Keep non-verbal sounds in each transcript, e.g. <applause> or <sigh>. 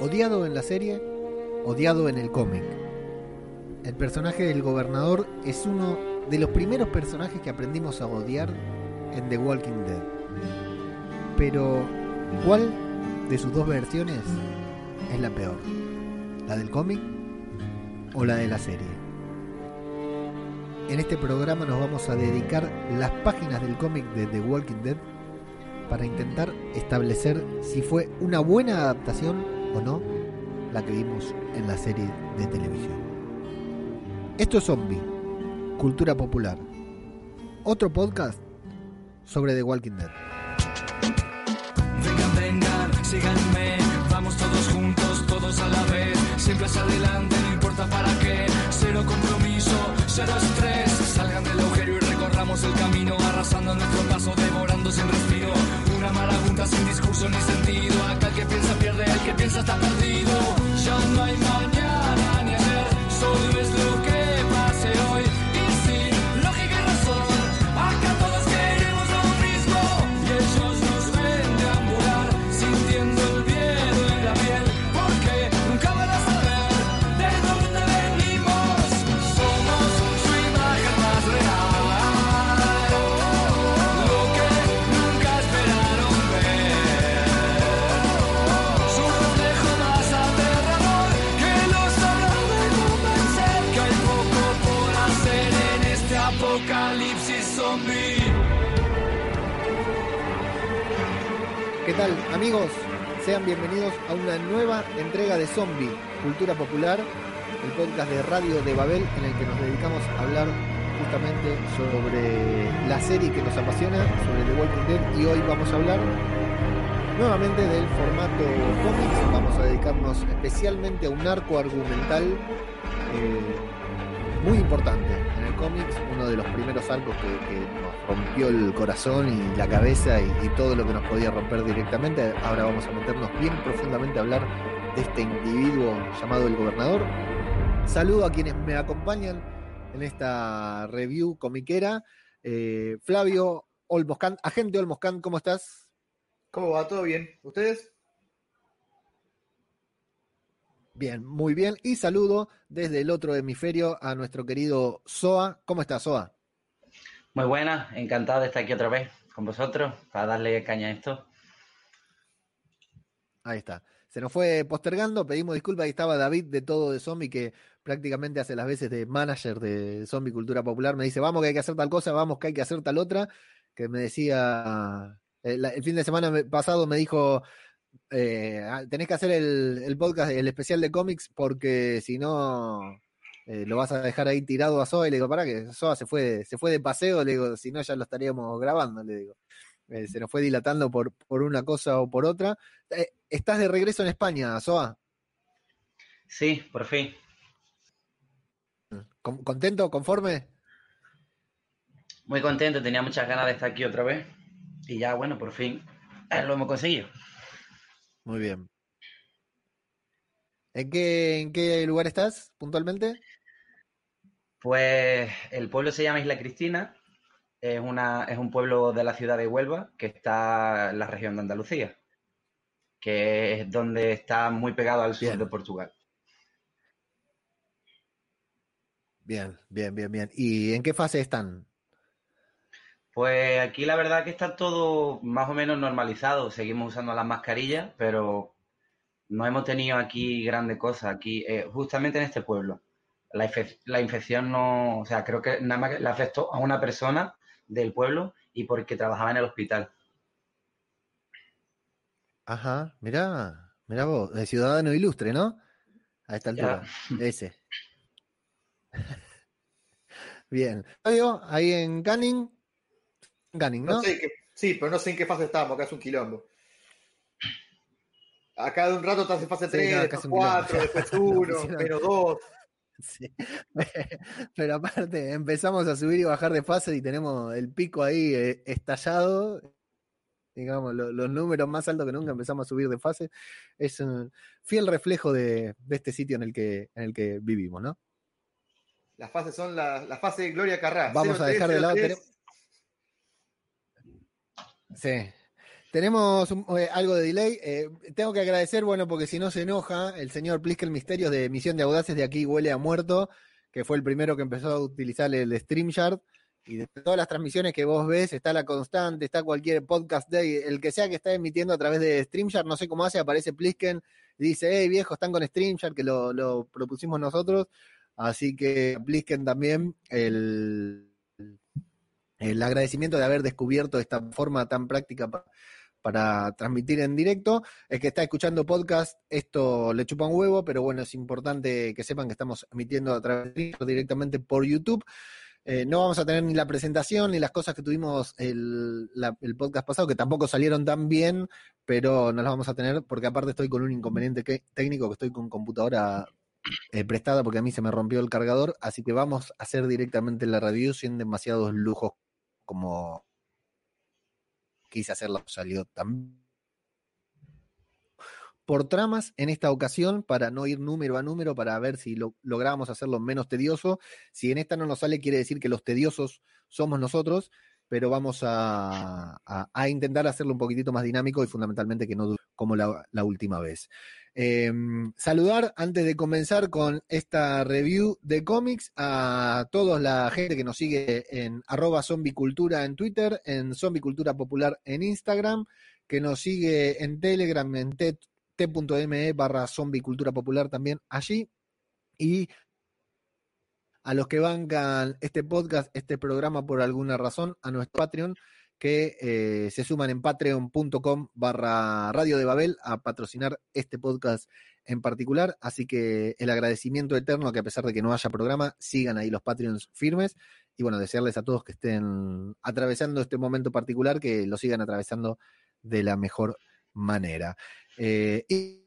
Odiado en la serie, odiado en el cómic. El personaje del gobernador es uno de los primeros personajes que aprendimos a odiar en The Walking Dead. Pero, ¿cuál de sus dos versiones es la peor? ¿La del cómic o la de la serie? En este programa nos vamos a dedicar las páginas del cómic de The Walking Dead para intentar establecer si fue una buena adaptación o no la que vimos en la serie de televisión. Esto es Zombie, Cultura Popular. Otro podcast sobre The Walking Dead. Vengan, vengan, síganme, vamos todos juntos, todos a la vez, siempre hacia adelante, no importa para qué, cero compromiso, cero estrés, salgan del agujero y recorramos el camino, arrasando nuestro paso, devorando sin respiro, junta sin discurso ni sentido, acá el que piensa pierde, el que piensa está perdido, ya no hay mañana amigos? Sean bienvenidos a una nueva entrega de Zombie, Cultura Popular, el podcast de Radio de Babel en el que nos dedicamos a hablar justamente sobre la serie que nos apasiona, sobre The Walking Dead y hoy vamos a hablar nuevamente del formato cómics, vamos a dedicarnos especialmente a un arco argumental eh, muy importante en el cómics, uno de los primeros arcos que, nos rompió el corazón y la cabeza y, todo lo que nos podía romper directamente. Ahora vamos a meternos bien profundamente a hablar de este individuo llamado el gobernador. Saludo a quienes me acompañan en esta review comiquera. Eh, Flavio Olmoscán, agente Olmoscán, ¿cómo estás? ¿Cómo va? ¿Todo bien? ¿Ustedes? Bien, muy bien. Y saludo desde el otro hemisferio a nuestro querido Soa. ¿Cómo estás, Soa? Muy buena, encantado de estar aquí otra vez con vosotros para darle caña a esto. Ahí está. Se nos fue postergando, pedimos disculpas, ahí estaba David de todo de Zombie, que prácticamente hace las veces de manager de Zombie Cultura Popular, me dice, vamos que hay que hacer tal cosa, vamos que hay que hacer tal otra, que me decía, el, el fin de semana pasado me dijo, eh, ah, tenés que hacer el, el podcast, el especial de cómics, porque si no, eh, lo vas a dejar ahí tirado a Soa, y le digo, para que Soa se fue, se fue de paseo, le digo, si no ya lo estaríamos grabando, le digo. Eh, se nos fue dilatando por, por una cosa o por otra. Eh, estás de regreso en España, Soa. Sí, por fin. ¿Con- ¿Contento? ¿Conforme? Muy contento, tenía muchas ganas de estar aquí otra vez. Y ya, bueno, por fin lo hemos conseguido. Muy bien. ¿En qué, ¿En qué lugar estás puntualmente? Pues el pueblo se llama Isla Cristina, es, una, es un pueblo de la ciudad de Huelva que está en la región de Andalucía, que es donde está muy pegado al sur de Portugal. Bien, bien, bien, bien. ¿Y en qué fase están? Pues aquí la verdad que está todo más o menos normalizado. Seguimos usando las mascarillas, pero no hemos tenido aquí grandes cosas. Aquí, eh, justamente en este pueblo, la, infe- la infección no, o sea, creo que nada más que le afectó a una persona del pueblo y porque trabajaba en el hospital. Ajá, mirá, mirá vos, de ciudadano ilustre, ¿no? A esta altura, <laughs> ese. <laughs> Bien. Fabio, ahí en Canning. Canning, No ¿no? sé qué- sí, pero no sé en qué fase estamos, acá es un quilombo. Acá de un rato estás en fase Sí, 3, no, después es un quilombo. 4, después <laughs> No 1, pusieron- menos 2. Sí. <laughs> Pero aparte, empezamos a subir y bajar de fase y tenemos el pico ahí eh, estallado. Digamos, lo- los números más altos que nunca empezamos a subir de fase. Es un fiel reflejo de, de este sitio en el que, en el que vivimos, ¿no? Las fases son la, la fase de Gloria Carrá. Vamos a 03, dejar de lado. 03. Sí. Tenemos eh, algo de delay. Eh, tengo que agradecer, bueno, porque si no se enoja, el señor Pliskel Misterios de Misión de Audaces de aquí huele a muerto, que fue el primero que empezó a utilizar el StreamYard. Y de todas las transmisiones que vos ves, está la constante, está cualquier podcast day, el que sea que está emitiendo a través de StreamYard, no sé cómo hace, aparece Plisken dice, hey viejo, están con StreamYard, que lo, lo propusimos nosotros. Así que Plisken también el, el agradecimiento de haber descubierto esta forma tan práctica pa- para transmitir en directo. El que está escuchando podcast, esto le chupa un huevo, pero bueno, es importante que sepan que estamos emitiendo a través de directamente por YouTube. Eh, no vamos a tener ni la presentación ni las cosas que tuvimos el, podcast pasado, que tampoco salieron tan bien, pero no las vamos a tener porque aparte estoy con un inconveniente técnico, que estoy con computadora eh, prestada porque a mí se me rompió el cargador, así que vamos a hacer directamente la review sin demasiados lujos como quise hacerla, salió tan por tramas en esta ocasión para no ir número a número para ver si lo, logramos hacerlo menos tedioso. Si en esta no nos sale, quiere decir que los tediosos somos nosotros, pero vamos a, a- a intentar hacerlo un poquitito más dinámico y fundamentalmente que no como la, última vez. Eh, saludar antes de comenzar con esta review de cómics a toda la gente que nos sigue en arroba zombicultura en Twitter, en zombicultura popular en Instagram, que nos sigue en Telegram, en t.me barra zombicultura popular también allí. Y a los que bancan este podcast, este programa por alguna razón, a nuestro Patreon, que eh, se suman en patreon.com barra Radio de Babel a patrocinar este podcast en particular. Así que el agradecimiento eterno que a pesar de que no haya programa, sigan ahí los Patreons firmes. Y bueno, desearles a todos que estén atravesando este momento particular, que lo sigan atravesando de la mejor manera. Eh, y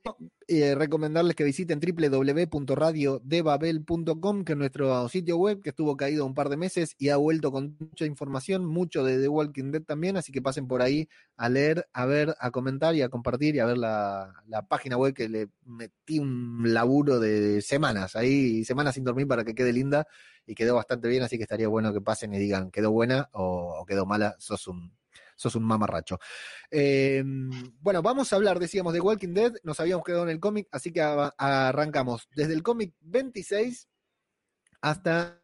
eh, recomendarles que visiten www.radiodebabel.com, que es nuestro sitio web que estuvo caído un par de meses y ha vuelto con mucha información, mucho de The Walking Dead también, así que pasen por ahí a leer, a ver, a comentar y a compartir y a ver la, la página web que le metí un laburo de semanas, ahí semanas sin dormir para que quede linda y quedó bastante bien, así que estaría bueno que pasen y digan quedó buena o, o quedó mala, sos un, sos un mamarracho. Eh, bueno, vamos a hablar, decíamos, de Walking Dead. Nos habíamos quedado en el cómic, así que a- arrancamos desde el cómic 26 hasta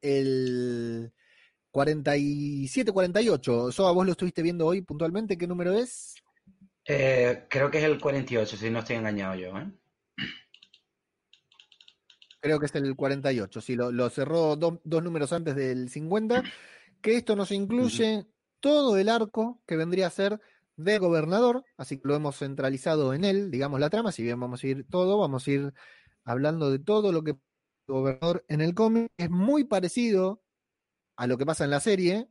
el 47-48. Soa, vos lo estuviste viendo hoy puntualmente. ¿Qué número es? Eh, creo que es el 48, si no estoy engañado yo, ¿eh? Creo que es el 48. Sí, lo, lo cerró do- dos números antes del 50. Que esto nos incluye todo el arco que vendría a ser de gobernador, así que lo hemos centralizado en él, digamos la trama, si bien vamos a ir todo, vamos a ir hablando de todo lo que gobernador en el cómic es muy parecido a lo que pasa en la serie,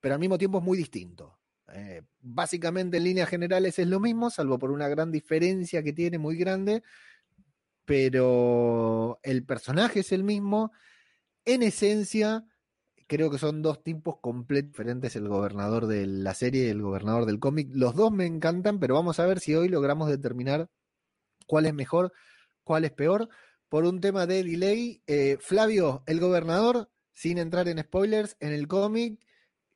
pero al mismo tiempo es muy distinto. Eh, básicamente en líneas generales es lo mismo, salvo por una gran diferencia que tiene muy grande, pero el personaje es el mismo. En esencia, creo que son dos tipos completamente diferentes, el gobernador de la serie y el gobernador del cómic. Los dos me encantan, pero vamos a ver si hoy logramos determinar cuál es mejor, cuál es peor. Por un tema de delay, eh, Flavio, el gobernador, sin entrar en spoilers, en el cómic,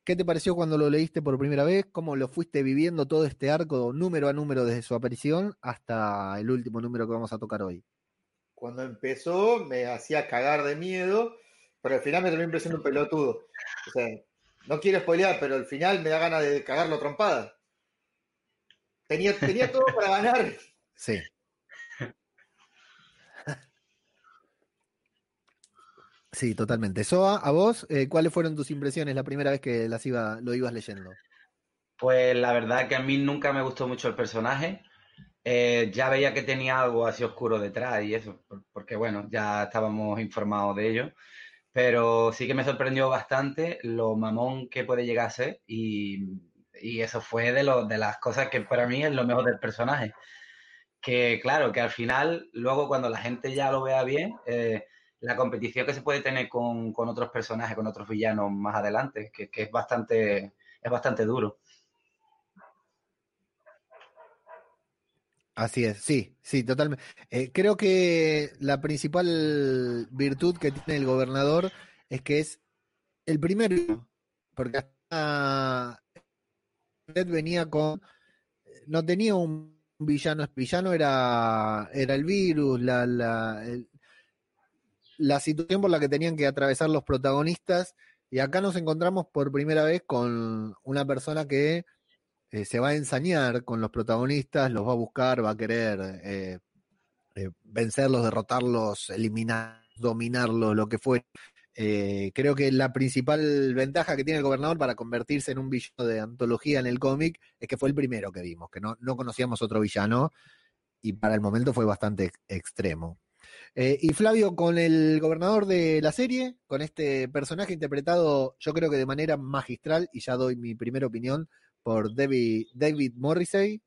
¿qué te pareció cuando lo leíste por primera vez? ¿Cómo lo fuiste viviendo todo este arco número a número desde su aparición hasta el último número que vamos a tocar hoy? Cuando empezó me hacía cagar de miedo, pero al final me terminó impresionando un pelotudo. O sea, no quiero spoilear, pero al final me da ganas de cagarlo a trompada. Tenía, tenía todo para ganar. Sí. Sí, totalmente. Soa, a vos, eh, ¿cuáles fueron tus impresiones la primera vez que las iba, lo ibas leyendo? Pues la verdad que a mí nunca me gustó mucho el personaje. Eh, ya veía que tenía algo así oscuro detrás y eso, por- porque bueno, ya estábamos informados de ello. Pero sí que me sorprendió bastante lo mamón que puede llegar a ser y, y eso fue de, lo, de las cosas que para mí es lo mejor del personaje. Que claro, que al final, luego cuando la gente ya lo vea bien, eh, la competición que se puede tener con, con otros personajes, con otros villanos más adelante, que, que es bastante, es bastante duro. Así es, sí, sí, totalmente. Eh, creo que la principal virtud que tiene el gobernador es que es el primero, porque hasta venía con. No tenía un villano. El villano era, era el virus, la, la, la situación por la que tenían que atravesar los protagonistas. Y acá nos encontramos por primera vez con una persona que eh, se va a ensañar con los protagonistas, los va a buscar, va a querer eh, eh, vencerlos, derrotarlos, eliminar, dominarlos, lo que fue. creo que la principal ventaja que tiene el gobernador para convertirse en un villano de antología en el cómic es que fue el primero que vimos, que no, no conocíamos otro villano y para el momento fue bastante extremo. Y Flavio, con el gobernador de la serie, con este personaje interpretado, yo creo que de manera magistral, y ya doy mi primera opinión, por David, David Morrissey.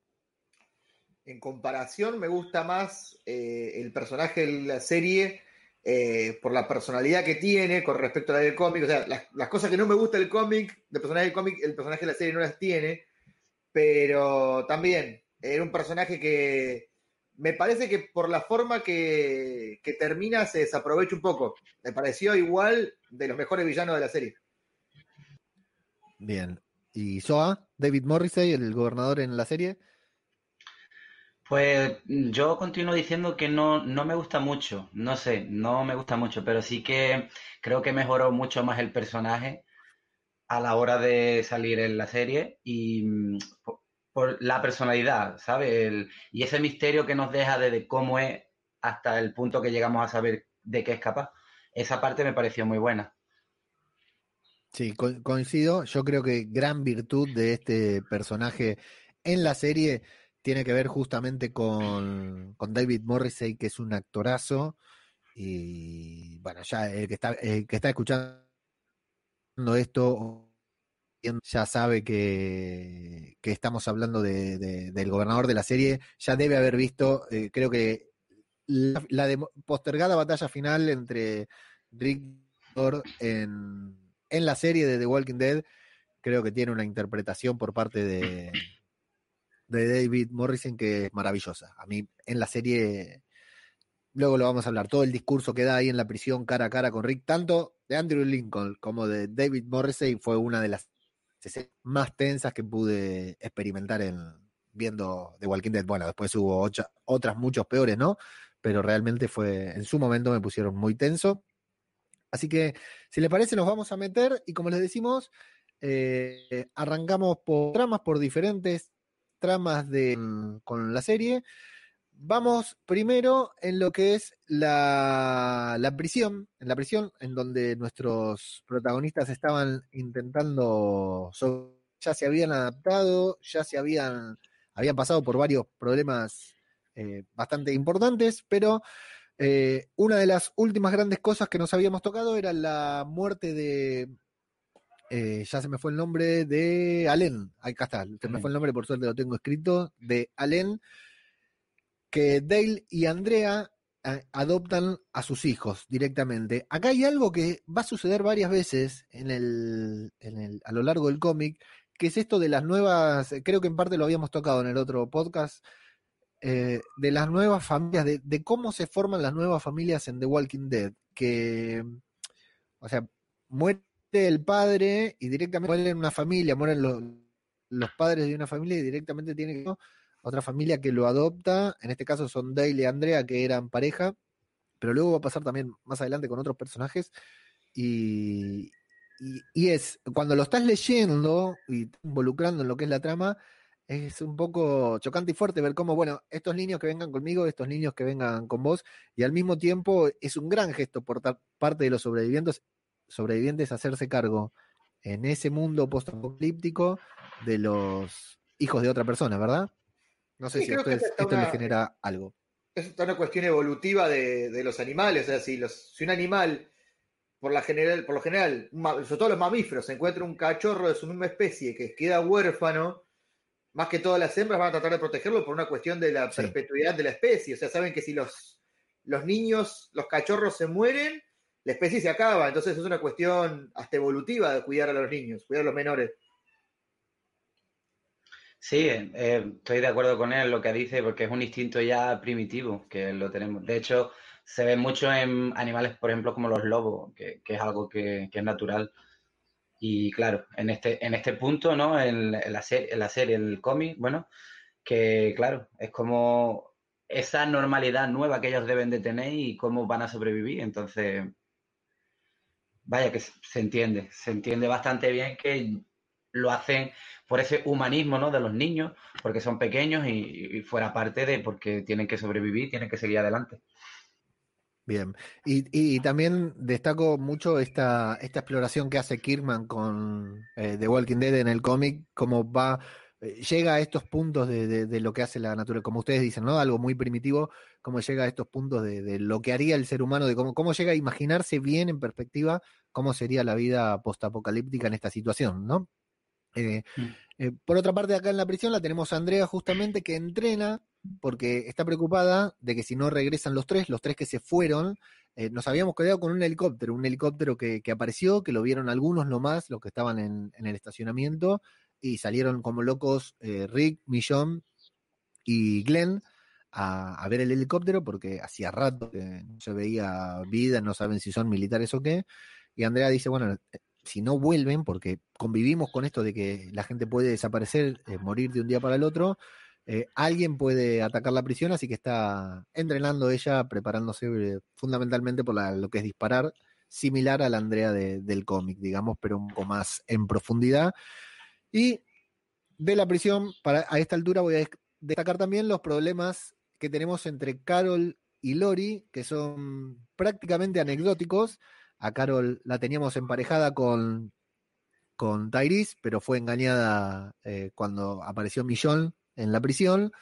En comparación, me gusta más eh, el personaje de la serie eh, por la personalidad que tiene con respecto a la del cómic. O sea, las, cosas que no me gusta del cómic, del personaje del cómic, el personaje de la serie no las tiene, pero también era un personaje que me parece que por la forma que, termina se desaprovecha un poco. Me pareció igual de los mejores villanos de la serie. Bien. ¿Y Soa? David Morrissey, el gobernador en la serie. Pues yo continúo diciendo que no, no me gusta mucho, no sé, no me gusta mucho, pero sí que creo que mejoró mucho más el personaje a la hora de salir en la serie y mm, por la personalidad, ¿sabes? y ese misterio que nos deja de, cómo es hasta el punto que llegamos a saber de qué es capaz. Esa parte me pareció muy buena. Sí, coincido. Yo creo que gran virtud de este personaje en la serie tiene que ver justamente con, David Morrissey, que es un actorazo. Y bueno, ya el que está, el que está escuchando esto ya sabe que, estamos hablando de, del gobernador de la serie, ya debe haber visto, eh, creo que la, postergada batalla final entre Rick en, en la serie de The Walking Dead, creo que tiene una interpretación por parte de, David Morrison que es maravillosa. A mí en la serie, luego lo vamos a hablar, todo el discurso que da ahí en la prisión cara a cara con Rick, tanto de Andrew Lincoln como de David Morrissey, fue una de las más tensas que pude experimentar en viendo The Walking Dead. Bueno, después hubo otras muchos peores, ¿no? Pero realmente fue, en su momento me pusieron muy tenso. Así que, si les parece, nos vamos a meter y como les decimos, eh, arrancamos por tramas, por diferentes tramas de, con la serie. Vamos primero en lo que es la, la, prisión, en la prisión en donde nuestros protagonistas estaban intentando, ya se habían adaptado, ya se habían, habían pasado por varios problemas eh, bastante importantes, pero eh, una de las últimas grandes cosas que nos habíamos tocado era la muerte de, eh, ya se me fue el nombre de Allen, acá está, se me fue el nombre, por suerte lo tengo escrito, de Allen que Dale y Andrea eh, adoptan a sus hijos directamente. Acá hay algo que va a suceder varias veces en el, en el, a lo largo del cómic, que es esto de las nuevas, creo que en parte lo habíamos tocado en el otro podcast, eh, de las nuevas familias, de, cómo se forman las nuevas familias en The Walking Dead, que, o sea, muere el padre y directamente muere una familia, mueren los, los padres de una familia y directamente tiene que otra familia que lo adopta, en este caso son Dale y Andrea, que eran pareja, pero luego va a pasar también más adelante con otros personajes, y, y, es, cuando lo estás leyendo y involucrando en lo que es la trama, es un poco chocante y fuerte ver cómo, bueno, estos niños que vengan conmigo, estos niños que vengan con vos, y al mismo tiempo es un gran gesto por parte de los sobrevivientes, sobrevivientes hacerse cargo en ese mundo post-apocalíptico de los hijos de otra persona, ¿verdad? No sé si esto les genera algo. Es una cuestión evolutiva de, los animales. O sea, si, los, si un animal, por, la general, por lo general, sobre todo los mamíferos, se encuentra un cachorro de su misma especie que queda huérfano, más que todas las hembras van a tratar de protegerlo por una cuestión de la perpetuidad de la especie. O sea, saben que si los, los niños, los cachorros se mueren, la especie se acaba. Entonces es una cuestión hasta evolutiva de cuidar a los niños, cuidar a los menores. Sí, eh, estoy de acuerdo con él lo que dice, porque es un instinto ya primitivo que lo tenemos. De hecho, se ve mucho en animales, por ejemplo, como los lobos, que, es algo que, es natural. Y claro, en este, en este punto, ¿no? En, la, serie, en la serie, el cómic, bueno, que claro, es como esa normalidad nueva que ellos deben de tener y cómo van a sobrevivir. Entonces, vaya que se entiende, se entiende bastante bien que lo hacen por ese humanismo ¿no? de los niños, porque son pequeños y, fuera parte de porque tienen que sobrevivir, tienen que seguir adelante. Bien, y, también destaco mucho esta, esta exploración que hace Kirkman con eh, The Walking Dead en el cómic, cómo va, eh, llega a estos puntos de, lo que hace la naturaleza, como ustedes dicen, ¿no? Algo muy primitivo, cómo llega a estos puntos de, lo que haría el ser humano, de cómo, cómo llega a imaginarse bien en perspectiva cómo sería la vida postapocalíptica en esta situación, ¿no? Eh, mm. eh, por otra parte, acá en la prisión la tenemos a Andrea justamente que entrena porque está preocupada de que si no regresan los tres, los tres que se fueron, eh, nos habíamos quedado con un helicóptero, un helicóptero que, apareció, que lo vieron algunos nomás, los que estaban en, el estacionamiento, y salieron como locos Rick, Millón y Glenn a, ver el helicóptero porque hacía rato que no se veía vida, no saben si son militares o qué. Y Andrea dice, bueno, si no vuelven, porque convivimos con esto de que la gente puede desaparecer, eh, morir de un día para el otro, eh, alguien puede atacar la prisión, así que está entrenando ella, preparándose eh, fundamentalmente por lo que es disparar, similar a la Andrea del cómic, digamos, pero un poco más en profundidad. Y de la prisión, para, a esta altura voy a destacar también los problemas que tenemos entre Carol y Lori, que son prácticamente anecdóticos, a Carol la teníamos emparejada con, con Tyrese, pero fue engañada eh, cuando apareció Millón en la prisión.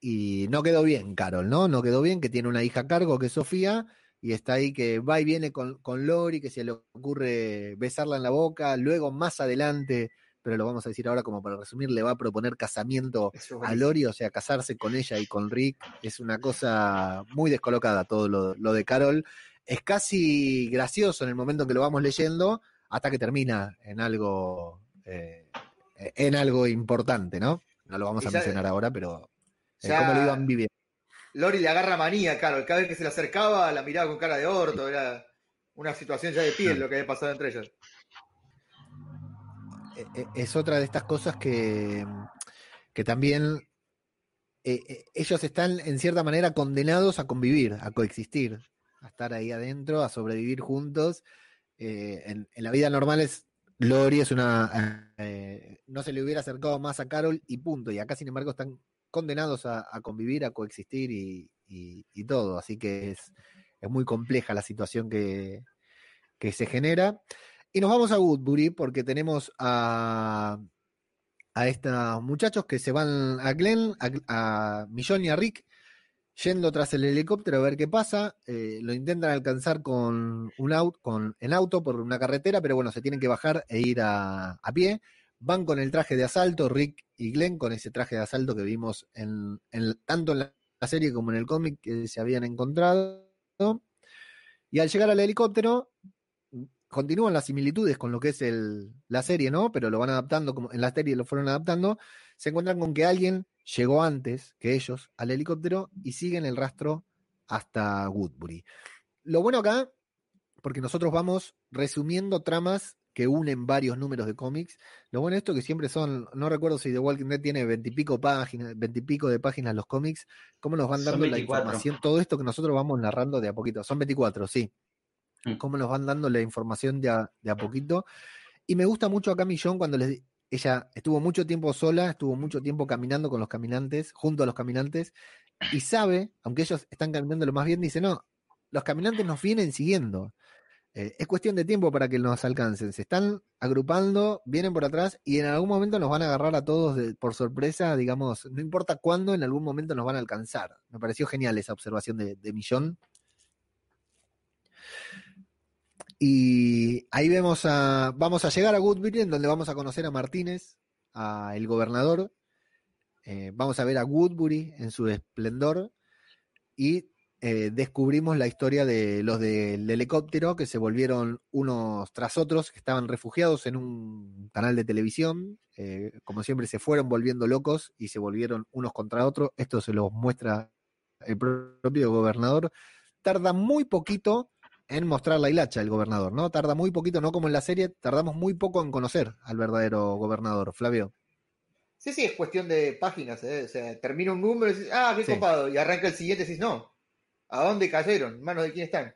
Y no quedó bien, Carol, ¿no? No quedó bien, que tiene una hija a cargo, que es Sofía, y está ahí que va y viene con, con Lori, que se le ocurre besarla en la boca. Luego, más adelante, pero lo vamos a decir ahora como para resumir, le va a proponer casamiento a Lori, o sea, casarse con ella y con Rick. Es una cosa muy descolocada todo lo, lo de Carol es casi gracioso en el momento en que lo vamos leyendo hasta que termina en algo eh, en algo importante, ¿no? No lo vamos a mencionar ahora, pero eh, cómo lo iban viviendo. Lori le agarra manía, claro, cada vez que se le acercaba la miraba con cara de orto, era una situación ya de piel lo que había pasado entre ellos. E, es otra de estas cosas que, que también eh, ellos están en cierta manera condenados a convivir, a coexistir a estar ahí adentro, a sobrevivir juntos. Eh, en, la vida normal es Lori es una eh, no se le hubiera acercado más a Carol y punto. Y acá, sin embargo, están condenados a, convivir, a coexistir y, todo. Así que es, es, muy compleja la situación que, que se genera. Y nos vamos a Woodbury porque tenemos a, a estos muchachos que se van a Glenn, a, a Millón y a Rick, yendo tras el helicóptero a ver qué pasa. Eh, lo intentan alcanzar con un auto, con, en auto por una carretera, pero bueno, se tienen que bajar e ir a, pie. Van con el traje de asalto, Rick y Glenn, con ese traje de asalto que vimos en, tanto en la serie como en el cómic que se habían encontrado. Y al llegar al helicóptero, continúan las similitudes con lo que es el, la serie, ¿no? Pero lo van adaptando, como en la serie lo fueron adaptando. Se encuentran con que alguien llegó antes que ellos al helicóptero y siguen el rastro hasta Woodbury. Lo bueno acá, porque nosotros vamos resumiendo tramas que unen varios números de cómics. Lo bueno de esto que siempre son, no recuerdo si The Walking Dead tiene veintipico páginas, veintipico de páginas los cómics, cómo nos van dando la información, todo esto que nosotros vamos narrando de a poquito. Son 24, sí. Mm. Cómo nos van dando la información de a, de a poquito. Y me gusta mucho acá Millón cuando les, ella estuvo mucho tiempo sola, estuvo mucho tiempo caminando con los caminantes, junto a los caminantes, y sabe, aunque ellos están caminando lo más bien, dice, no, los caminantes nos vienen siguiendo. Eh, es cuestión de tiempo para que nos alcancen. Se están agrupando, vienen por atrás y en algún momento nos van a agarrar a todos por sorpresa, digamos, no importa cuándo, en algún momento nos van a alcanzar. Me pareció genial esa observación de, de Millón. Y ahí vemos a, vamos a llegar a Woodbury, en donde vamos a conocer a Martínez, a el gobernador. Eh, vamos a ver a Woodbury en su esplendor y eh, descubrimos la historia de los del helicóptero que se volvieron unos tras otros, que estaban refugiados en un canal de televisión. Eh, como siempre, se fueron volviendo locos y se volvieron unos contra otros. Esto se los muestra el propio gobernador. Tarda muy poquito en mostrar la hilacha el gobernador, ¿no? Tarda muy poquito, no como en la serie, tardamos muy poco en conocer al verdadero gobernador, Flavio. Sí, sí, es cuestión de páginas, ¿eh? O sea, termina un número y dices, ah, qué Sí. copado, y arranca el siguiente y dices, no, ¿a dónde cayeron? ¿En manos de quién están?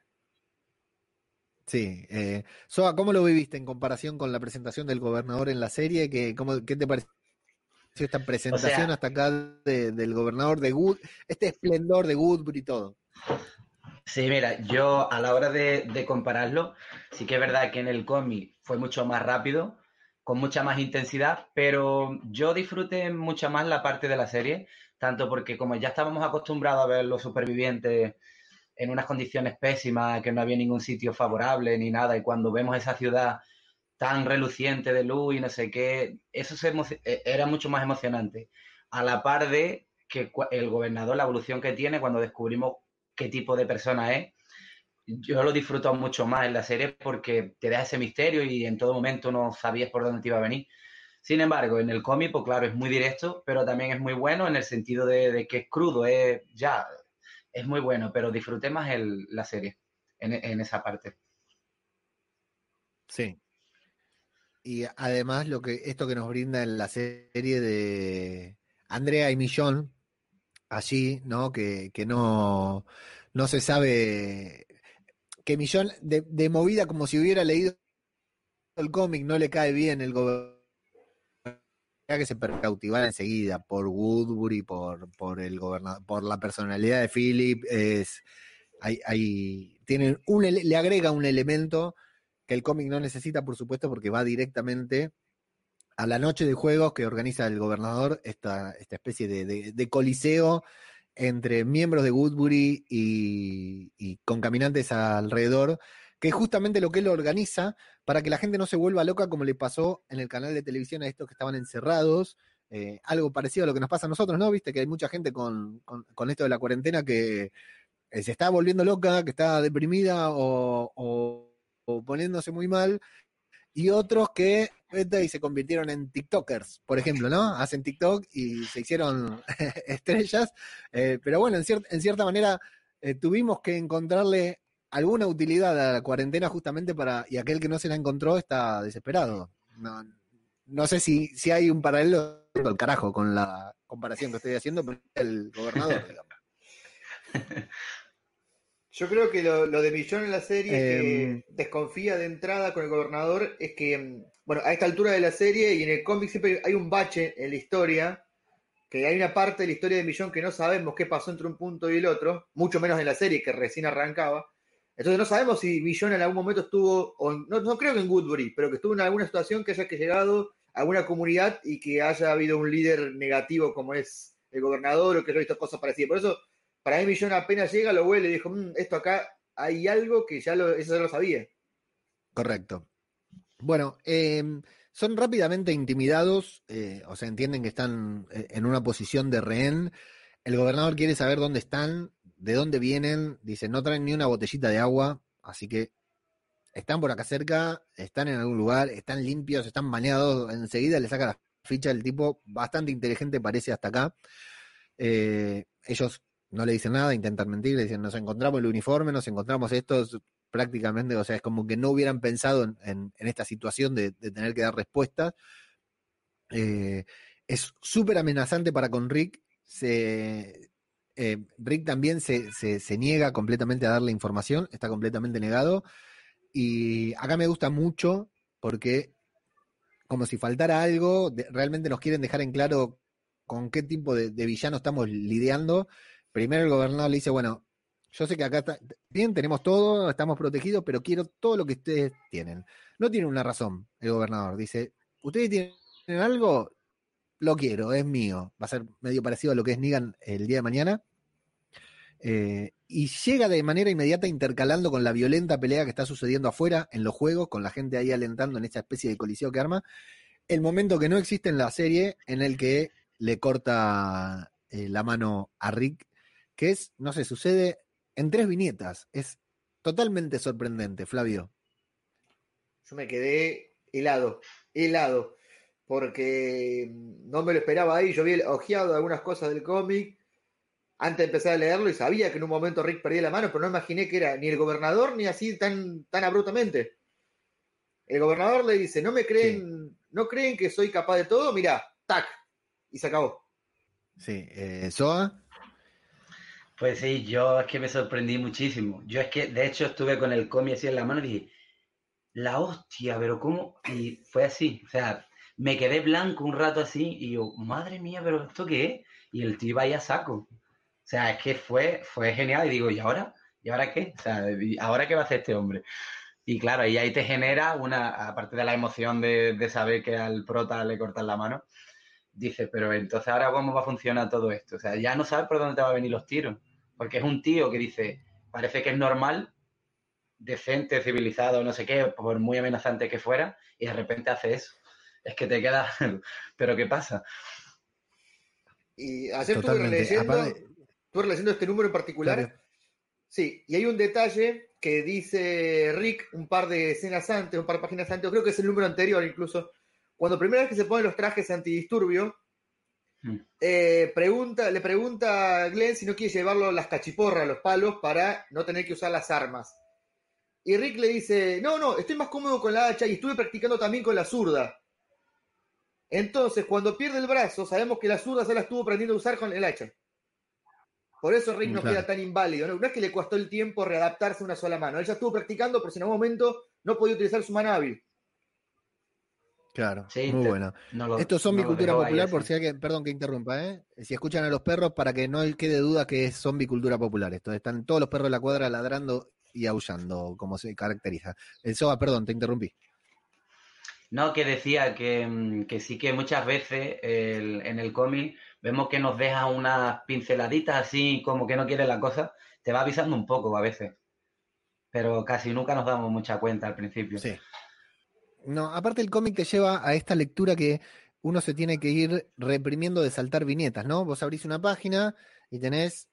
Sí. Eh, Soa, ¿cómo lo viviste en comparación con la presentación del gobernador en la serie? ¿Qué, cómo, qué te pareció esta presentación hasta acá de- del gobernador de Wood, este esplendor de Woodbury y todo? Sí, mira, yo a la hora de, de compararlo, sí que es verdad que en el cómic fue mucho más rápido, con mucha más intensidad, pero yo disfruté mucho más la parte de la serie, tanto porque como ya estábamos acostumbrados a ver los supervivientes en unas condiciones pésimas, que no había ningún sitio favorable ni nada, y cuando vemos esa ciudad tan reluciente de luz y no sé qué, eso se eh, era mucho más emocionante. A la par de que el gobernador, la evolución que tiene cuando descubrimos qué tipo de persona es, yo lo disfruto mucho más en la serie porque te da ese misterio y en todo momento no sabías por dónde te iba a venir. Sin embargo, en el cómic, pues claro, es muy directo, pero también es muy bueno en el sentido de, que es crudo, es ya, es muy bueno, pero disfruté más el- la serie en, en esa parte. Sí. Y además lo que esto que nos brinda en la serie de Andrea y Millón, allí, ¿no? Que, que no, no se sabe que Millón, de, movida como si hubiera leído el cómic, no le cae bien el gobernador que se cautivar enseguida por Woodbury, por, por el gobernador, por la personalidad de Philip, es hay, hay, tienen un, le agrega un elemento que el cómic no necesita, por supuesto, porque va directamente a la noche de juegos que organiza el gobernador, esta, esta especie de, de- coliseo entre miembros de Woodbury y, y concaminantes alrededor, que es justamente lo que él organiza para que la gente no se vuelva loca como le pasó en el canal de televisión a estos que estaban encerrados. eh, algo parecido a lo que nos pasa a nosotros, ¿no? Viste que hay mucha gente con, con- esto de la cuarentena que eh, se está volviendo loca, que está deprimida o, o- o poniéndose muy mal, y otros que y se convirtieron en TikTokers, por ejemplo, ¿no? Hacen TikTok y se hicieron <laughs> estrellas, eh, pero bueno, en, cier- en cierta manera eh, tuvimos que encontrarle alguna utilidad a la cuarentena justamente para, y aquel que no se la encontró está desesperado. No, no sé si, si hay un paralelo al carajo con la comparación que estoy haciendo, pero el gobernador, <laughs> digamos. Yo creo que lo, lo de Millón en la serie Em. que desconfía de entrada con el gobernador es que, mm, bueno, a esta altura de la serie y en el cómic siempre hay un bache en la historia, que hay una parte de la historia de Millón que no sabemos qué pasó entre un punto y el otro, mucho menos en la serie que recién arrancaba. Entonces no sabemos si Millón en algún momento estuvo, o no, no creo que en Woodbury, pero que estuvo en alguna situación que haya que llegado a alguna comunidad y que haya habido un líder negativo como es el gobernador o que haya visto cosas parecidas. Por eso, para mí Millón apenas llega, lo huele y dijo, "Mm, esto acá hay algo que ya lo, eso lo sabía. Correcto. Bueno, eh, son rápidamente intimidados, eh, o sea, entienden que están eh, en una posición de rehén. El gobernador quiere saber dónde están, de dónde vienen. Dice, no traen ni una botellita de agua, así que están por acá cerca, están en algún lugar, están limpios, están bañados. Enseguida le saca la ficha el tipo, bastante inteligente parece hasta acá. Ellos no le dicen nada, intentan mentir, le dicen, nos encontramos el uniforme, nos encontramos estos, prácticamente, o sea, es como que no hubieran pensado en, esta situación de, tener que dar respuestas. Eh, es súper amenazante para con Rick. Eh, Rick también se, niega completamente a darle información, está completamente negado. Y acá me gusta mucho porque como si faltara algo, realmente nos quieren dejar en claro con qué tipo de, de villano estamos lidiando. Primero el gobernador le dice, bueno, yo sé que acá está, bien, tenemos todo, estamos protegidos, pero quiero todo lo que ustedes tienen. No tiene una razón el gobernador. Dice, ustedes tienen algo, lo quiero, es mío. Va a ser medio parecido a lo que es Negan el día de mañana. Eh, y llega de manera inmediata intercalando con la violenta pelea que está sucediendo afuera en los juegos, con la gente ahí alentando en esta especie de coliseo que arma. El momento que no existe en la serie en el que le corta eh, la mano a Rick, que es, no sé, sucede en tres viñetas. Es totalmente sorprendente, Flavio. Yo me quedé helado, helado, porque no me lo esperaba ahí. Yo había ojeado algunas cosas del cómic antes de empezar a leerlo y sabía que en un momento Rick perdía la mano, pero no imaginé que era ni el gobernador ni así tan, tan abruptamente. El gobernador le dice, ¿no me creen, no creen que soy capaz de todo? Mira, tac, y se acabó. Sí, eh, Soa. Pues sí, yo es que me sorprendí muchísimo. Yo es que, de hecho, estuve con el cómic así en la mano y dije, la hostia, pero ¿cómo? Y fue así, o sea, me quedé blanco un rato así y yo, madre mía, pero ¿esto qué es? Y el tío iba a saco. O sea, es que fue, fue genial. Y digo, ¿y ahora? ¿Y ahora qué? O sea, ¿ahora qué va a hacer este hombre? Y claro, y ahí te genera una, aparte de la emoción de, saber que al prota le cortan la mano, dices, pero entonces ahora cómo va a funcionar todo esto. O sea, ya no sabes por dónde te van a venir los tiros. Porque es un tío que dice, parece que es normal, decente, civilizado, no sé qué, por muy amenazante que fuera, y de repente hace eso. Es que te queda, <laughs> pero ¿qué pasa? Y ayer estuve releyendo, este número en particular. Sí, y hay un detalle que dice Rick un par de escenas antes, un par de páginas antes, creo que es el número anterior incluso, cuando primera vez que se ponen los trajes antidisturbio. Eh, pregunta, le pregunta a Glenn si no quiere llevarlo las cachiporras, los palos, para no tener que usar las armas. Y Rick le dice, no, no, estoy más cómodo con la hacha y estuve practicando también con la zurda. Entonces, cuando pierde el brazo, sabemos que la zurda se la estuvo aprendiendo a usar con el hacha. Por eso Rick no queda tan inválido. ¿no? es que le costó el tiempo readaptarse a una sola mano. Él ya estuvo practicando, pero si en algún momento no podía utilizar su mano hábil. Claro, muy bueno. Esto son zombie cultura popular, por si alguien, perdón que interrumpa, ¿eh? Si escuchan a los perros, para que no quede duda que es zombie cultura popular. Esto están todos los perros de la cuadra ladrando y aullando, como se caracteriza. El Soba, perdón, te interrumpí. No, que decía que, mm, sí que muchas veces en el cómic vemos que nos deja unas pinceladitas así como que no quiere la cosa, te va avisando un poco a veces. Pero casi nunca nos damos mucha cuenta al principio. Sí. No, aparte el cómic te lleva a esta lectura que uno se tiene que ir reprimiendo de saltar viñetas, ¿no? Vos abrís una página y tenés,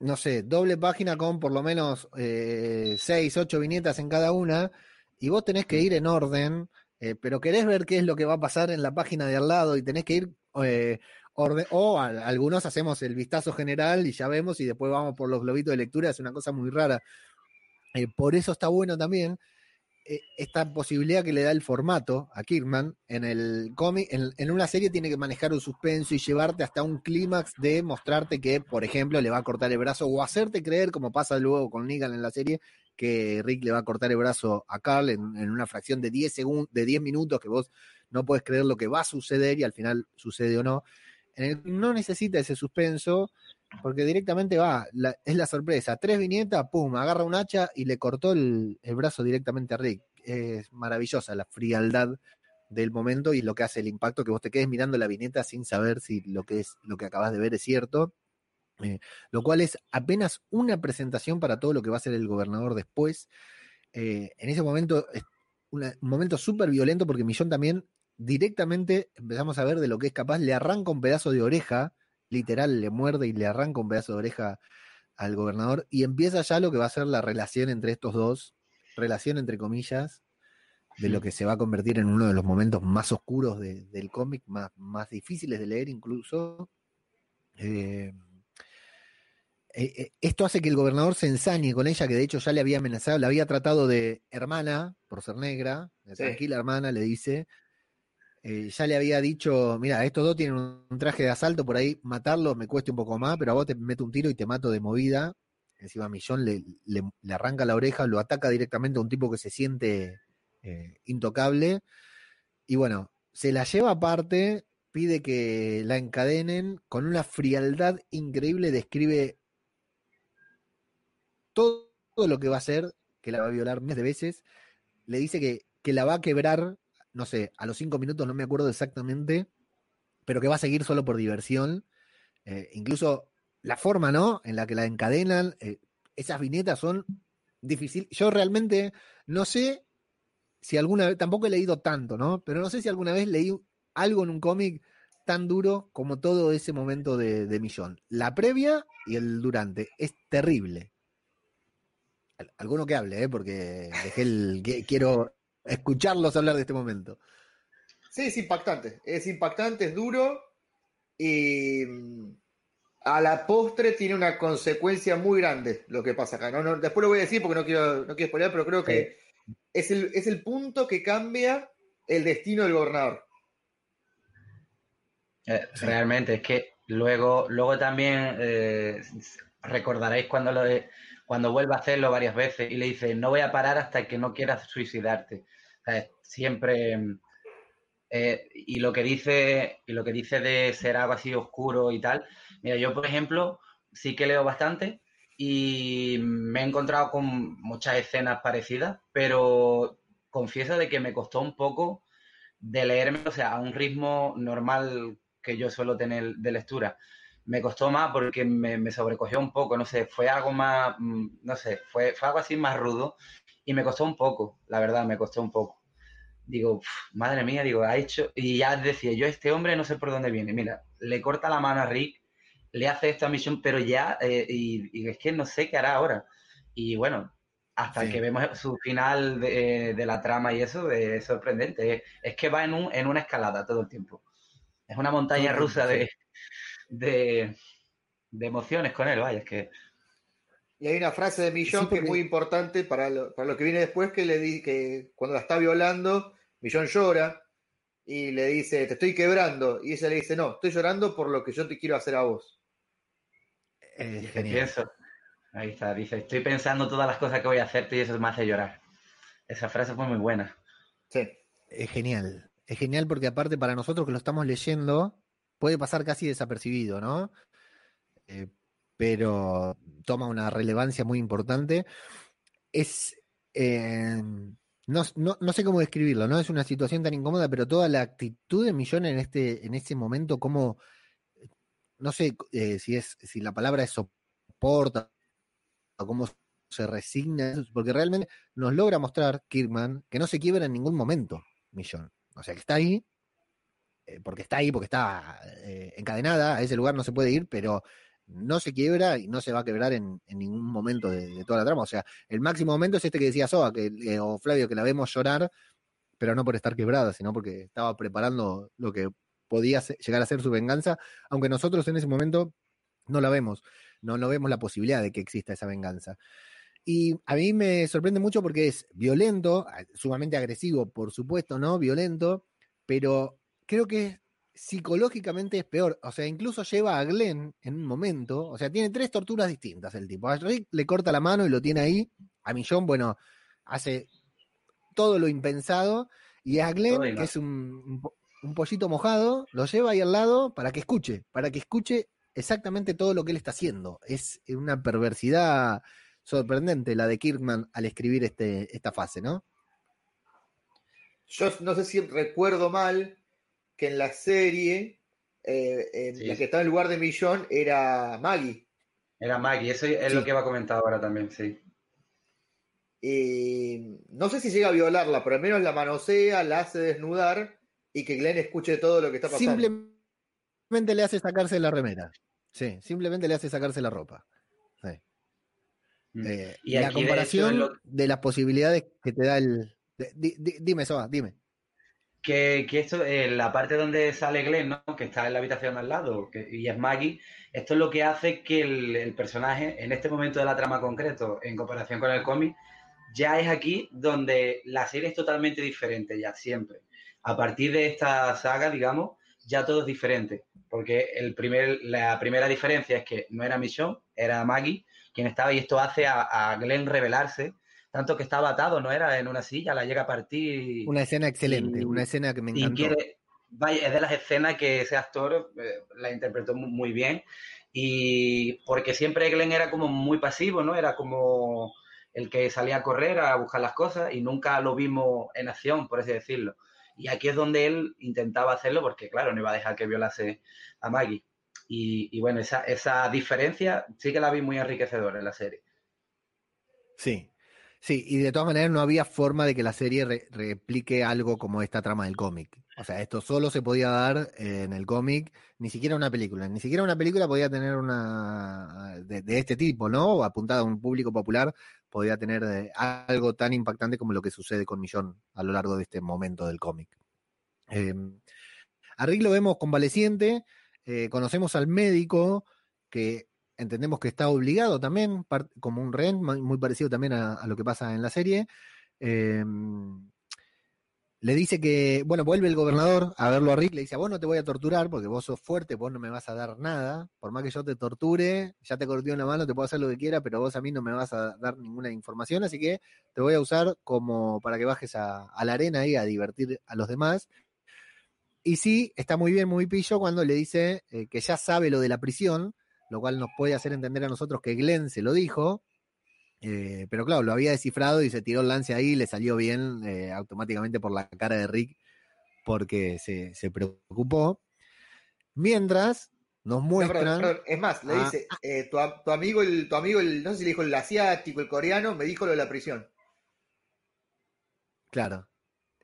no sé, doble página con por lo menos eh, seis, ocho viñetas en cada una, y vos tenés que ir en orden, eh, pero querés ver qué es lo que va a pasar en la página de al lado y tenés que ir eh, o algunos hacemos el vistazo general y ya vemos y después vamos por los globitos de lectura, es una cosa muy rara. Por eso está bueno también esta posibilidad que le da el formato a Kirkman en el cómic, en, una serie tiene que manejar un suspenso y llevarte hasta un clímax de mostrarte que, por ejemplo, le va a cortar el brazo o hacerte creer, como pasa luego con Negan en la serie, que Rick le va a cortar el brazo a Carl en, una fracción de 10 segundos, de 10 minutos que vos no puedes creer lo que va a suceder y al final sucede o no. No necesita ese suspenso, porque directamente va, es la sorpresa. Tres viñetas, pum, agarra un hacha y le cortó el, brazo directamente a Rick. Es maravillosa la frialdad del momento y lo que hace el impacto que vos te quedes mirando la viñeta sin saber si lo que es lo que acabas de ver es cierto. Eh, lo cual es apenas una presentación para todo lo que va a ser el gobernador después. Eh, en ese momento es un momento súper violento porque Millón también directamente empezamos a ver de lo que es capaz, le arranca un pedazo de oreja, literal, le muerde y le arranca un pedazo de oreja al gobernador y empieza ya lo que va a ser la relación entre estos dos, relación entre comillas, de lo que se va a convertir en uno de los momentos más oscuros del cómic, más, más difíciles de leer incluso. Eh, eh, esto hace que el gobernador se ensañe con ella, que de hecho ya le había amenazado, la había tratado de hermana, por ser negra, tranquila hermana, le dice, eh, ya le había dicho, mira, estos dos tienen un traje de asalto, por ahí matarlos me cueste un poco más, pero a vos te meto un tiro y te mato de movida. Encima Millón le, le, arranca la oreja, lo ataca directamente a un tipo que se siente eh, intocable. Y bueno, se la lleva aparte, pide que la encadenen con una frialdad increíble, describe todo, lo que va a hacer, que la va a violar miles de veces, le dice que, que la va a quebrar no sé, a los cinco minutos no me acuerdo exactamente, pero que va a seguir solo por diversión. Eh, incluso la forma, ¿no? En la que la encadenan, eh, esas viñetas son difíciles. Yo realmente no sé si alguna vez, tampoco he leído tanto, ¿no? Pero no sé si alguna vez leí algo en un cómic tan duro como todo ese momento de, de Millón. La previa y el durante. Es terrible. Alguno que hable, ¿eh? porque dejé el. quiero escucharlos hablar de este momento. Sí, es impactante, es impactante, es duro y mm, a la postre tiene una consecuencia muy grande lo que pasa acá. No, después lo voy a decir porque no quiero, no quiero spoiler, pero creo que es el, es el punto que cambia el destino del gobernador. Eh, realmente, es que luego, luego también eh, recordaréis cuando, lo cuando vuelve a hacerlo varias veces y le dice, no voy a parar hasta que no quieras suicidarte. Siempre... Eh, y lo que dice y lo que dice de ser algo así oscuro y tal mira yo por ejemplo sí que leo bastante y me he encontrado con muchas escenas parecidas pero confieso de que me costó un poco de leerme o sea a un ritmo normal que yo suelo tener de lectura. Me costó más porque me, sobrecogió un poco, no sé, fue algo más, mm, no sé, fue, fue algo así más rudo y me costó un poco, la verdad, me costó un poco. Digo, madre mía, digo, ha hecho, y ya decía, yo este hombre no sé por dónde viene, mira, le corta la mano a Rick, le hace esta misión, pero ya, eh, y, es que no sé qué hará ahora. Y bueno, hasta que vemos su final de, la trama y eso, es sorprendente. Es, que va en, un, en una escalada todo el tiempo. Es una montaña rusa de, de, emociones con él, vaya, es que... Y hay una frase de Millón que es muy importante para lo, para lo que viene después, que le di, que cuando la está violando, Millón llora y le dice, te estoy quebrando. Y ella le dice, no, estoy llorando por lo que yo te quiero hacer a vos. pienso, ahí está, dice, estoy pensando todas las cosas que voy a hacerte y eso me hace llorar. Esa frase fue muy buena. Sí. Es genial. Es genial porque aparte para nosotros que lo estamos leyendo, puede pasar casi desapercibido, ¿no? Eh, pero toma una relevancia muy importante. Es, eh, no, sé cómo describirlo, ¿no? Es una situación tan incómoda, pero toda la actitud de Millón en este, en este momento, como, no sé eh, si, es, si la palabra es soporta o cómo se resigna, porque realmente nos logra mostrar Kirkman que no se quiebra en ningún momento, Millón. O sea, que está ahí, eh, porque está ahí, porque está eh, encadenada, a ese lugar no se puede ir, pero no se quiebra y no se va a quebrar en, ningún momento de, toda la trama. O sea, el máximo momento es este que decía Soa, que, eh, o Flavio, que la vemos llorar, pero no por estar quebrada, sino porque estaba preparando lo que podía llegar a ser su venganza, aunque nosotros en ese momento no la vemos, no, no vemos la posibilidad de que exista esa venganza. Y a mí me sorprende mucho porque es violento, sumamente agresivo, por supuesto, ¿no? Violento, pero creo que psicológicamente es peor. O sea, incluso lleva a Glenn en un momento. O sea, tiene tres torturas distintas el tipo. A Rick le corta la mano y lo tiene ahí. A Millón, bueno, hace todo lo impensado. Y a Glenn, que es un, pollito mojado, lo lleva ahí al lado para que escuche, para que escuche exactamente todo lo que él está haciendo. Es una perversidad sorprendente la de Kirkman al escribir este, esta fase, ¿no? Yo no sé si recuerdo mal, que en la serie eh, la que estaba en el lugar de Millón era Maggie. Era Maggie, eso es lo que va a comentar ahora también, sí. Y no sé si llega a violarla, pero al menos la manosea, la hace desnudar y que Glenn escuche todo lo que está pasando. Simplemente le hace sacarse la remera. Sí, simplemente le hace sacarse la ropa. Mm. Eh, y la comparación de, las posibilidades que te da el. dime, Soa, dime que, esto, eh, la parte donde sale Glenn, ¿no? que está en la habitación al lado, y es Maggie, esto es lo que hace que el, personaje, en este momento de la trama concreto, en comparación con el cómic, ya es aquí donde la serie es totalmente diferente, ya siempre. A partir de esta saga, digamos, ya todo es diferente, porque el primer, la primera diferencia es que no era Michonne, era Maggie quien estaba, y esto hace a, a Glenn revelarse tanto que estaba atado, ¿no? Era en una silla, la llega a partir. Una escena excelente, una escena que me encantó. quiere, vaya, es de las escenas que ese actor eh, la interpretó muy, bien. Y porque siempre Glenn era como muy pasivo, ¿no? Era como el que salía a correr, a buscar las cosas, y nunca lo vimos en acción, por así decirlo. Y aquí es donde él intentaba hacerlo, porque claro, no iba a dejar que violase a Maggie. Y, y bueno, esa, esa diferencia sí que la vi muy enriquecedora en la serie. Sí, Sí, y de todas maneras no había forma de que la serie replique algo como esta trama del cómic. O sea, esto solo se podía dar en el cómic, ni siquiera una película. Ni siquiera una película podía tener una de, este tipo, ¿no? Apuntada a un público popular, podía tener eh, algo tan impactante como lo que sucede con Millón a lo largo de este momento del cómic. Eh, a Rick lo vemos convaleciente, eh, conocemos al médico que entendemos que está obligado también, como un rehén, muy parecido también a, lo que pasa en la serie. Em, le dice que, bueno, vuelve el gobernador a verlo a Rick, le dice, vos no te voy a torturar porque vos sos fuerte, vos no me vas a dar nada, por más que yo te torture, ya te corté una mano, te puedo hacer lo que quiera, pero vos a mí no me vas a dar ninguna información, así que te voy a usar como para que bajes a, la arena y a divertir a los demás. Y sí, está muy bien, muy pillo cuando le dice eh, que ya sabe lo de la prisión, lo cual nos puede hacer entender a nosotros que Glenn se lo dijo, eh, pero claro, lo había descifrado y se tiró el lance ahí y le salió bien eh, automáticamente por la cara de Rick porque se, preocupó. Mientras nos muestran. Es más, le dice, eh, tu, amigo, el, tu amigo, el, no sé si le dijo el asiático, el coreano, me dijo lo de la prisión. Claro.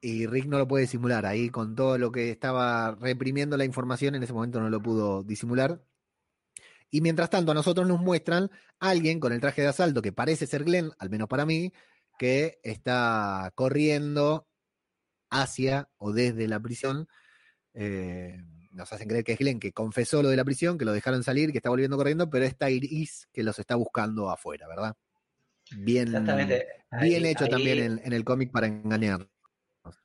Y Rick no lo puede disimular. Ahí con todo lo que estaba reprimiendo la información, en ese momento no lo pudo disimular. Y mientras tanto, a nosotros nos muestran a alguien con el traje de asalto que parece ser Glenn, al menos para mí, que está corriendo hacia o desde la prisión. Eh, nos hacen creer que es Glenn, que confesó lo de la prisión, que lo dejaron salir, que está volviendo corriendo, pero está Iris que los está buscando afuera, ¿verdad? Bien, bien hecho también en, el cómic para engañar.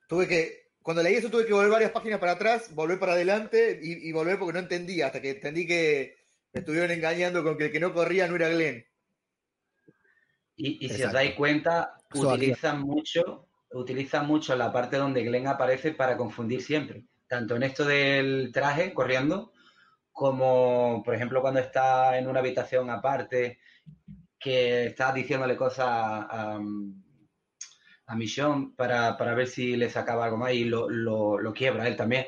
Tuve que, cuando leí eso, tuve que volver varias páginas para atrás, volver para adelante y volver porque no entendía, hasta que entendí que me estuvieron engañando con que el que no corría no era Glenn. Y, si os dais cuenta, utilizan mucho, utilizan mucho la parte donde Glenn aparece para confundir siempre. Tanto en esto del traje corriendo, como por ejemplo cuando está en una habitación aparte, que está diciéndole cosas a, a Michonne para, ver si le sacaba algo más y lo, lo quiebra él también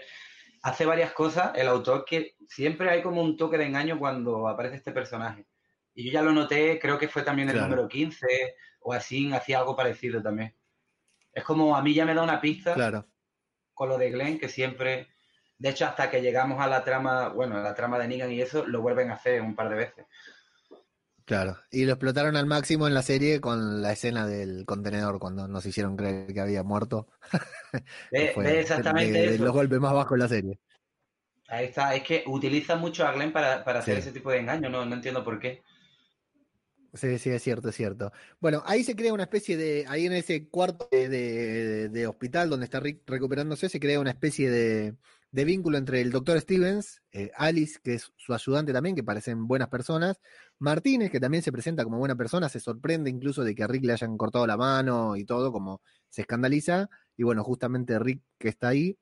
hace varias cosas el autor que siempre hay como un toque de engaño cuando aparece este personaje. Y yo ya lo noté, creo que fue también el número 15 o así, hacía algo parecido también. Es como a mí ya me da una pista claro. con lo de Glenn que siempre, de hecho hasta que llegamos a la trama, bueno, a la trama de Negan y eso, lo vuelven a hacer un par de veces. Claro, y lo explotaron al máximo en la serie con la escena del contenedor cuando nos hicieron creer que había muerto. <laughs> Ve, exactamente Los golpes más bajos en la serie. Ahí está, es que utiliza mucho a Glenn para, hacer ese tipo de engaño, no, no entiendo por qué. Sí, sí, es cierto, es cierto. Bueno, ahí se crea una especie de, ahí en ese cuarto de hospital donde está Rick recuperándose, se crea una especie de, de vínculo entre el doctor Stevens, eh, Alice, que es su ayudante también, que parecen buenas personas, Martínez, que también se presenta como buena persona, se sorprende incluso de que a Rick le hayan cortado la mano y todo, como se escandaliza, y bueno, justamente Rick que está ahí.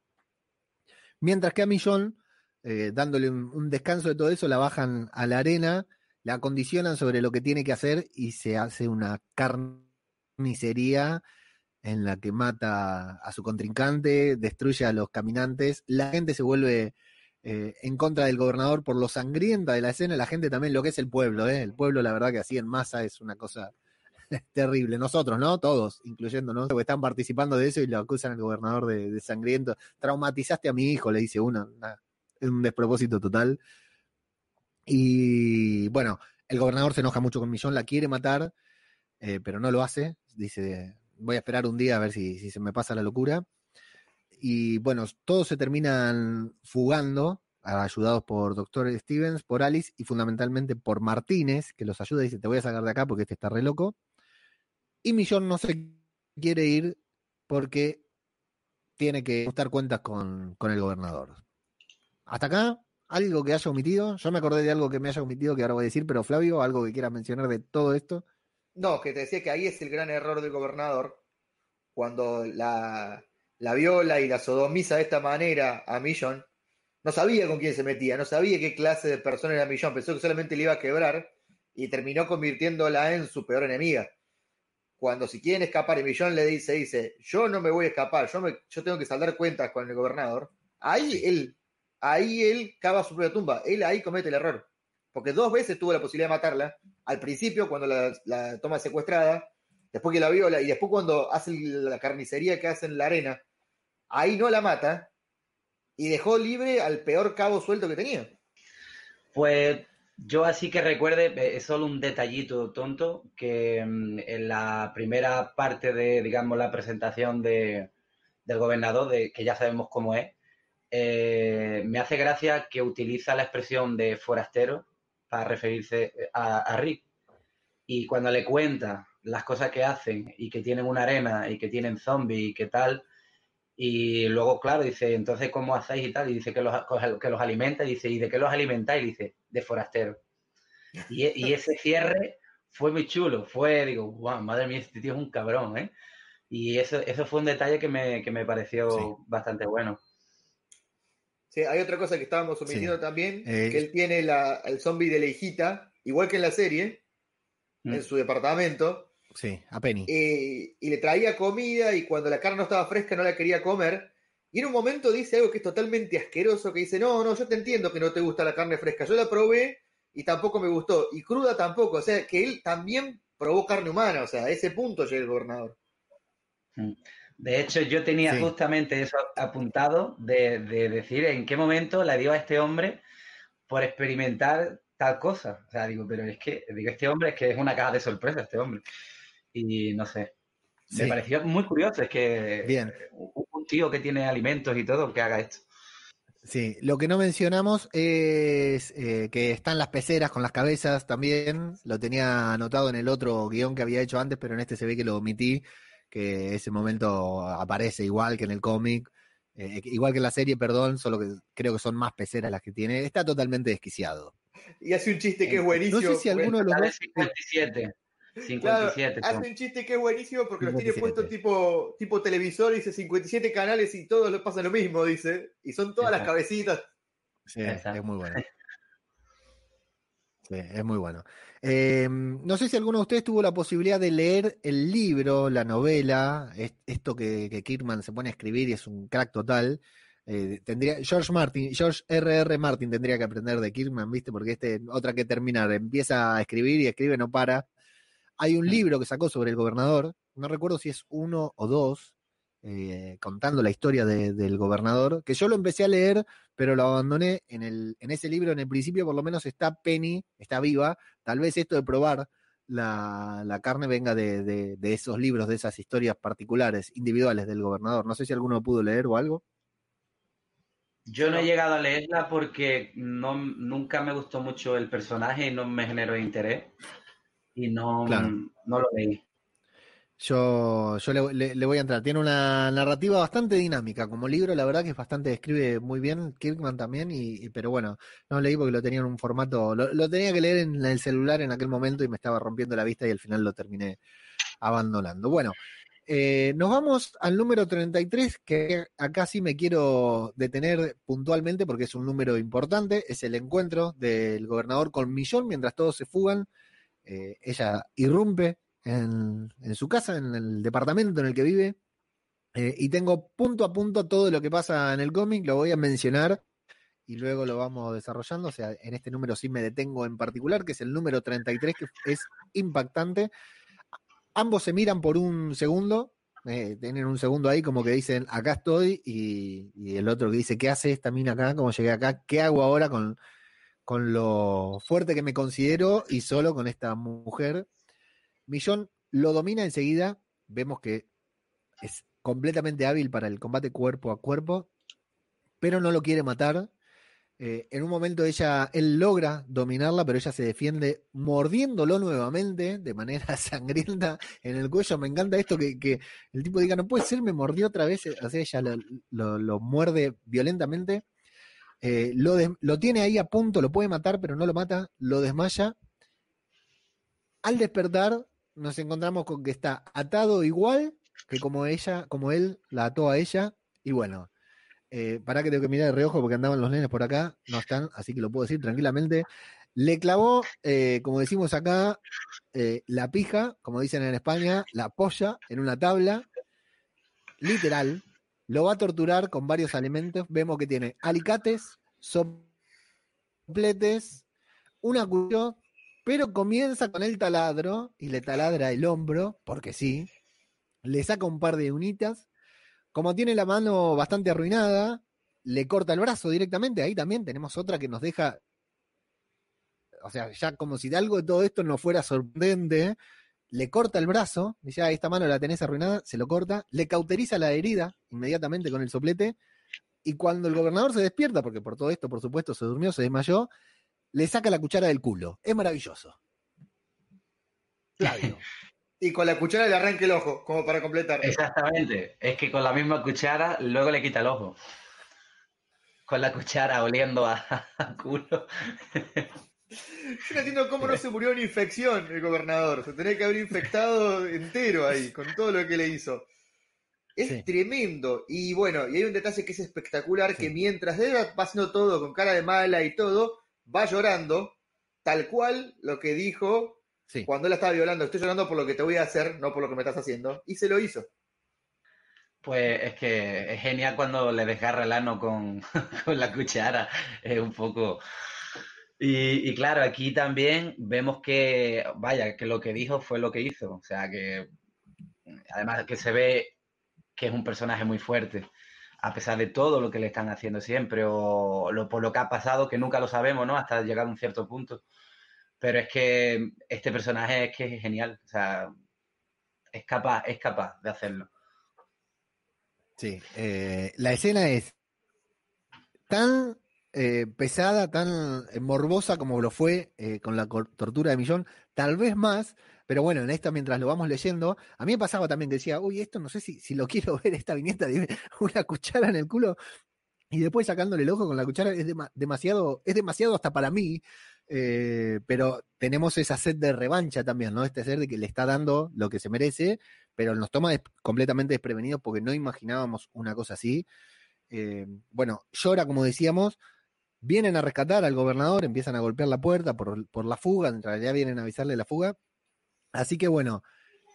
Mientras que a Millón, eh, dándole un, descanso de todo eso, la bajan a la arena, la condicionan sobre lo que tiene que hacer y se hace una carnicería en la que mata a su contrincante, destruye a los caminantes, la gente se vuelve eh, en contra del gobernador por lo sangrienta de la escena, la gente también lo que es el pueblo, ¿eh? el pueblo la verdad que así en masa es una cosa <laughs> terrible, nosotros, ¿no? Todos, incluyéndonos, que están participando de eso y lo acusan al gobernador de, sangriento, traumatizaste a mi hijo, le dice uno, es un despropósito total. Y bueno, el gobernador se enoja mucho con Millón, la quiere matar, eh, pero no lo hace, dice, voy a esperar un día a ver si, se me pasa la locura. Y bueno, todos se terminan fugando, ayudados por Doctor Stevens, por Alice y fundamentalmente por Martínez, que los ayuda y dice, te voy a sacar de acá porque este está re loco. Y Millón no se quiere ir porque tiene que dar cuentas con, con el gobernador. Hasta acá, algo que haya omitido. Yo me acordé de algo que me haya omitido que ahora voy a decir, pero Flavio, algo que quieras mencionar de todo esto. No, que te decía que ahí es el gran error del gobernador, cuando la, viola y la sodomiza de esta manera a Millón, no sabía con quién se metía, no sabía qué clase de persona era Millón, pensó que solamente le iba a quebrar y terminó convirtiéndola en su peor enemiga. Cuando si quieren escapar y Millón le dice, dice, yo no me voy a escapar, yo, me, yo tengo que saldar cuentas con el gobernador, ahí él, ahí él cava su propia tumba, él ahí comete el error porque dos veces tuvo la posibilidad de matarla, al principio cuando la, toma secuestrada, después que la viola y después cuando hace la carnicería que hace en la arena, ahí no la mata y dejó libre al peor cabo suelto que tenía. Pues yo así que recuerde, eh, es solo un detallito tonto, que mm, en la primera parte de, digamos, la presentación de, del gobernador, que ya sabemos cómo es, eh, me hace gracia que utiliza la expresión de forastero para referirse a, a Rick. Y cuando le cuenta las cosas que hacen y que tienen una arena y que tienen zombies y que tal, y luego, claro, dice, entonces, ¿cómo hacéis y tal? Y dice que los, que los alimenta, y dice, ¿y de qué los alimentáis? Y dice, de forastero. <laughs> Y, y, ese cierre fue muy chulo, fue, digo, wow, madre mía, este tío es un cabrón, ¿eh? Y eso, eso fue un detalle que me, que me pareció Sí. bastante bueno. Sí, hay otra cosa que estábamos omitiendo Sí. también, Eh, que él tiene la, el zombie de la hijita, igual que en la serie, Mm. en su departamento, Sí, a Penny. eh, y le traía comida y cuando la carne no estaba fresca no la quería comer. Y en un momento dice algo que es totalmente asqueroso, que dice, no, no, yo te entiendo que no te gusta la carne fresca, yo la probé y tampoco me gustó, y cruda tampoco, o sea, que él también probó carne humana, o sea, a ese punto llega el gobernador. De hecho, yo tenía Sí. justamente eso apuntado de, de decir en qué momento le dio a este hombre por experimentar tal cosa. O sea, digo, pero es que, digo, este hombre es que es una caja de sorpresa, este hombre. Y no sé, me pareció muy curioso, es que Bien. un tío que tiene alimentos y todo, que haga esto. Sí, lo que no mencionamos es eh, que están las peceras con las cabezas también. Lo tenía anotado en el otro guion que había hecho antes, pero en este se ve que lo omití, que ese momento aparece igual que en el cómic, eh, igual que en la serie, perdón, solo que creo que son más peceras las que tiene. Está totalmente desquiciado. Y hace un chiste que es No buenísimo. No sé si alguno de los Sale dos... 57. Claro, 57. son. hace un chiste que es buenísimo porque los tiene 57. puestos tipo, tipo televisor, dice 57 canales y todos les pasa lo mismo, dice. Y son todas las cabecitas. Sí, Exacto. es muy bueno. <laughs> Sí, es muy bueno. Eh, no sé si alguno de ustedes tuvo la posibilidad de leer el libro, la novela, es- esto que, que Kirkman se pone a escribir y es un crack total. Eh, tendría, George Martin, George R.R. Martin tendría que aprender de Kirkman, ¿viste? Porque este, otra que terminar, empieza a escribir y escribe, no para. Hay un Mm. libro que sacó sobre el gobernador, no recuerdo si es uno o dos, eh, contando la historia de- del gobernador, que yo lo empecé a leer, pero lo abandoné en, el, en ese libro, en el principio por lo menos está Penny, está viva, tal vez esto de probar la, la carne venga de, de- de esos libros, de esas historias particulares, individuales del gobernador. No sé si alguno pudo leer o algo. Yo no he llegado a leerla porque no, nunca me gustó mucho el personaje y no me generó interés. Y no, Claro. no lo leí. Yo, yo le, voy a entrar. Tiene una narrativa bastante dinámica. Como libro, la verdad que es bastante, escribe muy bien, Kirkman también, y, pero bueno, no leí porque lo tenía en un formato, lo, lo tenía que leer en el celular en aquel momento y me estaba rompiendo la vista y al final lo terminé abandonando. Bueno, eh, nos vamos al número 33, que acá sí me quiero detener puntualmente porque es un número importante, es el encuentro del gobernador con Millón mientras todos se fugan. Eh, ella irrumpe en, su casa, en el departamento en el que vive, eh, y tengo punto a punto todo lo que pasa en el cómic, lo voy a mencionar y luego lo vamos desarrollando. O sea, en este número sí me detengo en particular, que es el número 33, que es impactante. Ambos se miran por un segundo, eh, tienen un segundo ahí como que dicen, acá estoy, y, y el otro que dice, ¿qué hace esta mina acá? ¿Cómo llegué acá? ¿Qué hago ahora con, con lo fuerte que me considero y solo con esta mujer? Millón lo domina enseguida, vemos que es completamente hábil para el combate cuerpo a cuerpo, pero no lo quiere matar. Eh, en un momento ella, él logra dominarla, pero ella se defiende mordiéndolo nuevamente de manera <laughs> sangrienta en el cuello. Me encanta esto que, el tipo diga, no puede ser, me mordió otra vez. O sea, ella lo, muerde violentamente. Eh, lo, lo tiene ahí a punto, lo puede matar, pero no lo mata, lo desmaya. Al despertar, nos encontramos con que está atado igual que como ella, como él la ató a ella. Y bueno, eh, para que tengo que mirar de reojo porque andaban los nenes por acá, no están, así que lo puedo decir tranquilamente. Le clavó, eh, como decimos acá, eh, la pija, como dicen en España, la polla en una tabla, literal. Lo va a torturar con varios alimentos. Vemos que tiene alicates, sopletes, una cuchillo, pero comienza con el taladro y le taladra el hombro, porque sí. Le saca un par de unitas. Como tiene la mano bastante arruinada, le corta el brazo directamente. Ahí también tenemos otra que nos deja. O sea, ya como si de algo de todo esto no fuera sorprendente. Le corta el brazo, dice, ah, esta mano la tenés arruinada, se lo corta, le cauteriza la herida inmediatamente con el soplete. Y cuando el gobernador se despierta, porque por todo esto, por supuesto, se durmió, se desmayó, le saca la cuchara del culo. Es maravilloso. Flavio. <laughs> Y con la cuchara le arranca el ojo, como para completar. Exactamente. Es que con la misma cuchara luego le quita el ojo. Con la cuchara oliendo a, <laughs> a culo. Yo no entiendo cómo no se murió en infección el gobernador. Se tenía que haber infectado entero ahí, con todo lo que le hizo. Es Sí. tremendo. Y bueno, y hay un detalle que es espectacular, que mientras él va haciendo todo con cara de mala y todo, va llorando, tal cual lo que dijo Sí. cuando él la estaba violando. Estoy llorando por lo que te voy a hacer, no por lo que me estás haciendo. Y se lo hizo. Pues es que es genial cuando le desgarra el ano con, <laughs> con la cuchara. Es un poco. Y, y claro, aquí también vemos que, vaya, que lo que dijo fue lo que hizo. O sea, que además que se ve que es un personaje muy fuerte, a pesar de todo lo que le están haciendo siempre o por lo que ha pasado, que nunca lo sabemos, ¿no? Hasta llegar a un cierto punto. Pero es que este personaje es que es genial. O sea, es capaz, es capaz de hacerlo. Sí, eh, la escena es tan eh, pesada, tan morbosa como lo fue eh, con la tortura de Millón, tal vez más, pero bueno, en esto mientras lo vamos leyendo, a mí me pasaba también que decía, uy, esto no sé si, si lo quiero ver, esta viñeta de <laughs> una cuchara en el culo, y después sacándole el ojo con la cuchara es dema- demasiado, es demasiado hasta para mí, eh, pero tenemos esa sed de revancha también, ¿no? Este ser de que le está dando lo que se merece, pero nos toma completamente desprevenidos porque no imaginábamos una cosa así. Eh, bueno, llora, como decíamos, vienen a rescatar al gobernador, empiezan a golpear la puerta por, por la fuga, en realidad vienen a avisarle la fuga. Así que bueno,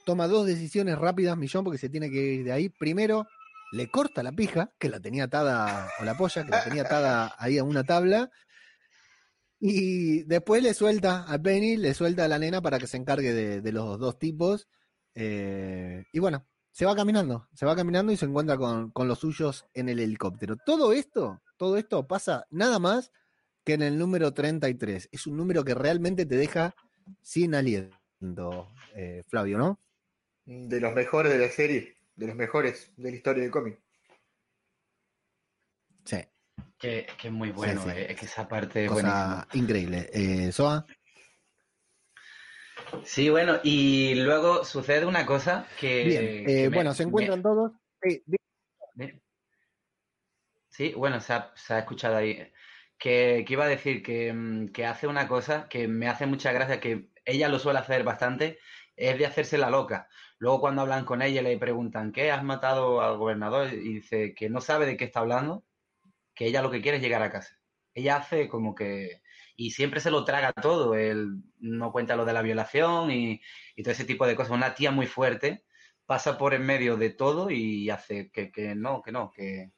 toma dos decisiones rápidas, Millón, porque se tiene que ir de ahí. Primero, le corta la pija, que la tenía atada, o la polla, que la tenía atada ahí a una tabla. Y después le suelta a Penny, le suelta a la nena para que se encargue de, los dos tipos. Eh, y bueno, se va caminando, se va caminando y se encuentra con, con los suyos en el helicóptero. Todo esto, todo esto pasa nada más que en el número 33. Es un número que realmente te deja sin aliento, eh, Flavio, ¿no? De los mejores de la serie, de los mejores de la historia del cómic. Sí, Que, que es muy bueno, Sí, sí. eh, es que esa parte es cosa increíble. Eh, Soa, Sí, bueno, y luego sucede una cosa que... bien. que Eh, me- bueno, se encuentran todos. Sí, Sí, bueno, se ha, se ha escuchado ahí. Que, que iba a decir que, mm, que hace una cosa que me hace mucha gracia, que ella lo suele hacer bastante, es de hacerse la loca. Luego cuando hablan con ella le preguntan, ¿qué? ¿Has matado al gobernador? Y dice que no sabe de qué está hablando, que ella lo que quiere es llegar a casa. Ella hace como que... Y siempre se lo traga todo. Él no cuenta lo de la violación y, y todo ese tipo de cosas. Una tía muy fuerte pasa por en medio de todo y hace que, que no, que no, que,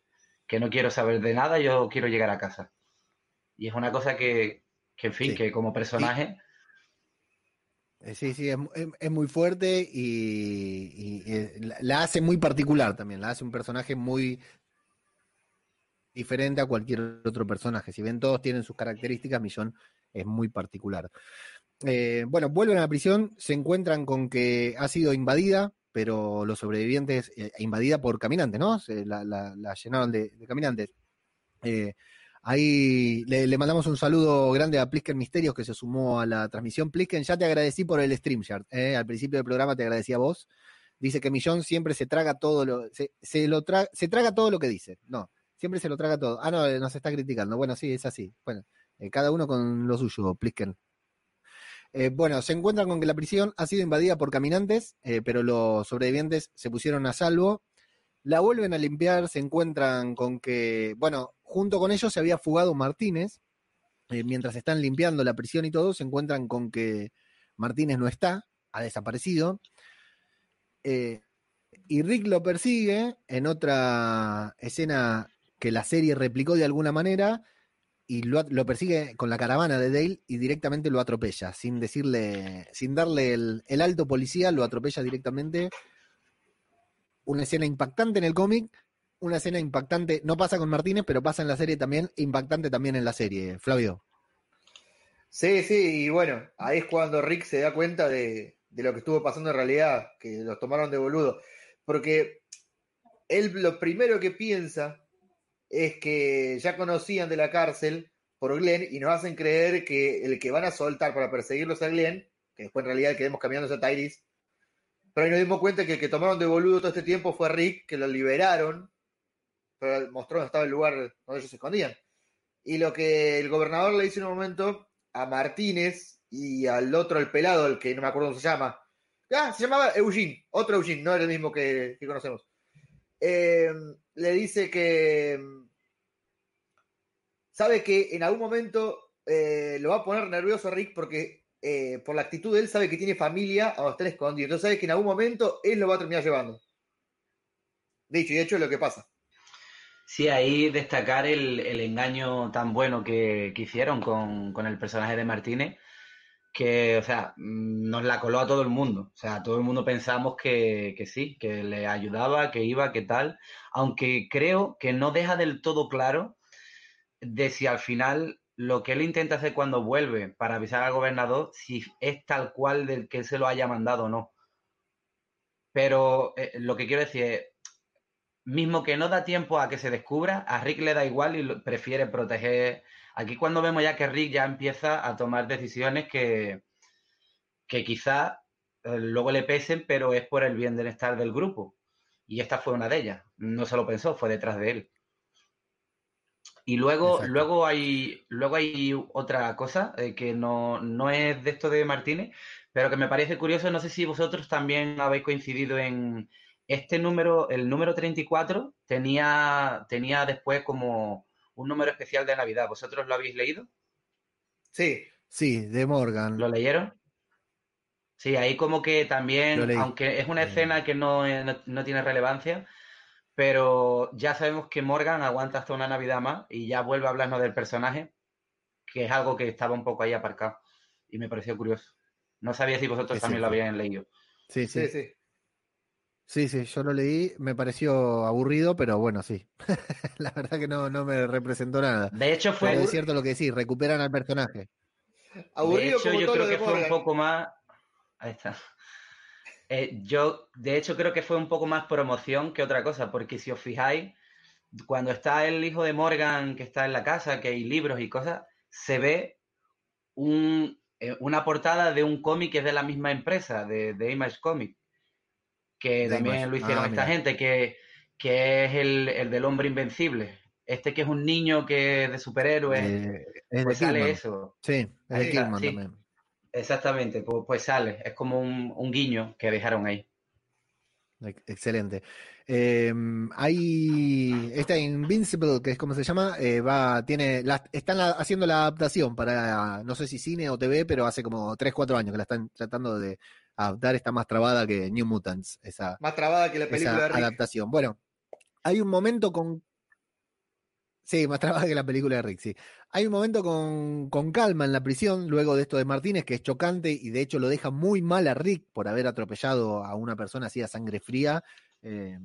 que no quiero saber de nada, yo quiero llegar a casa. Y es una cosa que, que en fin, Sí. que como personaje... eh, sí, sí, es, muy fuerte y, eh, la, hace muy particular también. La hace un personaje muy diferente a cualquier otro personaje. Si bien todos tienen sus características, Millón es muy particular. Eh, bueno, vuelven a la prisión, se encuentran con que ha sido invadida, pero los sobrevivientes, invadida por caminantes, ¿no? Se la, la- la llenaron de, de caminantes. Eh, ahí le, mandamos un saludo grande a Plisken Misterios que se sumó a la transmisión. Plisken, ya te agradecí por el StreamYard. ¿eh? Al principio del programa te agradecí a vos. Dice que Millón siempre se traga todo lo, se, lo traga todo lo que dice. No, siempre se lo traga todo. Ah, no, nos está criticando. Bueno, sí, es así. Bueno, eh, cada uno con lo suyo, Plisken. Eh, bueno, se encuentran con que la prisión ha sido invadida por caminantes, pero los sobrevivientes se pusieron a salvo. La vuelven a limpiar, se encuentran con que, bueno, junto con ellos se había fugado Martínez. Eh, mientras están limpiando la prisión y todo, se encuentran con que Martínez no está, ha desaparecido. Eh, y Rick lo persigue en otra escena que la serie replicó de alguna manera y lo, lo persigue con la caravana de Dale y directamente lo atropella, sin decirle, sin darle el, el alto policía, lo atropella directamente. Una escena impactante en el cómic, una escena impactante, no pasa con Martínez, pero pasa en la serie también, impactante también en la serie, Flavio. Sí, sí, y bueno, ahí es cuando Rick se da cuenta de, de lo que estuvo pasando en realidad, que los tomaron de boludo. Porque él lo primero que piensa es que ya conocían de la cárcel, por Glenn y nos hacen creer que el que van a soltar para perseguirlos a Glenn, que después en realidad el que vemos caminando es a Tyrese, pero ahí nos dimos cuenta que el que tomaron de boludo todo este tiempo fue Rick, que lo liberaron, pero mostró dónde estaba el lugar donde ellos se escondían. Y lo que el gobernador le dice en un momento a Martínez y al otro, el pelado, el que no me acuerdo cómo se llama. Ah, se llamaba Eugene, otro Eugene, no era el mismo que, que conocemos. Eh, le dice que sabe que en algún momento eh, lo va a poner nervioso a Rick porque eh, por la actitud de él sabe que tiene familia a estar escondido. Entonces sabe que en algún momento él lo va a terminar llevando. Dicho y hecho es lo que pasa. Sí, ahí destacar el, el engaño tan bueno que, que hicieron con, con, el personaje de Martínez, que, o sea, nos la coló a todo el mundo. O sea, todo el mundo pensamos que, que sí, que le ayudaba, que iba, que tal, aunque creo que no deja del todo claro de si al final lo que él intenta hacer cuando vuelve para avisar al gobernador, si es tal cual del que él se lo haya mandado o no. Pero eh, lo que quiero decir es, mismo que no da tiempo a que se descubra, a Rick le da igual y prefiere proteger. Aquí cuando vemos ya que Rick ya empieza a tomar decisiones que, que quizá eh, luego le pesen, pero es por el bienestar del grupo. Y esta fue una de ellas. No se lo pensó, fue detrás de él. Y luego, luego hay, luego hay otra cosa eh, que no, no es de esto de Martínez, pero que me parece curioso. No sé si vosotros también habéis coincidido en este número, el número 34, tenía, tenía después como un número especial de Navidad. ¿Vosotros lo habéis leído? Sí, sí, de Morgan. ¿Lo leyeron? Sí, ahí como que también, aunque es una escena que no, no, no tiene relevancia, pero ya sabemos que Morgan aguanta hasta una Navidad más y ya vuelve a hablarnos del personaje, que es algo que estaba un poco ahí aparcado y me pareció curioso. No sabía si vosotros sí, también sí, lo habían leído. Sí, sí, sí. Sí, sí, yo lo leí, me pareció aburrido, pero bueno, sí. <laughs> la verdad que no, no me representó nada. De hecho, fue. Pero es cierto lo que decís, recuperan al personaje. Aburrido de hecho, yo creo que fue un poco más. Ahí está. Eh, yo, de hecho, creo que fue un poco más promoción que otra cosa, porque si os fijáis, cuando está el hijo de Morgan que está en la casa, que hay libros y cosas, se ve un, eh, una portada de un cómic que es de la misma empresa, de, de Image Comic, que de también Image. lo hicieron ah, esta mira. gente, que, que es el, el, del hombre invencible. Este que es un niño que de superhéroe, eh, es pues de sale eso. Sí, es de Kidman sí. también. Exactamente, pues, pues, sale, es como un, un, guiño que dejaron ahí. Excelente. Eh, hay esta Invincible, que es como se llama, eh, va, tiene, la, están la, haciendo la adaptación para, no sé si cine o TV, pero hace como 3, 4 años que la están tratando de adaptar, está más trabada que New Mutants, esa, más trabada que la película esa adaptación. Bueno, hay un momento con Sí, más trabada que la película de Rick, sí. Hay un momento con, con, calma en la prisión, luego de esto de Martínez, que es chocante y de hecho lo deja muy mal a Rick por haber atropellado a una persona así a sangre fría. Eh,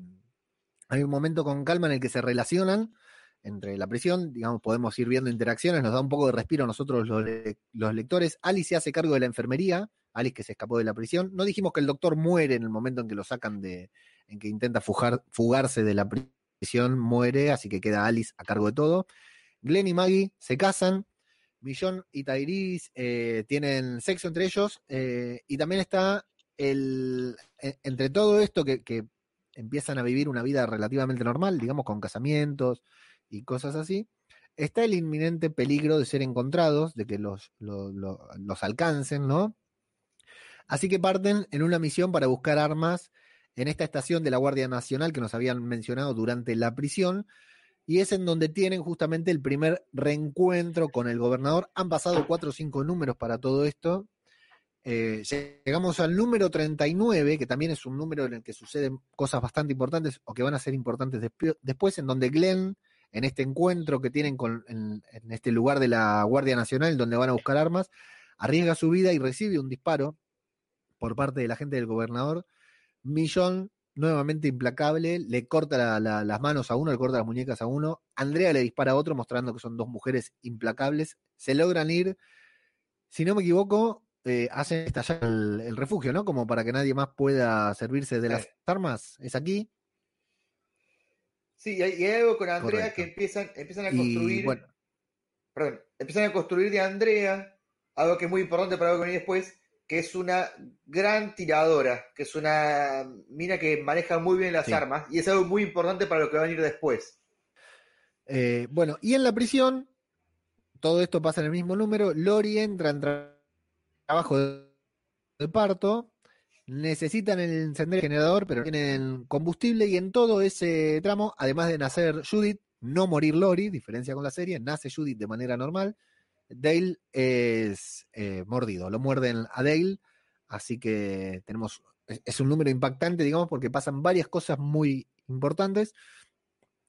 hay un momento con calma en el que se relacionan entre la prisión, digamos, podemos ir viendo interacciones, nos da un poco de respiro a nosotros los, le los lectores. Alice se hace cargo de la enfermería, Alice que se escapó de la prisión. No dijimos que el doctor muere en el momento en que lo sacan de, en que intenta fugar, fugarse de la prisión muere, así que queda Alice a cargo de todo. Glenn y Maggie se casan. Millón y Tyrese eh, tienen sexo entre ellos. Eh, y también está el. Entre todo esto que, que, empiezan a vivir una vida relativamente normal, digamos, con casamientos y cosas así. Está el inminente peligro de ser encontrados, de que los, los, los alcancen, ¿no? Así que parten en una misión para buscar armas en esta estación de la Guardia Nacional que nos habían mencionado durante la prisión, y es en donde tienen justamente el primer reencuentro con el gobernador. Han pasado cuatro o cinco números para todo esto. Eh, llegamos al número 39, que también es un número en el que suceden cosas bastante importantes o que van a ser importantes después, en donde Glenn, en este encuentro que tienen con, en, en este lugar de la Guardia Nacional, donde van a buscar armas, arriesga su vida y recibe un disparo por parte de la gente del gobernador Millón, nuevamente implacable, le corta la, la, las manos a uno, le corta las muñecas a uno. Andrea le dispara a otro, mostrando que son dos mujeres implacables. Se logran ir, si no me equivoco, eh, hacen estallar el, el, refugio, ¿no? Como para que nadie más pueda servirse de las eh. armas. ¿Es aquí? Sí, y hay, algo con Andrea Correcto. que empiezan, empiezan a construir. Y, bueno, perdón, empiezan a construir de Andrea algo que es muy importante para lo que viene después, que es una gran tiradora, que es una mina que maneja muy bien las Sí. armas, y es algo muy importante para lo que va a venir después. Eh, bueno, y en la prisión, todo esto pasa en el mismo número. Lori entra en tra- trabajo de, de parto. Necesitan el encender el generador, pero tienen combustible. Y en todo ese tramo, además de nacer Judith, no morir Lori, diferencia con la serie, nace Judith de manera normal. Dale es eh, mordido, lo muerden a Dale. Así que tenemos. Es, es un número impactante, digamos, porque pasan varias cosas muy importantes.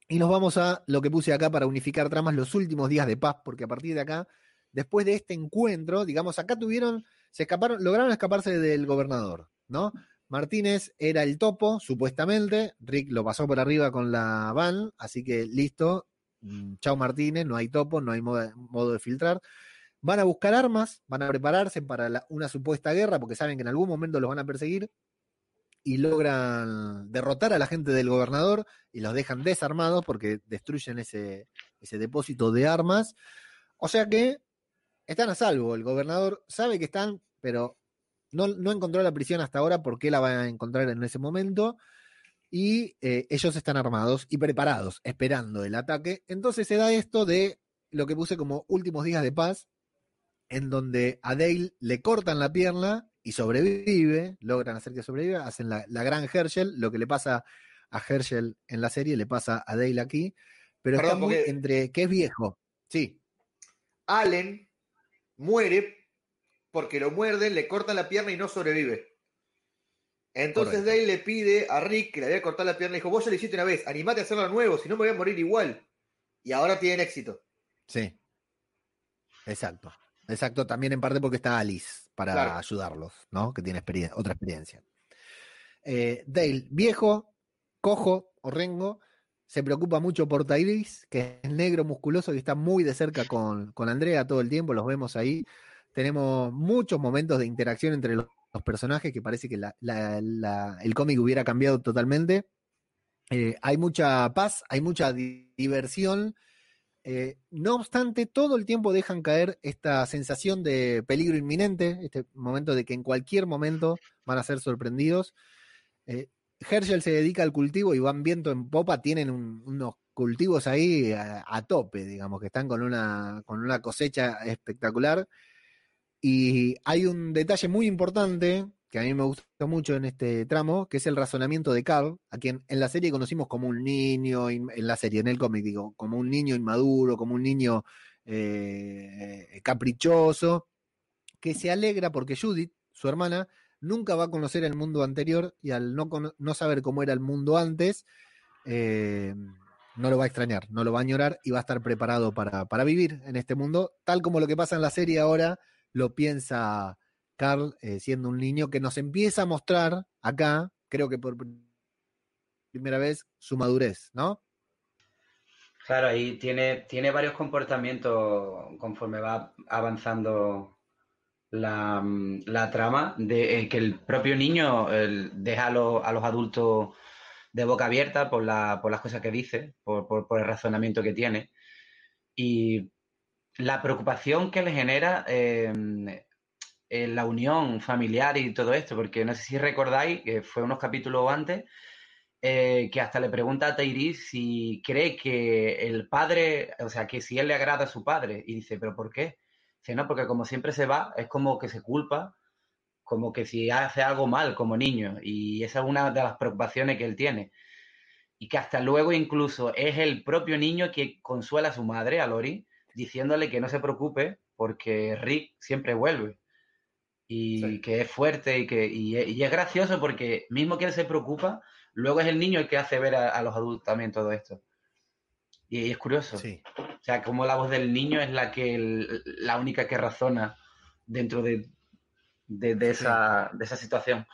Y nos vamos a lo que puse acá para unificar tramas, los últimos días de paz, porque a partir de acá, después de este encuentro, digamos, acá tuvieron, se escaparon, lograron escaparse del gobernador, ¿no? Martínez era el topo, supuestamente, Rick lo pasó por arriba con la van, así que listo, chao Martínez, no hay topo, no hay modo, de filtrar. Van a buscar armas, van a prepararse para una supuesta guerra, porque saben que en algún momento los van a perseguir, y logran derrotar a la gente del gobernador y los dejan desarmados porque destruyen ese, ese depósito de armas. O sea que están a salvo. El gobernador sabe que están, pero no, no encontró la prisión hasta ahora. ¿Por qué la van a encontrar en ese momento? Y eh, ellos están armados y preparados, esperando el ataque. Entonces se da esto de lo que puse como últimos días de paz, en donde a Dale le cortan la pierna y sobrevive, logran hacer que sobreviva, hacen la, la gran Herschel, lo que le pasa a Herschel en la serie le pasa a Dale aquí, pero Perdón, está muy porque- entre que es viejo, sí, Allen muere porque lo muerden, le cortan la pierna y no sobrevive. Entonces Correcto. Dale le pide a Rick, que le había cortado la pierna, y dijo, vos ya lo hiciste una vez, animate a hacerlo de nuevo, si no me voy a morir igual. Y ahora tienen éxito. sí, exacto, exacto, también en parte porque está Alice para Claro. ayudarlos, ¿no? Que tiene otra experiencia. Eh, Dale, viejo, cojo, horrengo, se preocupa mucho por Tyrese, que es negro, musculoso, y está muy de cerca con, con Andrea todo el tiempo, los vemos ahí. Tenemos muchos momentos de interacción entre los, los personajes que parece que la- el cómic hubiera cambiado totalmente. Eh, hay mucha paz, hay mucha di- diversión. Eh, no obstante, todo el tiempo dejan caer esta sensación de peligro inminente, este momento de que en cualquier momento van a ser sorprendidos. Eh, Herschel se dedica al cultivo y van viento en popa, tienen un- unos cultivos ahí a, a tope, digamos, que están con una, con una cosecha espectacular. Y hay un detalle muy importante que a mí me gusta mucho en este tramo, que es el razonamiento de Carl, a quien en la serie conocimos como un niño, en la serie, en el cómic, digo, como un niño inmaduro, como un niño eh, caprichoso, que se alegra porque Judith, su hermana, nunca va a conocer el mundo anterior y al no, no saber cómo era el mundo antes, eh, no lo va a extrañar, no lo va a añorar y va a estar preparado para, para vivir en este mundo, tal como lo que pasa en la serie ahora lo piensa Carl eh, siendo un niño que nos empieza a mostrar acá, creo que por pr- primera vez, su madurez, ¿no? Claro, ahí tiene, tiene varios comportamientos conforme va avanzando la, mm, la trama, de eh, que el propio niño el, deja a, los- a los adultos de boca abierta por, la, por las cosas que dice, por, por- por el razonamiento que tiene. Y la preocupación que le genera eh, en la unión familiar y todo esto, porque no sé si recordáis, que fue unos capítulos antes, eh, que hasta le pregunta a Tyrese si cree que el padre, o sea, que si él le agrada a su padre, y dice, ¿pero por qué? Dice, no, porque como siempre se va, es como que se culpa, como que si hace algo mal como niño, y esa es una de las preocupaciones que él tiene. Y que hasta luego incluso es el propio niño que consuela a su madre, a Lori, diciéndole que no se preocupe porque Rick siempre vuelve. Y Sí. que es fuerte y que y, y es gracioso porque mismo que él se preocupa, luego es el niño el que hace ver a, a los adultos también todo esto. Y, es curioso. Sí. O sea, como la voz del niño es la que el- la única que razona dentro de, de, de esa, de esa situación.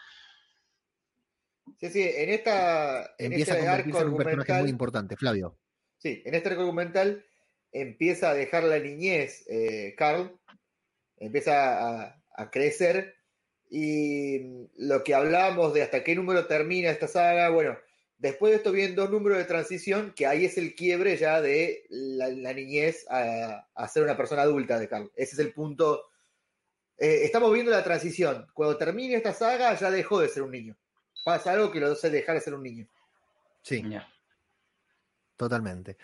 Sí, sí, en esta. En Empieza a este convertirse arco en un personaje muy importante, Flavio. Sí, en este arco argumental empieza a dejar la niñez, eh, Carl, empieza a, a crecer y lo que hablábamos de hasta qué número termina esta saga, bueno, Después de esto vienen dos números de transición, que ahí es el quiebre ya de la, la niñez a, a, ser una persona adulta de Carl. Ese es el punto. Eh, estamos viendo la transición. Cuando termine esta saga, ya dejó de ser un niño. Pasa algo que lo hace dejar de ser un niño. Sí. Totalmente.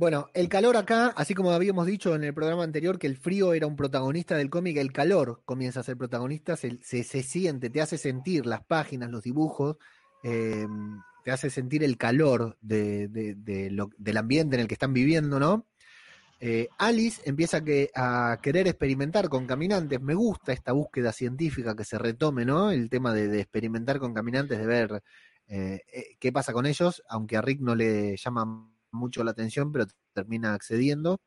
Bueno, el calor acá, así como habíamos dicho en el programa anterior que el frío era un protagonista del cómic, el calor comienza a ser protagonista, se, se, se siente, te hace sentir las páginas, los dibujos, eh, te hace sentir el calor de, de, lo, del ambiente en el que están viviendo, ¿no? Eh, Alice empieza a, que, a, querer experimentar con caminantes. Me gusta esta búsqueda científica que se retome, ¿no? El tema de, de experimentar con caminantes, de ver eh, eh, qué pasa con ellos, aunque a Rick no le llama mucho la atención, pero termina accediendo.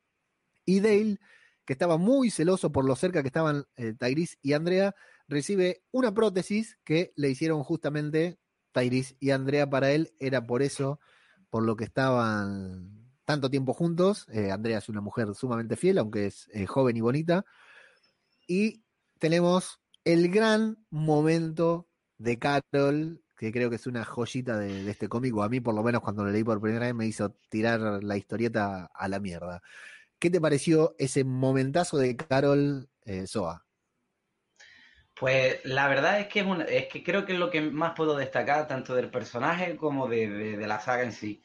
Y Dale, que estaba muy celoso por lo cerca que estaban eh, Tyrese y Andrea, recibe una prótesis que le hicieron justamente Tyrese y Andrea para él. Era por eso, por lo que estaban tanto tiempo juntos. Eh, Andrea es una mujer sumamente fiel, aunque es eh, joven y bonita. Y tenemos el gran momento de Carol que creo que es una joyita de, este cómic, a mí por lo menos cuando lo leí por primera vez me hizo tirar la historieta a la mierda. ¿Qué te pareció ese momentazo de Carol eh, Soa? Pues la verdad es que, es, una, es, que creo que es lo que más puedo destacar, tanto del personaje como de, de, la saga en sí.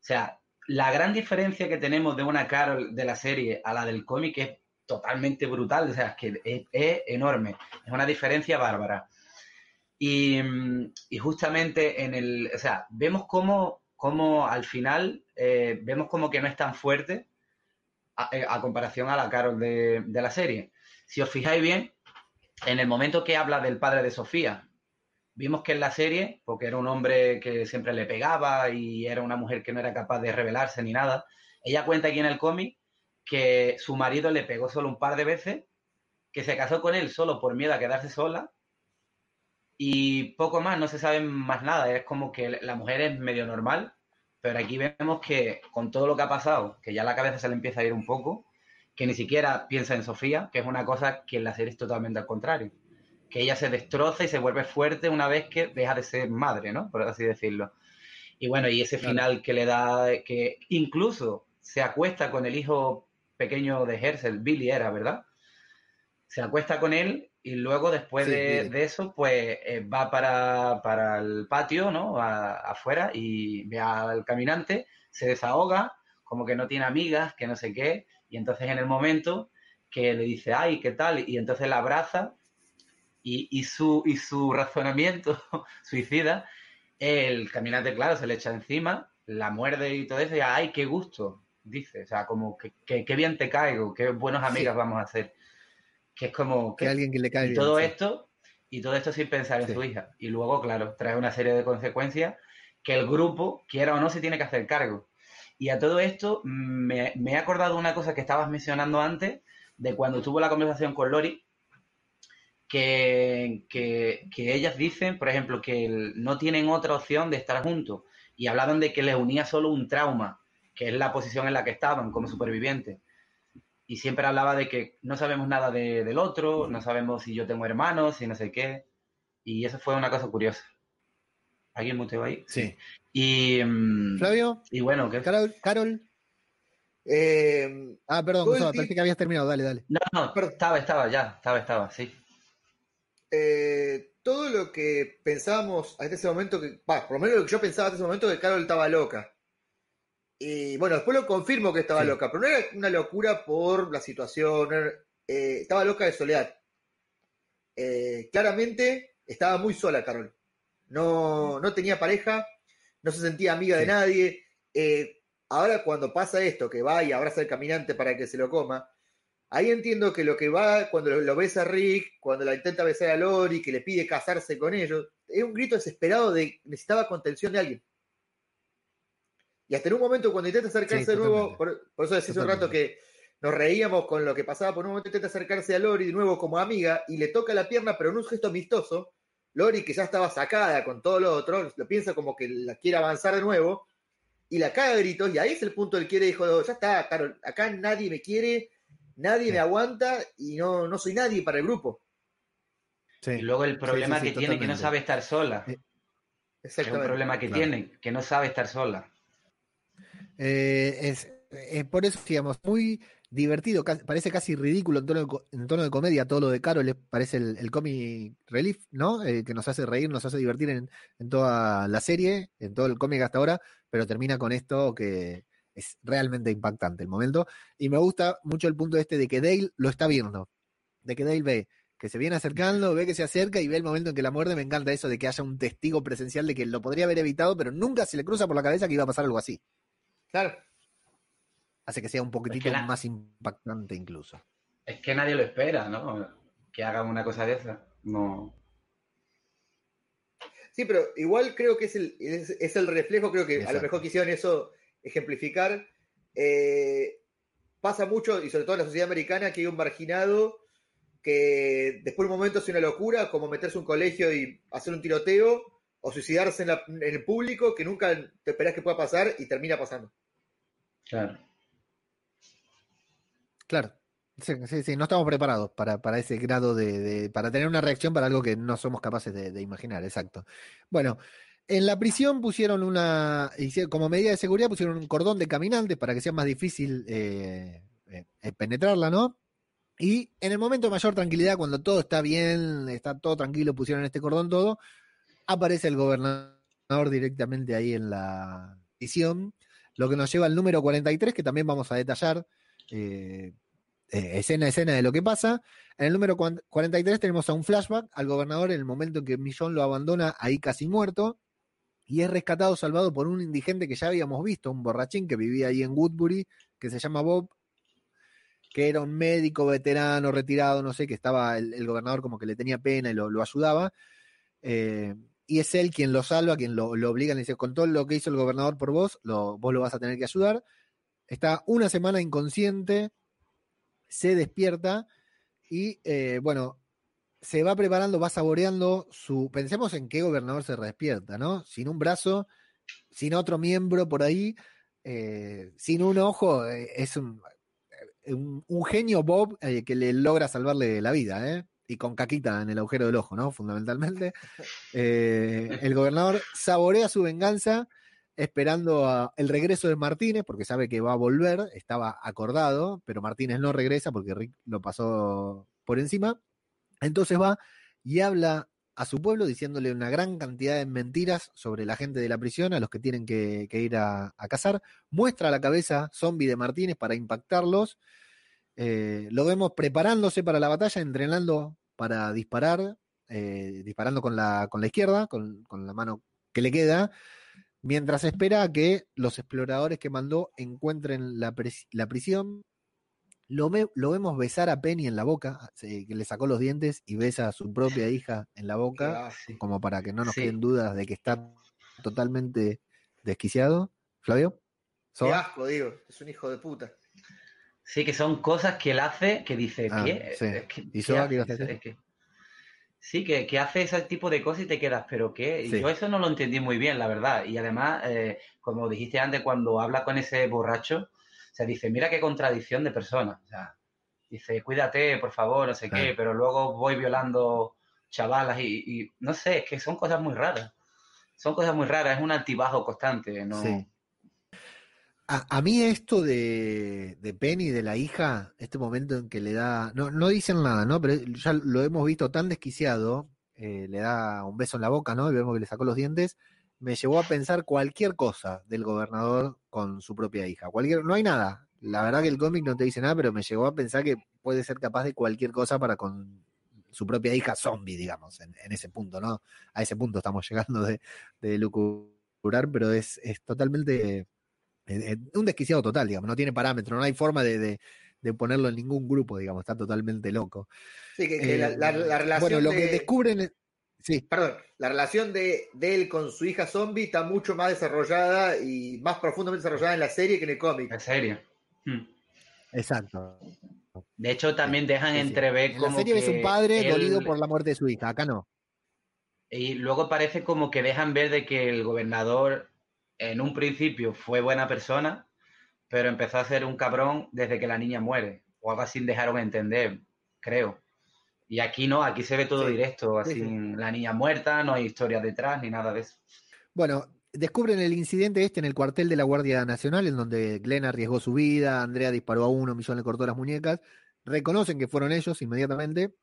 O sea, la gran diferencia que tenemos de una Carol de la serie a la del cómic es totalmente brutal, o sea, es que es enorme, es una diferencia bárbara. Y, y, justamente en el, o sea, vemos cómo, cómo al final, eh, vemos como que no es tan fuerte a, eh, a comparación a la Carol de, de, la serie. Si os fijáis bien, en el momento que habla del padre de Sofía, vimos que en la serie, porque era un hombre que siempre le pegaba y era una mujer que no era capaz de rebelarse ni nada, ella cuenta aquí en el cómic que su marido le pegó solo un par de veces, que se casó con él solo por miedo a quedarse sola y poco más, no se sabe más nada. Es como que la mujer es medio normal, pero aquí vemos que con todo lo que ha pasado, que ya la cabeza se le empieza a ir un poco, que ni siquiera piensa en Sofía, que es una cosa que en la serie es totalmente al contrario. Que ella se destroza y se vuelve fuerte una vez que deja de ser madre, ¿no? Por así decirlo. Y bueno, y ese final que le da, que incluso se acuesta con el hijo pequeño de Herschel, Billy era, ¿verdad? Se acuesta con él y luego después sí, de, de, eso, pues eh, va para, para, el patio, ¿no? A, afuera y ve al caminante, se desahoga, como que no tiene amigas, que no sé qué, y entonces en el momento que le dice, ay, ¿qué tal? Y entonces la abraza y, y, su, y su razonamiento <laughs> suicida, el caminante, claro, se le echa encima, la muerde y todo eso, y ay, qué gusto, dice, o sea, como que, que, que bien te caigo, qué buenas amigas sí. vamos a hacer que es como que, que alguien que le cae y bien, todo sí. esto y todo esto sin pensar en sí. su hija y luego claro trae una serie de consecuencias que el grupo quiera o no se tiene que hacer cargo y a todo esto me, me he acordado una cosa que estabas mencionando antes de cuando tuvo la conversación con Lori que, que, que ellas dicen por ejemplo que el, no tienen otra opción de estar juntos y hablaban de que les unía solo un trauma que es la posición en la que estaban como supervivientes y siempre hablaba de que no sabemos nada de, del otro, no sabemos si yo tengo hermanos, si no sé qué. Y eso fue una cosa curiosa. ¿Alguien muteó ahí? Sí. Y. Um, Flavio. Y bueno, ¿qué? Carol. Carol. Eh, ah, perdón, Gustavo, parece que habías terminado. Dale, dale. No, no, pero estaba, estaba, ya, estaba, estaba, sí. Eh, todo lo que pensábamos hasta ese momento, que, bah, por lo menos lo que yo pensaba hasta ese momento, que Carol estaba loca. Y bueno, después lo confirmo que estaba sí. loca, pero no era una locura por la situación, eh, estaba loca de soledad. Eh, claramente estaba muy sola Carol. No, no tenía pareja, no se sentía amiga sí. de nadie. Eh, ahora cuando pasa esto, que va y abraza al caminante para que se lo coma, ahí entiendo que lo que va, cuando lo, lo besa Rick, cuando la intenta besar a Lori, que le pide casarse con ellos, es un grito desesperado de necesitaba contención de alguien. Y hasta en un momento cuando intenta acercarse sí, de nuevo, por, por, eso decía hace un rato que nos reíamos con lo que pasaba, por un momento intenta acercarse a Lori de nuevo como amiga y le toca la pierna, pero en un gesto amistoso. Lori, que ya estaba sacada con todo lo otro, lo piensa como que la quiere avanzar de nuevo y la caga a gritos. Y ahí es el punto del quiere, dijo: Ya está, Carol, acá nadie me quiere, nadie sí. me aguanta y no, no soy nadie para el grupo. Sí. Y luego el problema sí, que tiene que no sabe estar sola. Es un problema que tiene, que no sabe estar sola. Eh, es, eh, por eso, digamos, muy divertido, parece casi ridículo en tono, de, en comedia todo lo de Carol, parece el, el comic relief, ¿no? Eh, que nos hace reír, nos hace divertir en, en, toda la serie, en todo el cómic hasta ahora, pero termina con esto que es realmente impactante el momento. Y me gusta mucho el punto este de que Dale lo está viendo, de que Dale ve que se viene acercando, ve que se acerca y ve el momento en que la muerde. Me encanta eso de que haya un testigo presencial de que lo podría haber evitado, pero nunca se le cruza por la cabeza que iba a pasar algo así. Claro, hace que sea un poquitito más impactante incluso. Es que nadie lo espera, ¿no? Que hagan una cosa de esa. No. Sí, pero igual creo que es el, es, el reflejo, creo que a lo mejor quisieron eso ejemplificar. Eh, pasa mucho, y sobre todo en la sociedad americana, que hay un marginado que después de un momento es una locura, como meterse en un colegio y hacer un tiroteo, o suicidarse en, en el público, que nunca te esperas que pueda pasar y termina pasando. Claro. Claro. Sí, sí, no estamos preparados para, para ese grado de, para tener una reacción para algo que no somos capaces de, imaginar, exacto. Bueno, en la prisión pusieron una, como medida de seguridad pusieron un cordón de caminantes para que sea más difícil eh, eh, penetrarla, ¿no? Y en el momento de mayor tranquilidad, cuando todo está bien, está todo tranquilo, pusieron este cordón todo, aparece el gobernador directamente ahí en la prisión, lo que nos lleva al número 43, que también vamos a detallar eh, eh, escena a escena de lo que pasa. En el número 43 tenemos a un flashback al gobernador en el momento en que Millón lo abandona ahí casi muerto y es rescatado, salvado por un indigente que ya habíamos visto, un borrachín que vivía ahí en Woodbury, que se llama Bob, que era un médico veterano, retirado, no sé, que estaba el, gobernador como que le tenía pena y lo, ayudaba. Eh, y es él quien lo salva, quien lo, obliga, le dice, con todo lo que hizo el gobernador por vos, lo, vos lo vas a tener que ayudar. Está una semana inconsciente, se despierta y, eh, bueno, se va preparando, va saboreando su... Pensemos en qué gobernador se despierta, ¿no? Sin un brazo, sin otro miembro por ahí, eh, sin un ojo, eh, es un, un, genio Bob que le logra salvarle la vida, ¿eh? Y con caquita en el agujero del ojo, ¿no? Fundamentalmente. <laughs> el gobernador saborea su venganza esperando el regreso de Martínez, porque sabe que va a volver, estaba acordado, pero Martínez no regresa porque Rick lo pasó por encima. Entonces va y habla a su pueblo diciéndole una gran cantidad de mentiras sobre la gente de la prisión, a los que tienen que, ir a, cazar. Muestra la cabeza zombie de Martínez para impactarlos. Eh, lo vemos preparándose para la batalla, entrenando para disparar, eh, disparando con la, con la izquierda, con, con la mano que le queda mientras espera a que los exploradores que mandó encuentren la, prisión. Lo, lo, vemos besar a Penny en la boca, que le sacó los dientes y besa a su propia hija en la boca, como para que no nos queden dudas de que está totalmente desquiciado. Flavio. Qué asco, digo, es un hijo de puta. Sí, que son cosas que él hace que dice, ah, ¿qué? ¿Y Soa qué hace? Sí, que, que, hace ese tipo de cosas y te quedas, pero ¿qué? Yo eso no lo entendí muy bien, la verdad. Y además, eh, como dijiste antes, cuando habla con ese borracho, se dice, mira qué contradicción de persona. O sea, dice, cuídate, por favor, no sé qué, pero luego voy violando chavalas y, no sé, es que son cosas muy raras. Son cosas muy raras, es un altibajo constante, ¿no? Sí. A, mí esto de, Penny, de la hija, este momento en que le da, no, no dicen nada, ¿no? Pero ya lo hemos visto tan desquiciado, eh, le da un beso en la boca, ¿no? Y vemos que le sacó los dientes, me llevó a pensar cualquier cosa del gobernador con su propia hija. Cualquier, no hay nada. La verdad que el cómic no te dice nada, pero me llevó a pensar que puede ser capaz de cualquier cosa para con su propia hija zombie, digamos, en, ese punto, ¿no? A ese punto estamos llegando de, de lucurar, pero es, es totalmente un desquiciado total, digamos, no tiene parámetro, no hay forma de, ponerlo en ningún grupo, digamos, está totalmente loco. Sí, que, la, eh, relación. Bueno, lo que descubren. Sí. Perdón, la relación de, él con su hija zombie está mucho más desarrollada y más profundamente desarrollada en la serie que en el cómic. En serie. Hmm. Exacto. De hecho, también dejan entrever en La serie es un padre dolido por la muerte de su hija, acá no. Y luego parece como que dejan ver de que el gobernador en un principio fue buena persona, pero empezó a ser un cabrón desde que la niña muere, o algo así dejaron entender, creo. Y aquí no, aquí se ve todo directo, así la niña muerta, no hay historia detrás ni nada de eso. Bueno, descubren el incidente este en el cuartel de la Guardia Nacional, en donde Glenn arriesgó su vida, Andrea disparó a uno, Millón le cortó las muñecas. Reconocen que fueron ellos inmediatamente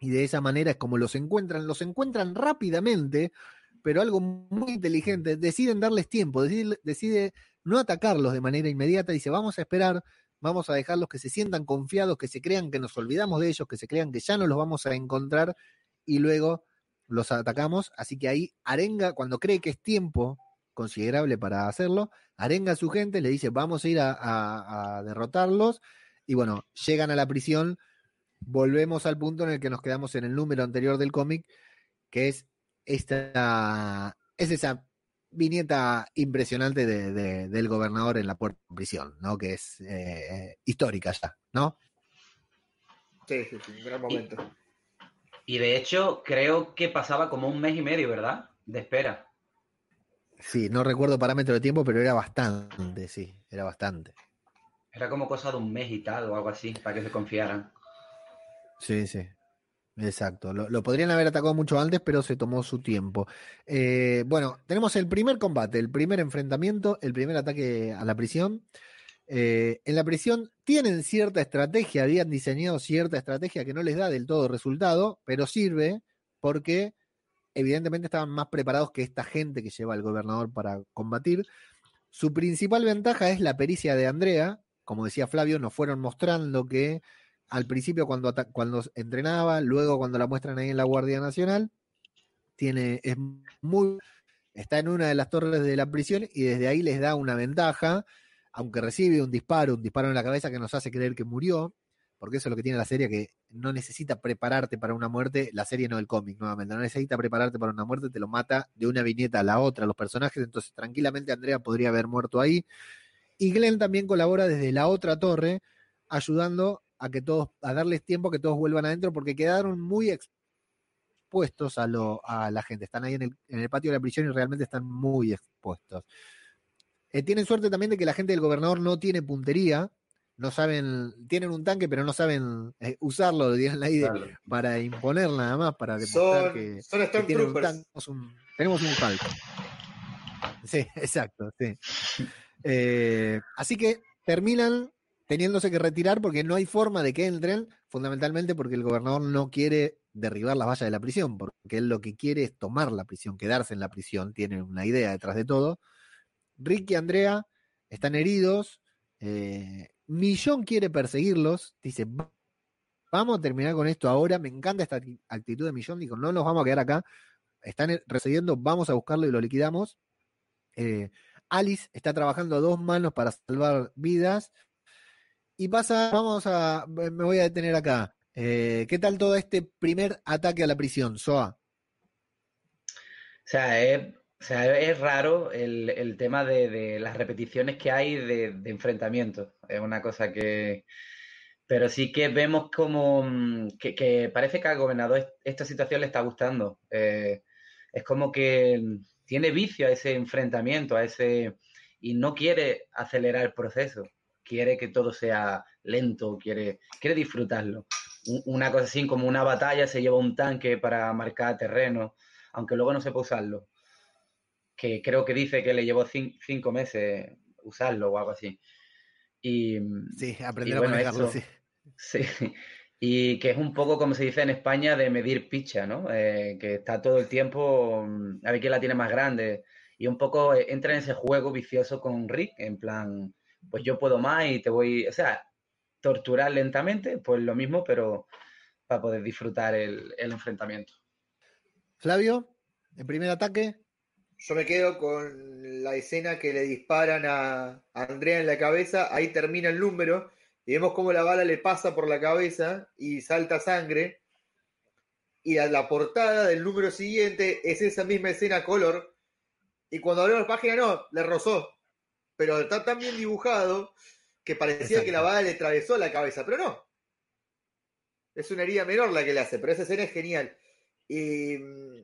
y de esa manera es como los encuentran, los encuentran rápidamente, pero algo muy inteligente, deciden darles tiempo, decide, decide no atacarlos de manera inmediata, dice, vamos a esperar, vamos a dejarlos que se sientan confiados, que se crean que nos olvidamos de ellos, que se crean que ya no los vamos a encontrar y luego los atacamos. Así que ahí Arenga, cuando cree que es tiempo considerable para hacerlo, arenga a su gente, le dice, vamos a ir a, a derrotarlos. Y bueno, llegan a la prisión, volvemos al punto en el que nos quedamos en el número anterior del cómic, que es esta, es esa viñeta impresionante de, del gobernador en la puerta de prisión, ¿no? Que es eh, histórica ya, ¿no? Sí, sí, sí, un gran momento. Y, y, de hecho, creo que pasaba como un mes y medio, ¿verdad? De espera. Sí, no recuerdo parámetro de tiempo, pero era bastante, sí, era bastante. Era como cosa de un mes y tal, o algo así, para que se confiaran. Sí, sí. Exacto, lo, podrían haber atacado mucho antes, pero se tomó su tiempo. Eh, bueno, tenemos el primer combate, el primer enfrentamiento, el primer ataque a la prisión. Eh, en la prisión tienen cierta estrategia, habían diseñado cierta estrategia que no les da del todo resultado, pero sirve porque evidentemente estaban más preparados que esta gente que lleva al gobernador para combatir. Su principal ventaja es la pericia de Andrea. Como decía Flavio, nos fueron mostrando que al principio cuando, cuando entrenaba, luego cuando la muestran ahí en la Guardia Nacional, tiene, es muy, está en una de las torres de la prisión y desde ahí les da una ventaja, aunque recibe un disparo, un disparo en la cabeza que nos hace creer que murió, porque eso es lo que tiene la serie, que no necesita prepararte para una muerte, la serie no el cómic, nuevamente, no necesita prepararte para una muerte, te lo mata de una viñeta a la otra, los personajes, entonces tranquilamente Andrea podría haber muerto ahí. Y Glenn también colabora desde la otra torre, ayudando a que todos, a darles tiempo a que todos vuelvan adentro, porque quedaron muy expuestos a, lo, a la gente. Están ahí en el, en el patio de la prisión y realmente están muy expuestos. Eh, tienen suerte también de que la gente del gobernador no tiene puntería, no saben, tienen un tanque, pero no saben eh, usarlo, la idea claro. para imponer nada más, para demostrar son, que, son que tienen un tanque, tenemos un, tenemos un Hulk. Sí, <laughs> exacto, sí. Eh, así que terminan teniéndose que retirar porque no hay forma de que entren, fundamentalmente porque el gobernador no quiere derribar las vallas de la prisión, porque él lo que quiere es tomar la prisión, quedarse en la prisión, tiene una idea detrás de todo. Rick y Andrea están heridos, eh, Millón quiere perseguirlos, dice, vamos a terminar con esto ahora, me encanta esta actitud de Millón, dijo, no nos vamos a quedar acá, están recibiendo, vamos a buscarlo y lo liquidamos. Eh, Alice está trabajando a dos manos para salvar vidas, y pasa, vamos a, me voy a detener acá. Eh, ¿Qué tal todo este primer ataque a la prisión, Soa? O sea, es, raro el, tema de, las repeticiones que hay de, de enfrentamientos. Es una cosa que... Pero sí que vemos como mm, que, parece que al gobernador esta situación le está gustando. Eh, es como que tiene vicio a ese enfrentamiento, a ese... y no quiere acelerar el proceso quiere que todo sea lento, quiere, quiere disfrutarlo. Una cosa así como una batalla se lleva un tanque para marcar terreno, aunque luego no sepa usarlo. Que creo que dice que le llevó cinco meses usarlo o algo así. Y, sí, aprender y bueno, a manejarlo, sí. <laughs> sí. Y que es un poco como se dice en España de medir picha, ¿no? Eh, que está todo el tiempo mm, a ver quién la tiene más grande. Y un poco entra en ese juego vicioso con Rick, en plan, pues yo puedo más y te voy, o sea, torturar lentamente, pues lo mismo, pero para poder disfrutar el, el enfrentamiento. Flavio, el primer ataque. Yo me quedo con la escena que le disparan a Andrea en la cabeza, ahí termina el número y vemos cómo la bala le pasa por la cabeza y salta sangre. Y a la portada del número siguiente es esa misma escena color. Y cuando abrimos la página, no, le rozó pero está tan bien dibujado que parecía Exacto. que la bala le atravesó la cabeza, pero no. Es una herida menor la que le hace, pero esa escena es genial. Y mm,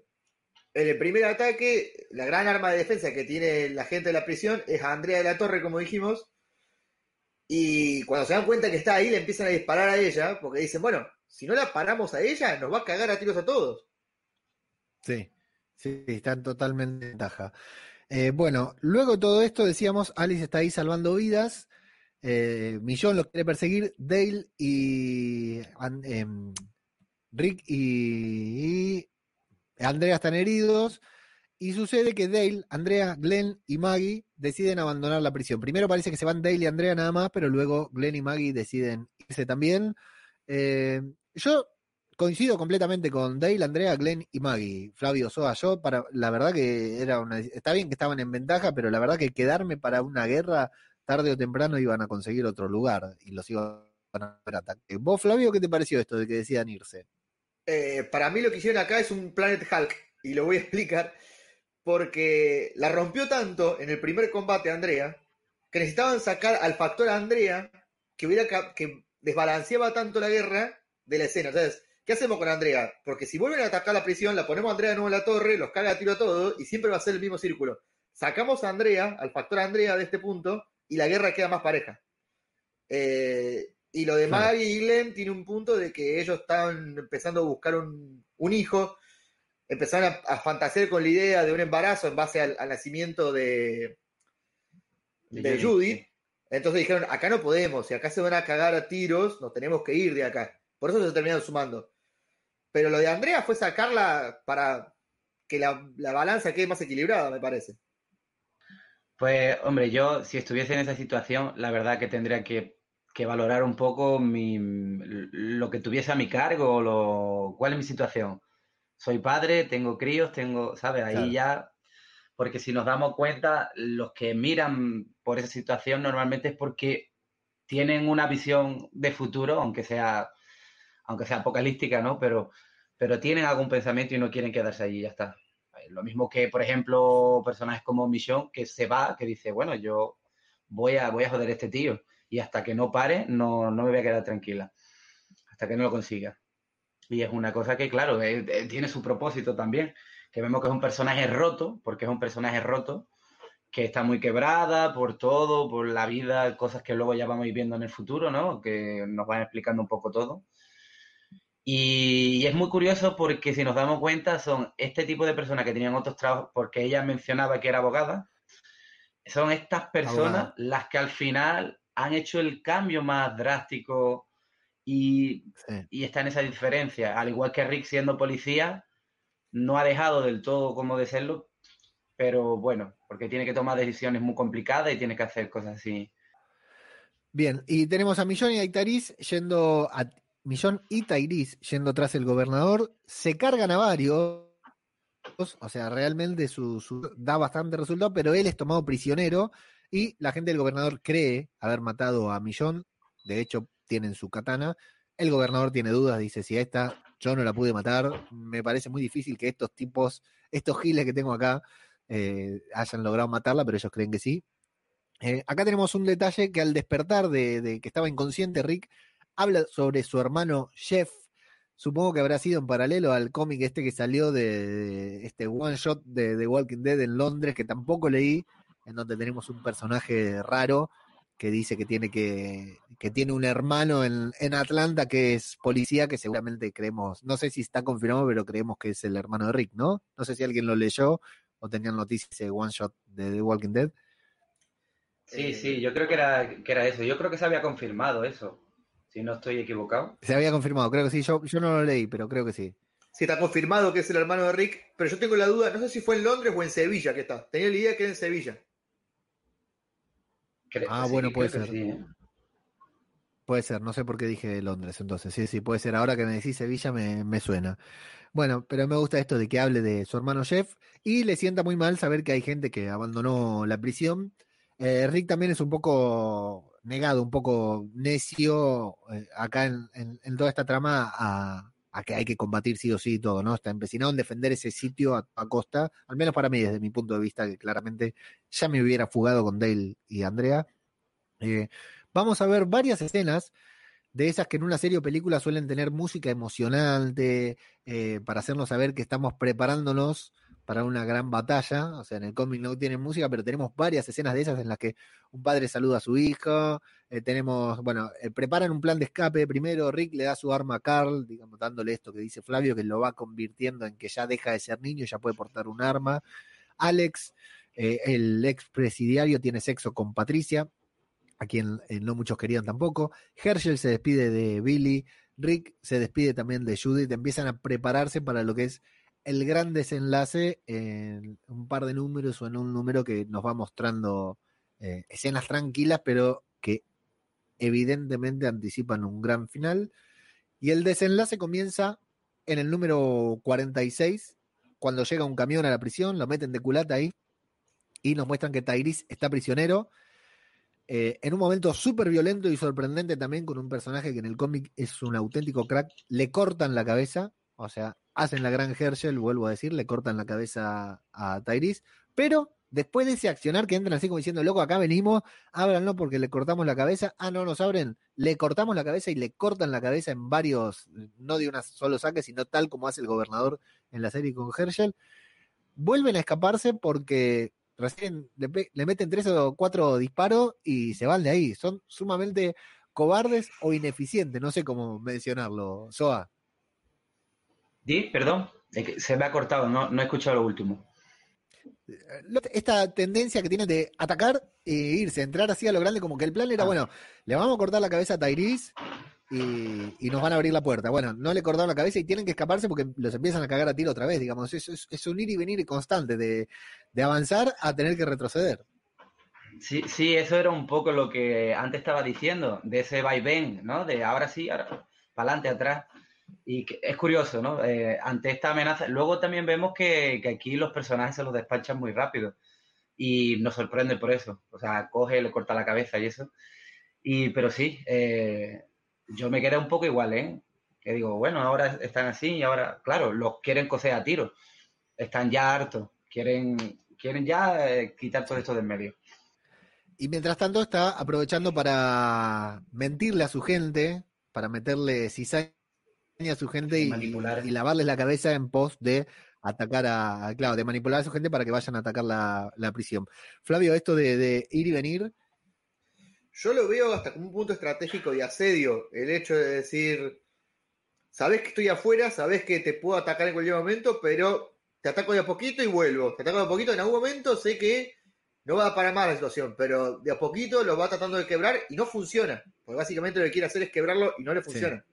en el primer ataque, la gran arma de defensa que tiene la gente de la prisión es a Andrea de la Torre, como dijimos. Y cuando se dan cuenta que está ahí, le empiezan a disparar a ella, porque dicen, bueno, si no la paramos a ella, nos va a cagar a tiros a todos. Sí. Sí, están totalmente en ventaja. Eh, bueno, luego de todo esto decíamos, Alice está ahí salvando vidas, eh, Millón lo quiere perseguir, Dale y em, Rick y, y Andrea están heridos, y sucede que Dale, Andrea, Glenn y Maggie deciden abandonar la prisión. Primero parece que se van Dale y Andrea nada más, pero luego Glenn y Maggie deciden irse también. Eh, yo coincido completamente con Dale, Andrea, Glenn y Maggie. Flavio Soa, yo para la verdad que era una está bien que estaban en ventaja, pero la verdad que quedarme para una guerra tarde o temprano iban a conseguir otro lugar y los iban a ataque. ¿Vos, Flavio, qué te pareció esto de que decían irse? Eh, para mí lo que hicieron acá es un Planet Hulk y lo voy a <laughs> explicar porque la rompió tanto en el primer combate Andrea que necesitaban sacar al factor Andrea que hubiera que desbalanceaba tanto la guerra de la escena. Entonces, ¿qué hacemos con Andrea? Porque si vuelven a atacar la prisión, la ponemos a Andrea de nuevo en la torre, los caga a tiro a todos y siempre va a ser el mismo círculo. Sacamos a Andrea, al factor Andrea de este punto, y la guerra queda más pareja. Eh, y lo de Maggie y Glenn tiene un punto de que ellos estaban empezando a buscar un, un hijo empezaron a, fantasear con la idea de un embarazo en base al, nacimiento de, de, Judy. Entonces dijeron, acá no podemos, si acá se van a cagar a tiros, nos tenemos que ir de acá. Por eso se terminaron sumando. Pero lo de Andrea fue sacarla para que la, balanza quede más equilibrada, me parece. Pues, hombre, yo si estuviese en esa situación, la verdad que tendría que, valorar un poco mi, lo que tuviese a mi cargo, lo, cuál es mi situación soy padre, tengo críos, tengo, ¿sabes? Ahí ya, porque si nos damos cuenta, los que miran por esa situación normalmente es porque tienen una visión de futuro, aunque sea, aunque sea apocalíptica, ¿no? Pero, pero tienen algún pensamiento y no quieren quedarse allí, ya está. Lo mismo que, por ejemplo, personajes como Mission, que se va, que dice, bueno, yo voy a, voy a joder a este tío y hasta que no pare, no, no me voy a quedar tranquila, hasta que no lo consiga. Y es una cosa que, claro, eh, eh, tiene su propósito también, que vemos que es un personaje roto, porque es un personaje roto, que está muy quebrada por todo, por la vida, cosas que luego ya vamos viendo en el futuro, ¿no? Que nos van explicando un poco todo. Y, es muy curioso porque si nos damos cuenta son este tipo de personas que tenían otros trabajos, porque ella mencionaba que era abogada, son estas personas las que al final han hecho el cambio más drástico y, está en esa diferencia. Al igual que Rick siendo policía, no ha dejado del todo como de serlo, pero bueno, porque tiene que tomar decisiones muy complicadas y tiene que hacer cosas así. Bien, y tenemos a Millón y a Itaris yendo a Millón y Tairis yendo tras el gobernador, se cargan a varios, o sea, realmente su, da bastante resultado, pero él es tomado prisionero y la gente del gobernador cree haber matado a Millón, de hecho tienen su katana. El gobernador tiene dudas, dice, si a esta yo no la pude matar, me parece muy difícil que estos tipos, estos giles que tengo acá, eh, hayan logrado matarla, pero ellos creen que sí. Eh, acá tenemos un detalle que al despertar de, que estaba inconsciente, Rick habla sobre su hermano Jeff. Supongo que habrá sido en paralelo al cómic este que salió de, este one shot de The Walking Dead en Londres, que tampoco leí, en donde tenemos un personaje raro que dice que tiene que, que tiene un hermano en, Atlanta que es policía, que seguramente creemos, no sé si está confirmado, pero creemos que es el hermano de Rick, ¿no? No sé si alguien lo leyó o tenían noticias de One Shot de The Walking Dead. Sí, sí, yo creo que era, que era eso. Yo creo que se había confirmado eso, si no estoy equivocado. Se había confirmado, creo que sí. Yo, yo no lo leí, pero creo que sí. Sí, está confirmado que es el hermano de Rick, pero yo tengo la duda, no sé si fue en Londres o en Sevilla que está. Tenía la idea que era en Sevilla ah, bueno, puede ser. ¿eh? Puede ser, no sé por qué dije Londres entonces. Sí, sí, puede ser. Ahora que me decís Sevilla me, suena. Bueno, pero me gusta esto de que hable de su hermano Jeff y le sienta muy mal saber que hay gente que abandonó la prisión. Eh, Rick también es un poco negado, un poco necio eh, acá en, toda esta trama a, que hay que combatir sí o sí todo, ¿no? Está empecinado en defender ese sitio a, a, costa, al menos para mí, desde mi punto de vista, que claramente ya me hubiera fugado con Dale y Andrea. Eh, vamos a ver varias escenas de esas que en una serie o película suelen tener música emocionante eh, para hacernos saber que estamos preparándonos para una gran batalla. O sea, en el cómic no tienen música, pero tenemos varias escenas de esas en las que un padre saluda a su hijo. Eh, tenemos, bueno, eh, preparan un plan de escape. Primero Rick le da su arma a Carl, digamos, dándole esto que dice Flavio, que lo va convirtiendo en que ya deja de ser niño y ya puede portar un arma. Alex, eh, el ex presidiario, tiene sexo con Patricia, a quien no muchos querían tampoco. Herschel se despide de Billy. Rick se despide también de Judith. Empiezan a prepararse para lo que es el gran desenlace en un par de números o en un número que nos va mostrando eh, escenas tranquilas, pero que evidentemente anticipan un gran final. Y el desenlace comienza en el número 46, cuando llega un camión a la prisión, lo meten de culata ahí y nos muestran que Tyrese está prisionero. Eh, en un momento súper violento y sorprendente también con un personaje que en el cómic es un auténtico crack, le cortan la cabeza, o sea, hacen la gran Herschel, vuelvo a decir, le cortan la cabeza a Tyrese, pero después de ese accionar que entran así como diciendo, loco, acá venimos, ábranlo porque le cortamos la cabeza, ah, no nos abren, le cortamos la cabeza y le cortan la cabeza en varios, no de una solo saque, sino tal como hace el gobernador en la serie con Herschel, vuelven a escaparse porque recién le, le meten tres o cuatro disparos y se van de ahí, son sumamente cobardes o ineficientes, no sé cómo mencionarlo, Soa. Di, perdón, se me ha cortado, no, no he escuchado lo último. Esta tendencia que tienen de atacar e irse, entrar así a lo grande, como que el plan era, ah. bueno, le vamos a cortar la cabeza a Tyrese y, nos van a abrir la puerta. Bueno, no le cortaron la cabeza y tienen que escaparse porque los empiezan a cagar a tiro otra vez, digamos. Es, es, un ir y venir constante, de, de, avanzar a tener que retroceder. Sí, sí, eso era un poco lo que antes estaba diciendo, de ese vaivén, ¿no? De ahora sí, ahora para adelante, atrás. Y es curioso, ¿no? Eh, ante esta amenaza. Luego también vemos que, aquí los personajes se los despachan muy rápido. Y nos sorprende por eso. O sea, coge, le corta la cabeza y eso. Y, pero sí, eh, yo me quedé un poco igual, ¿eh? Que digo, bueno, ahora están así y ahora, claro, los quieren coser a tiro. Están ya hartos. Quieren, quieren ya eh, quitar todo esto del medio. Y mientras tanto está aprovechando para mentirle a su gente, para meterle cizaña a su gente y, y, lavarles la cabeza en pos de atacar a, claro, de manipular a su gente para que vayan a atacar la, prisión. Flavio, esto de, ir y venir. Yo lo veo hasta como un punto estratégico de asedio, el hecho de decir, sabes que estoy afuera, sabes que te puedo atacar en cualquier momento, pero te ataco de a poquito y vuelvo. Te ataco de a poquito, en algún momento sé que no va a parar más la situación, pero de a poquito lo va tratando de quebrar y no funciona. Porque básicamente lo que quiere hacer es quebrarlo y no le funciona.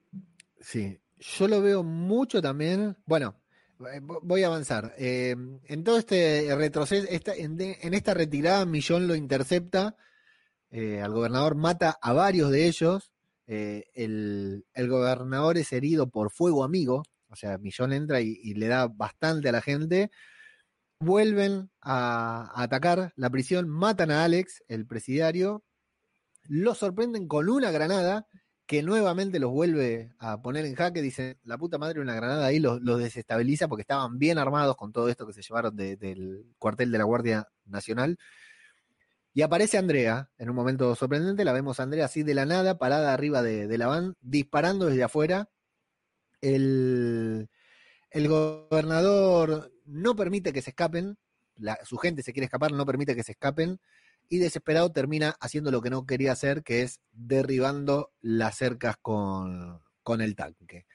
sí yo lo veo mucho también. Bueno, eh, voy a avanzar. Eh, en todo este retroceso, en, esta retirada, Millón lo intercepta. Eh, al gobernador mata a varios de ellos. El, gobernador es herido por fuego amigo. O sea, Millón entra y, le da bastante a la gente. Vuelven a, a atacar la prisión, matan a Alex, el presidiario. Lo sorprenden con una granada que nuevamente los vuelve a poner en jaque, dice, la puta madre una granada ahí los, desestabiliza porque estaban bien armados con todo esto que se llevaron del cuartel de la Guardia Nacional. Y aparece Andrea en un momento sorprendente, la vemos a Andrea así de la nada, parada arriba de, la van, disparando desde afuera. El, el gobernador no permite que se escapen, su gente se quiere escapar, no permite que se escapen y desesperado termina haciendo lo que no quería hacer, que es derribando las cercas con, el tanque.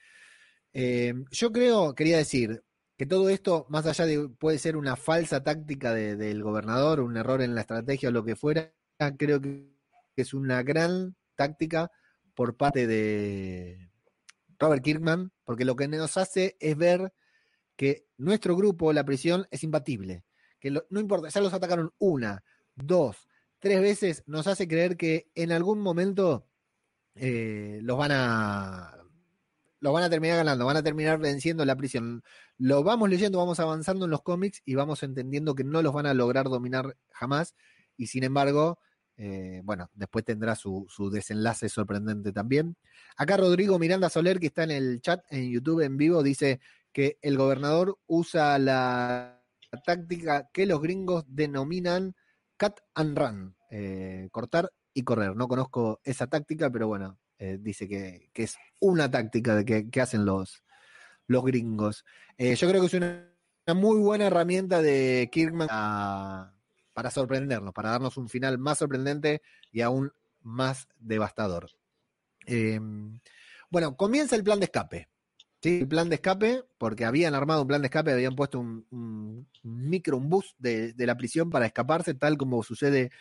Eh, yo creo, quería decir, que todo esto, más allá de puede ser una falsa táctica del gobernador, un error en la estrategia o lo que fuera, creo que es una gran táctica por parte de Robert Kirkman, porque lo que nos hace es ver que nuestro grupo, la prisión, es imbatible. Que no importa, ya los atacaron una, dos, tres veces, nos hace creer que en algún momento eh, los van a los van a terminar ganando, van a terminar venciendo la prisión. Lo vamos leyendo, vamos avanzando en los cómics y vamos entendiendo que no los van a lograr dominar jamás. Y sin embargo, eh, bueno, después tendrá su, su, desenlace sorprendente también. Acá Rodrigo Miranda Soler, que está en el chat en YouTube en vivo, dice que el gobernador usa la táctica que los gringos denominan cut and run, eh, cortar y correr. No conozco esa táctica, pero bueno, eh, dice que, es una táctica que, hacen los, los gringos. Eh, yo creo que es una, muy buena herramienta de Kirkman para sorprendernos, para darnos un final más sorprendente y aún más devastador. Em, bueno, comienza el plan de escape. Sí, el plan de escape, porque habían armado un plan de escape, habían puesto un, micro, un bus de, la prisión para escaparse, tal como sucede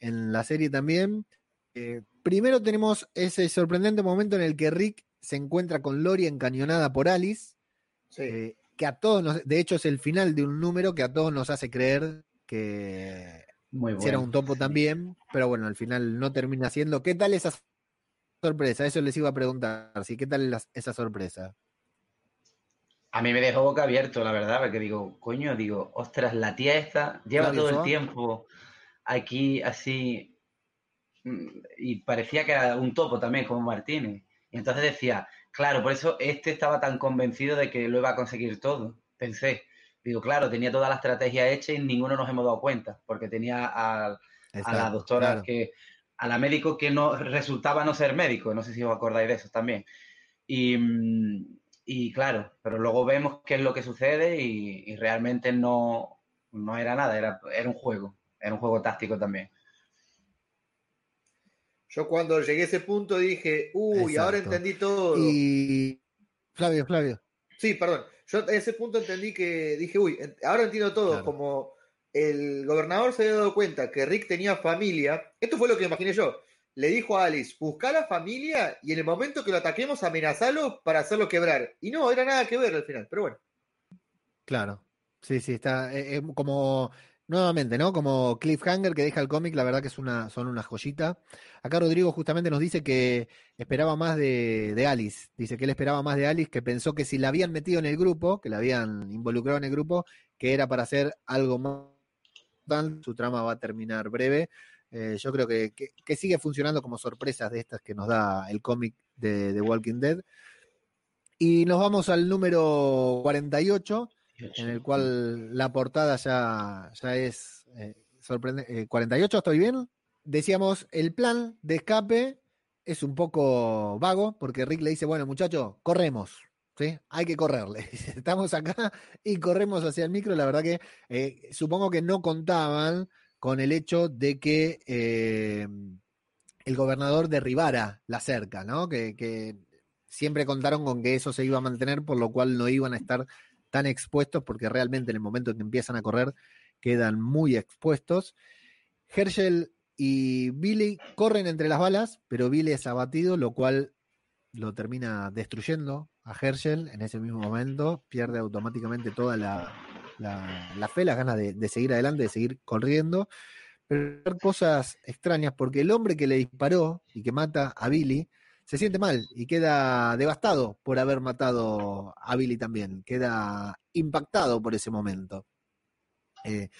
en la serie también. Eh, primero tenemos ese sorprendente momento en el que Rick se encuentra con Lori encañonada por Alice, eh, que a todos nos, de hecho es el final de un número que a todos nos hace creer que era un topo también, pero bueno, al final no termina siendo. ¿Qué tal esa sorpresa? Eso les iba a preguntar, ¿sí? ¿qué tal esa sorpresa? A mí me dejó boca abierto, la verdad, porque digo, coño, digo, ostras, la tía esta lleva todo el tiempo aquí así mm, y parecía que era un topo también, como Martínez. Y entonces decía, claro, por eso este estaba tan convencido de que lo iba a conseguir todo. Pensé, digo, claro, tenía toda la estrategia hecha y ninguno nos hemos dado cuenta, porque tenía a, la doctora que, a la médico que no resultaba no ser médico, no sé si os acordáis de eso también. Y, mm, y claro, pero luego vemos qué es lo que sucede y, realmente no, no, era nada, era, era un juego, era un juego táctico también. Yo cuando llegué a ese punto dije, uy, ahora entendí todo. Y Flavio, Flavio. Sí, perdón. Yo en ese punto entendí que dije, uy, ahora entiendo todo. Como el gobernador se había dado cuenta que Rick tenía familia. Esto fue lo que imaginé yo le dijo a Alice, busca a la familia y en el momento que lo ataquemos amenazalo para hacerlo quebrar. Y no, era nada que ver al final, pero bueno. Claro, sí, sí, está eh, eh, como nuevamente, ¿no? Como cliffhanger que deja el cómic, la verdad que es una, son una joyita. Acá Rodrigo justamente nos dice que esperaba más de, de, Alice. Dice que él esperaba más de Alice, que pensó que si la habían metido en el grupo, que la habían involucrado en el grupo, que era para hacer algo más. Su trama va a terminar breve. Eh, yo creo que, sigue funcionando como sorpresas de estas que nos da el cómic de, Walking Dead. Y nos vamos al número 48, en el cual la portada ya, ya es eh, sorprendente. 48, eh, ¿estoy bien? Decíamos, el plan de escape es un poco vago, porque Rick le dice, bueno, muchachos, corremos. ¿Sí? Hay que correrle. <laughs> Estamos acá y corremos hacia el micro. La verdad que supongo que no contaban con el hecho de que eh, el gobernador derribara la cerca, ¿no? Que, siempre contaron con que eso se iba a mantener, por lo cual no iban a estar tan expuestos, porque realmente en el momento en que empiezan a correr quedan muy expuestos. Herschel y Billy corren entre las balas, pero Billy es abatido, lo cual lo termina destruyendo a Herschel en ese mismo momento, pierde automáticamente toda la, la, fe, las ganas de, seguir adelante, de seguir corriendo, pero cosas extrañas porque el hombre que le disparó y que mata a Billy se siente mal y queda devastado por haber matado a Billy también, queda impactado por ese momento. Eh,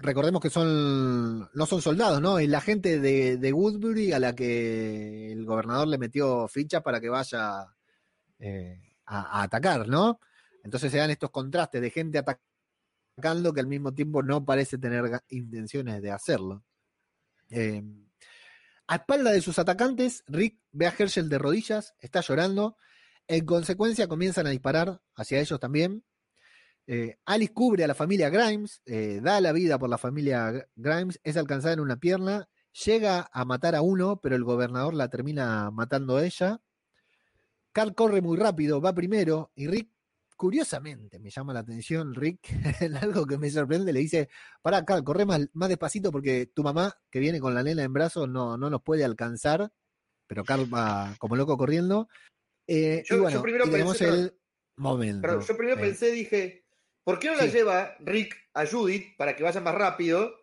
recordemos que son, no son soldados, ¿no? Es la gente de, Woodbury a la que el gobernador le metió ficha para que vaya eh, a, atacar, ¿no? Entonces se dan estos contrastes de gente atacando que al mismo tiempo no parece tener intenciones de hacerlo. Eh, a espalda de sus atacantes, Rick ve a Herschel de rodillas, está llorando. En consecuencia, comienzan a disparar hacia ellos también. Eh, Alice cubre a la familia Grimes, eh, da la vida por la familia Grimes, es alcanzada en una pierna, llega a matar a uno, pero el gobernador la termina matando a ella. Carl corre muy rápido, va primero, y Rick curiosamente me llama la atención Rick, <laughs> en algo que me sorprende, le dice, para acá, corre más, más despacito porque tu mamá, que viene con la nena en brazos, no, no nos puede alcanzar, pero Carl va como loco corriendo. Eh, yo, y bueno, primero pensé, el momento. yo primero eh. pensé, dije, ¿por qué no la lleva Rick a Judith para que vaya más rápido?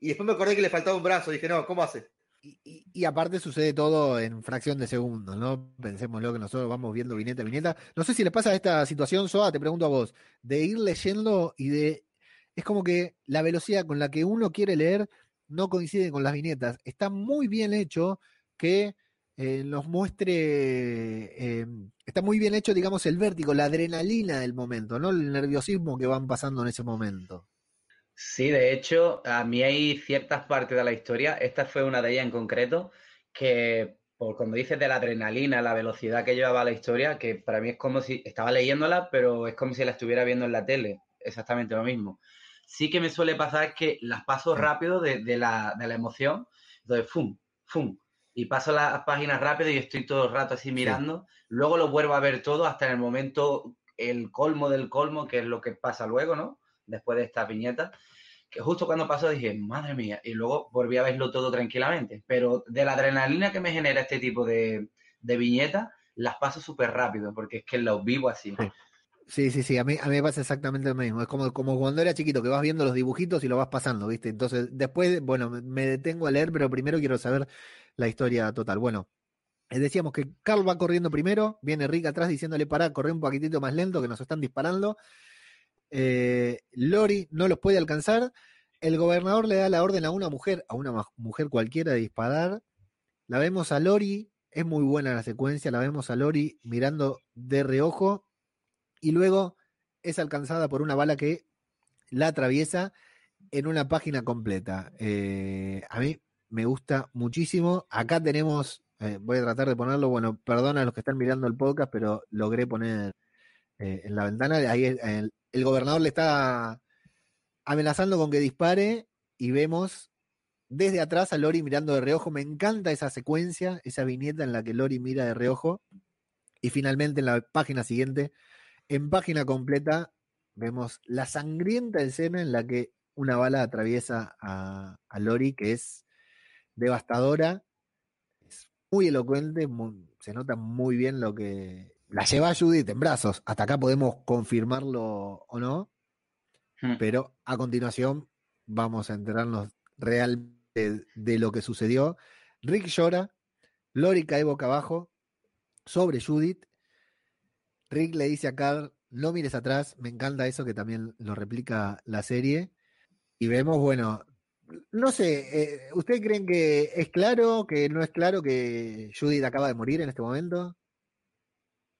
Y después me acordé que le faltaba un brazo, dije, no, ¿cómo hace? Y, aparte sucede todo en fracción de segundos, ¿no? Pensémoslo que nosotros vamos viendo viñeta a viñeta. No sé si le pasa esta situación, Soa, te pregunto a vos, de ir leyendo y de. Es como que la velocidad con la que uno quiere leer no coincide con las viñetas. Está muy bien hecho que eh, nos muestre. Eh, está muy bien hecho, digamos, el vértigo, la adrenalina del momento, ¿no? El nerviosismo que van pasando en ese momento. Sí, de hecho, a mí hay ciertas partes de la historia, esta fue una de ellas en concreto, que por cuando dices de la adrenalina, la velocidad que llevaba la historia, que para mí es como si estaba leyéndola, pero es como si la estuviera viendo en la tele. exactamente lo mismo. Sí que me suele pasar que las paso rápido de, la, de la emoción, entonces, ¡fum! ¡fum! y paso las páginas rápido y estoy todo el rato así mirando. Luego lo vuelvo a ver todo hasta en el momento, el colmo del colmo, que es lo que pasa luego, ¿no? Después de esta viñeta. Que justo cuando pasó dije, madre mía, y luego volví a verlo todo tranquilamente. Pero de la adrenalina que me genera este tipo de, de viñetas, las paso súper rápido, porque es que los vivo así. Sí. Sí, sí, a mí, a mí me pasa exactamente lo mismo. Es como, como cuando era chiquito, que vas viendo los dibujitos y lo vas pasando, ¿viste? Entonces, después, bueno, me detengo a leer, pero primero quiero saber la historia total. Bueno, eh, decíamos que Carl va corriendo primero, viene Rick atrás diciéndole para correr un poquitito más lento, que nos están disparando. Eh, Lori no los puede alcanzar. El gobernador le da la orden a una mujer, a una mujer cualquiera de disparar. La vemos a Lori, es muy buena la secuencia, la vemos a Lori mirando de reojo y luego es alcanzada por una bala que la atraviesa en una página completa. Eh, a mí me gusta muchísimo. Acá tenemos, eh, voy a tratar de ponerlo, bueno, perdona a los que están mirando el podcast, pero logré poner en la ventana, ahí el, el, gobernador le está amenazando con que dispare y vemos desde atrás a Lori mirando de reojo. Me encanta esa secuencia, esa viñeta en la que Lori mira de reojo. Y finalmente en la página siguiente, en página completa, vemos la sangrienta escena en la que una bala atraviesa a, Lori, que es devastadora, es muy elocuente, se nota muy bien lo que la lleva Judith en brazos. Hasta acá podemos confirmarlo o no, hmm. pero a continuación vamos a enterarnos realmente de lo que sucedió. Rick llora, Lori cae boca abajo sobre Judith. Rick le dice a Carl, no mires atrás, me encanta eso que también lo replica la serie. Y vemos, bueno, no sé, eh, ¿ustedes creen que es claro, que no es claro que Judith acaba de morir en este momento?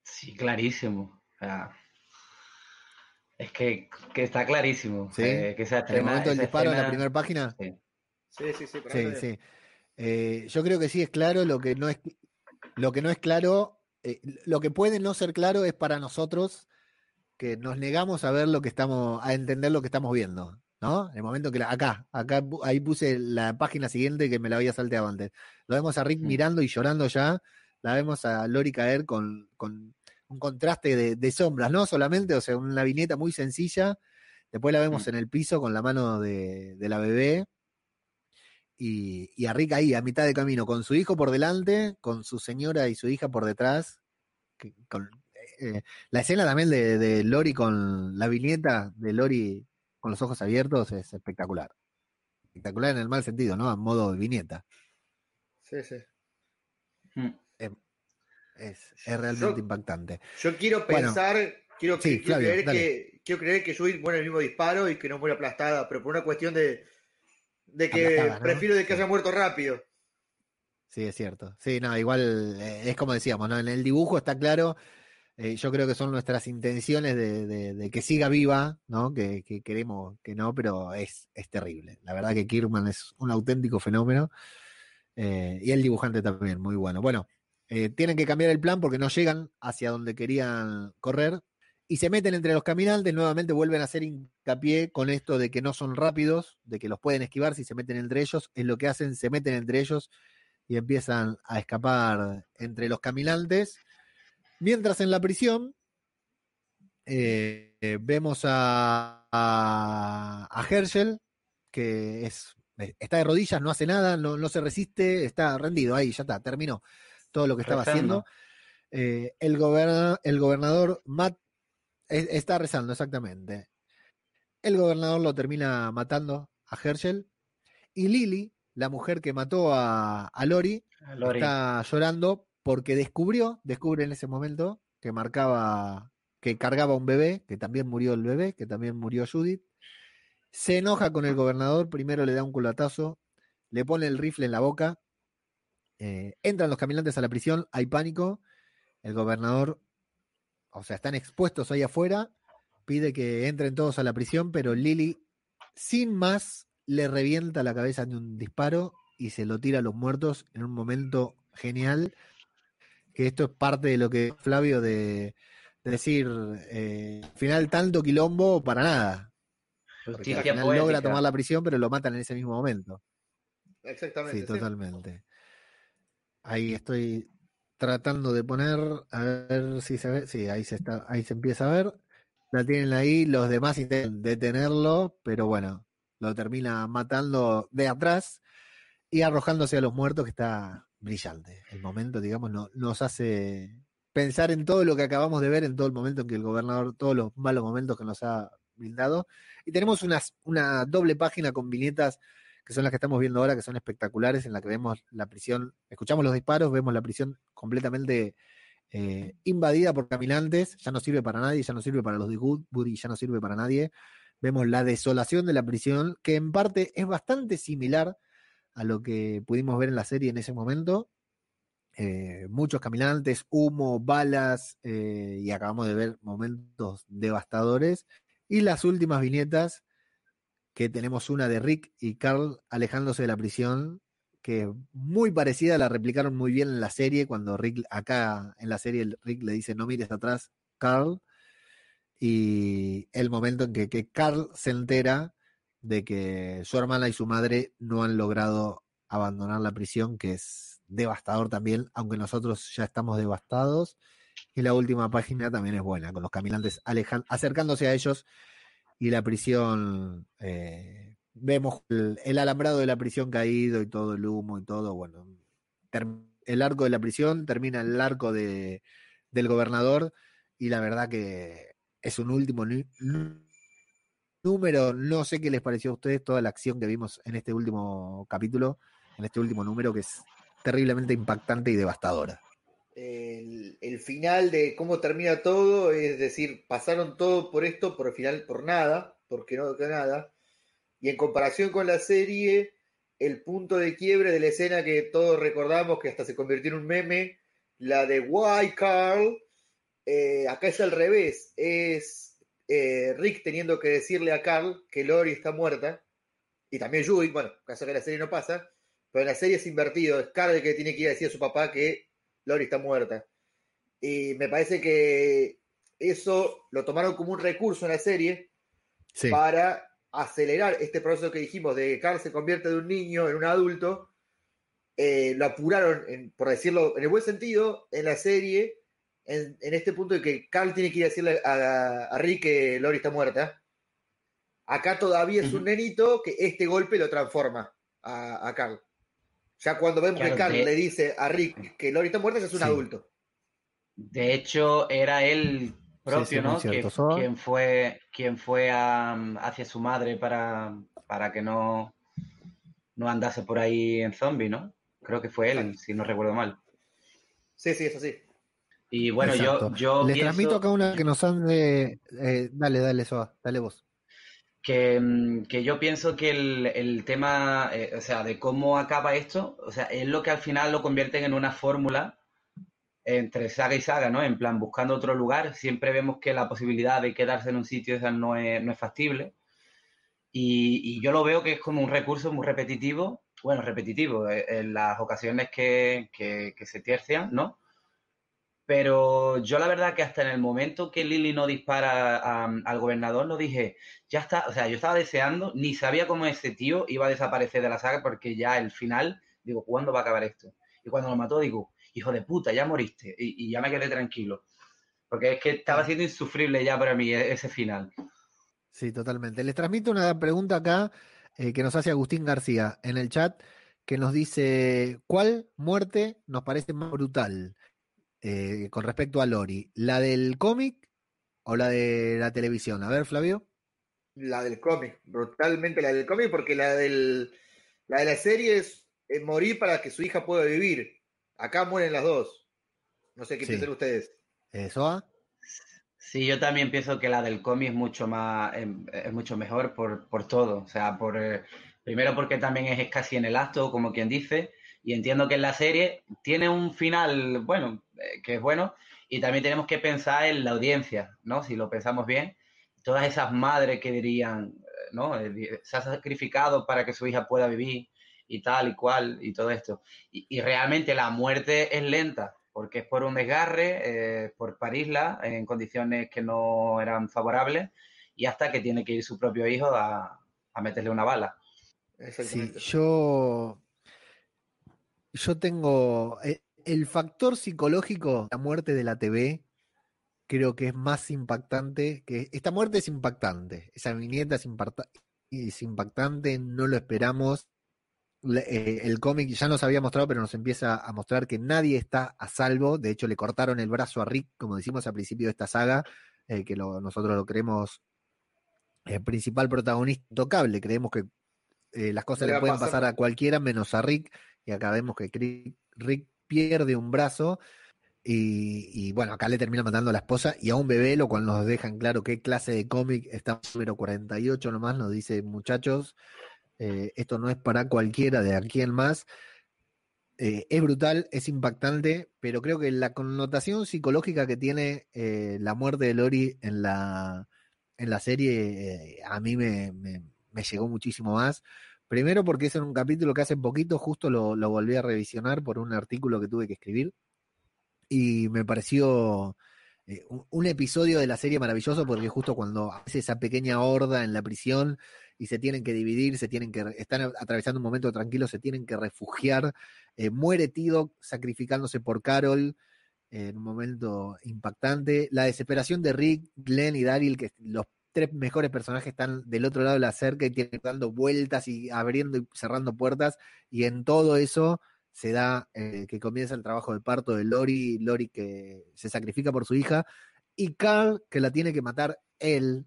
Sí, clarísimo. es que, está clarísimo. ¿Sí? Eh, que se ¿En el momento del disparo en la primera página? Sí, sí, sí. Sí, sí. Eh, yo creo que sí es claro, lo que no es, lo que no es claro, lo que puede no ser claro es para nosotros que nos negamos a ver lo que estamos, a entender lo que estamos viendo. ¿no? En el momento que la, acá, acá, ahí puse la página siguiente que me la había salteado antes. Lo vemos a Rick mm. mirando y llorando ya, la vemos a Lori caer con, con un contraste de, sombras, ¿no? Solamente, o sea, una viñeta muy sencilla. Después la vemos mm. en el piso con la mano de, la bebé. Y, y, a Rick ahí, a mitad de camino, con su hijo por delante, con su señora y su hija por detrás. con, eh, la escena también de, de Lori con la viñeta de Lori con los ojos abiertos es espectacular. Espectacular en el mal sentido, ¿no? A modo de viñeta. Sí, sí. Hmm. Es, realmente impactante. Yo quiero pensar, quiero, creer que, quiero creer que Judith muere el mismo disparo y que no muere aplastada, pero por una cuestión de, de que prefiero de que haya muerto rápido. Sí, es cierto. Sí, no, igual eh, es como decíamos, ¿no? En el dibujo está claro eh, yo creo que son nuestras intenciones de, que siga viva, ¿no? Que, queremos que no, pero es, es, terrible. La verdad que Kirman es un auténtico fenómeno. Eh, y el dibujante también, muy bueno. Bueno, eh, tienen que cambiar el plan porque no llegan hacia donde querían correr y se meten entre los caminantes, nuevamente vuelven a hacer hincapié con esto de que no son rápidos, de que los pueden esquivar si se meten entre ellos, es lo que hacen, se meten entre ellos y empiezan a escapar entre los caminantes. Mientras en la prisión eh, vemos a, a, Herschel, que es, está de rodillas, no hace nada, no, se resiste, está rendido ahí, ya está, terminó todo lo que estaba haciendo. Eh, el, el gobernador Matt está rezando, exactamente. El gobernador lo termina matando a Herschel. Y Lily, la mujer que mató a, Lori, está llorando porque descubrió, descubre en ese momento que marcaba, que cargaba un bebé, que también murió el bebé, que también murió Judith. Se enoja con el gobernador, primero le da un culatazo, le pone el rifle en la boca, eh, entran los caminantes a la prisión, hay pánico, el gobernador, o sea, están expuestos ahí afuera, pide que entren todos a la prisión, pero Lily, sin más, le revienta la cabeza de un disparo y se lo tira a los muertos en un momento genial que esto es parte de lo que Flavio de, decir, eh, al final tanto quilombo para nada. Porque al final logra tomar la prisión, pero lo matan en ese mismo momento. Exactamente. Sí, sí. totalmente. Ahí estoy tratando de poner, a ver si se ve. Sí, ahí se está, ahí se empieza a ver. La tienen ahí, los demás intentan detenerlo, pero bueno, lo termina matando de atrás y arrojándose a los muertos, que está brillante. El momento, digamos, no- nos hace pensar en todo lo que acabamos de ver, en todo el momento en que el gobernador, todos los malos momentos que nos ha brindado. Y tenemos una doble página con viñetas que son las que estamos viendo ahora, que son espectaculares, en la que vemos la prisión, escuchamos los disparos, vemos la prisión completamente eh, invadida por caminantes, ya no sirve para nadie, ya no sirve para los de Goodbury, ya no sirve para nadie. Vemos la desolación de la prisión, que en parte es bastante similar a lo que pudimos ver en la serie en ese momento. Eh, muchos caminantes, humo, balas, eh, y acabamos de ver momentos devastadores. Y las últimas viñetas, que tenemos una de Rick y Carl alejándose de la prisión, que es muy parecida, la replicaron muy bien en la serie, cuando Rick, acá en la serie, Rick le dice no mires atrás, Carl, y el momento en que, que Carl se entera de que su hermana y su madre no han logrado abandonar la prisión, que es devastador también, aunque nosotros ya estamos devastados. Y la última página también es buena, con los caminantes alejan, acercándose a ellos y la prisión, eh, vemos el, el alambrado de la prisión caído y todo el humo y todo, bueno, el arco de la prisión termina el arco de, del gobernador y la verdad que es un último número, no sé qué les pareció a ustedes toda la acción que vimos en este último capítulo, en este último número que es terriblemente impactante y devastadora. El, final de cómo termina todo, es decir, pasaron todo por esto, por el final, por nada, porque no quedó nada. Y en comparación con la serie, el punto de quiebre de la escena que todos recordamos, que hasta se convirtió en un meme, la de Why Carl, eh, acá es al revés, es eh, Rick teniendo que decirle a Carl que Lori está muerta, y también Judy, bueno, caso que la serie no pasa, pero en la serie es invertido, es Carl el que tiene que ir a decir a su papá que Lori está muerta. Y me parece que eso lo tomaron como un recurso en la serie Sí, para acelerar este proceso que dijimos de que Carl se convierte de un niño en un adulto. Eh, lo apuraron, en- por decirlo en el buen sentido, en la serie, en, en este punto de que Carl tiene que ir a decirle a, a Rick que Lori está muerta. Acá todavía es un nenito que este golpe lo transforma a, a Carl. Ya cuando vemos Claro, que Carl de- le dice a Rick que Lori está muerta, ya es un Sí. adulto. De hecho, era él propio, Sí, sí, muy ¿no? cierto, Que- Soa. quien fue, quien fue a- hacia su madre para, para que no, no andase por ahí en zombie, ¿no? Creo que fue él, si no recuerdo mal. Sí, sí, es así. Y bueno, Exacto. yo, yo Les pienso transmito acá una que nos han de... eh, dale, dale, Soa, dale vos. Que, mm, que yo pienso que el, el tema, eh, o sea, de cómo acaba esto, o sea, es lo que al final lo convierten en una fórmula entre saga y saga, ¿no? En plan, buscando otro lugar, siempre vemos que la posibilidad de quedarse en un sitio no es, no es factible. Y, y yo lo veo que es como un recurso muy repetitivo, bueno, repetitivo, eh, en las ocasiones que, que, que se tercian, ¿no? Pero yo la verdad que hasta en el momento que Lily no dispara a- al gobernador, no dije, ya está, o sea, yo estaba deseando, ni sabía cómo ese tío iba a desaparecer de la saga porque ya el final, digo, ¿cuándo va a acabar esto? Y cuando lo mató, digo, hijo de puta, ya moriste. Y, y ya me quedé tranquilo. Porque es que estaba siendo insufrible ya para mí e- ese final. Sí, totalmente. Les transmito una pregunta acá eh, que nos hace Agustín García en el chat, que nos dice, ¿cuál muerte nos parece más brutal eh, con respecto a Lori? ¿La del cómic o la de la televisión? A ver, Flavio. La del cómic, brutalmente la del cómic, porque la del la de la serie es eh, morir para que su hija pueda vivir. Acá mueren las dos. No sé qué Sí. piensan ustedes. Eh, Soa. Sí, yo también pienso que la del cómic es mucho más, em, es mucho mejor por, por todo. O sea, por eh, primero porque también es casi en el acto, como quien dice, y entiendo que en la serie tiene un final, bueno, eh, que es bueno, y también tenemos que pensar en la audiencia, ¿no? Si lo pensamos bien, todas esas madres que dirían, eh, ¿no? Eh, Se ha sacrificado para que su hija pueda vivir y tal y cual y todo esto. Y, y realmente la muerte es lenta, porque es por un desgarre, eh, por parirla en condiciones que no eran favorables y hasta que tiene que ir su propio hijo a, meterle una bala. Sí, yo, yo tengo eh, el factor psicológico, la muerte de la TV, creo que es más impactante, que esta muerte es impactante, esa viñeta es, es impactante, no lo esperamos, eh, el cómic ya nos había mostrado, pero nos empieza a mostrar que nadie está a salvo. De hecho, le cortaron el brazo a Rick, como decimos al principio de esta saga, eh, que nosotros lo creemos el eh, principal protagonista tocable. Creemos que las cosas le, pueden pasar a cualquiera menos a Rick. Y acá vemos que Rick, pierde un brazo. Y, bueno, acá le termina matando a la esposa y a un bebé, lo cual nos deja en claro qué clase de cómic está número 48 nomás, nos dice muchachos, eh, esto no es para cualquiera de aquí en más. Eh, es brutal, es impactante, pero creo que la connotación psicológica que tiene eh, la muerte de Lori en la, en la serie a mí me, llegó muchísimo más. Primero porque es en un capítulo que hace poquito justo lo, volví a revisionar por un artículo que tuve que escribir y me pareció un, episodio de la serie maravilloso porque justo cuando hace esa pequeña horda en la prisión y se tienen que dividir, se tienen que, están atravesando un momento tranquilo, se tienen que refugiar. Eh, muere Tido sacrificándose por Carol en un momento impactante. La desesperación de Rick, Glenn y Daryl, que los tres mejores personajes están del otro lado de la cerca y tienen dando vueltas y abriendo y cerrando puertas. Y en todo eso se da eh, que comienza el trabajo de parto de Lori, Lori que se sacrifica por su hija, y Carl que la tiene que matar él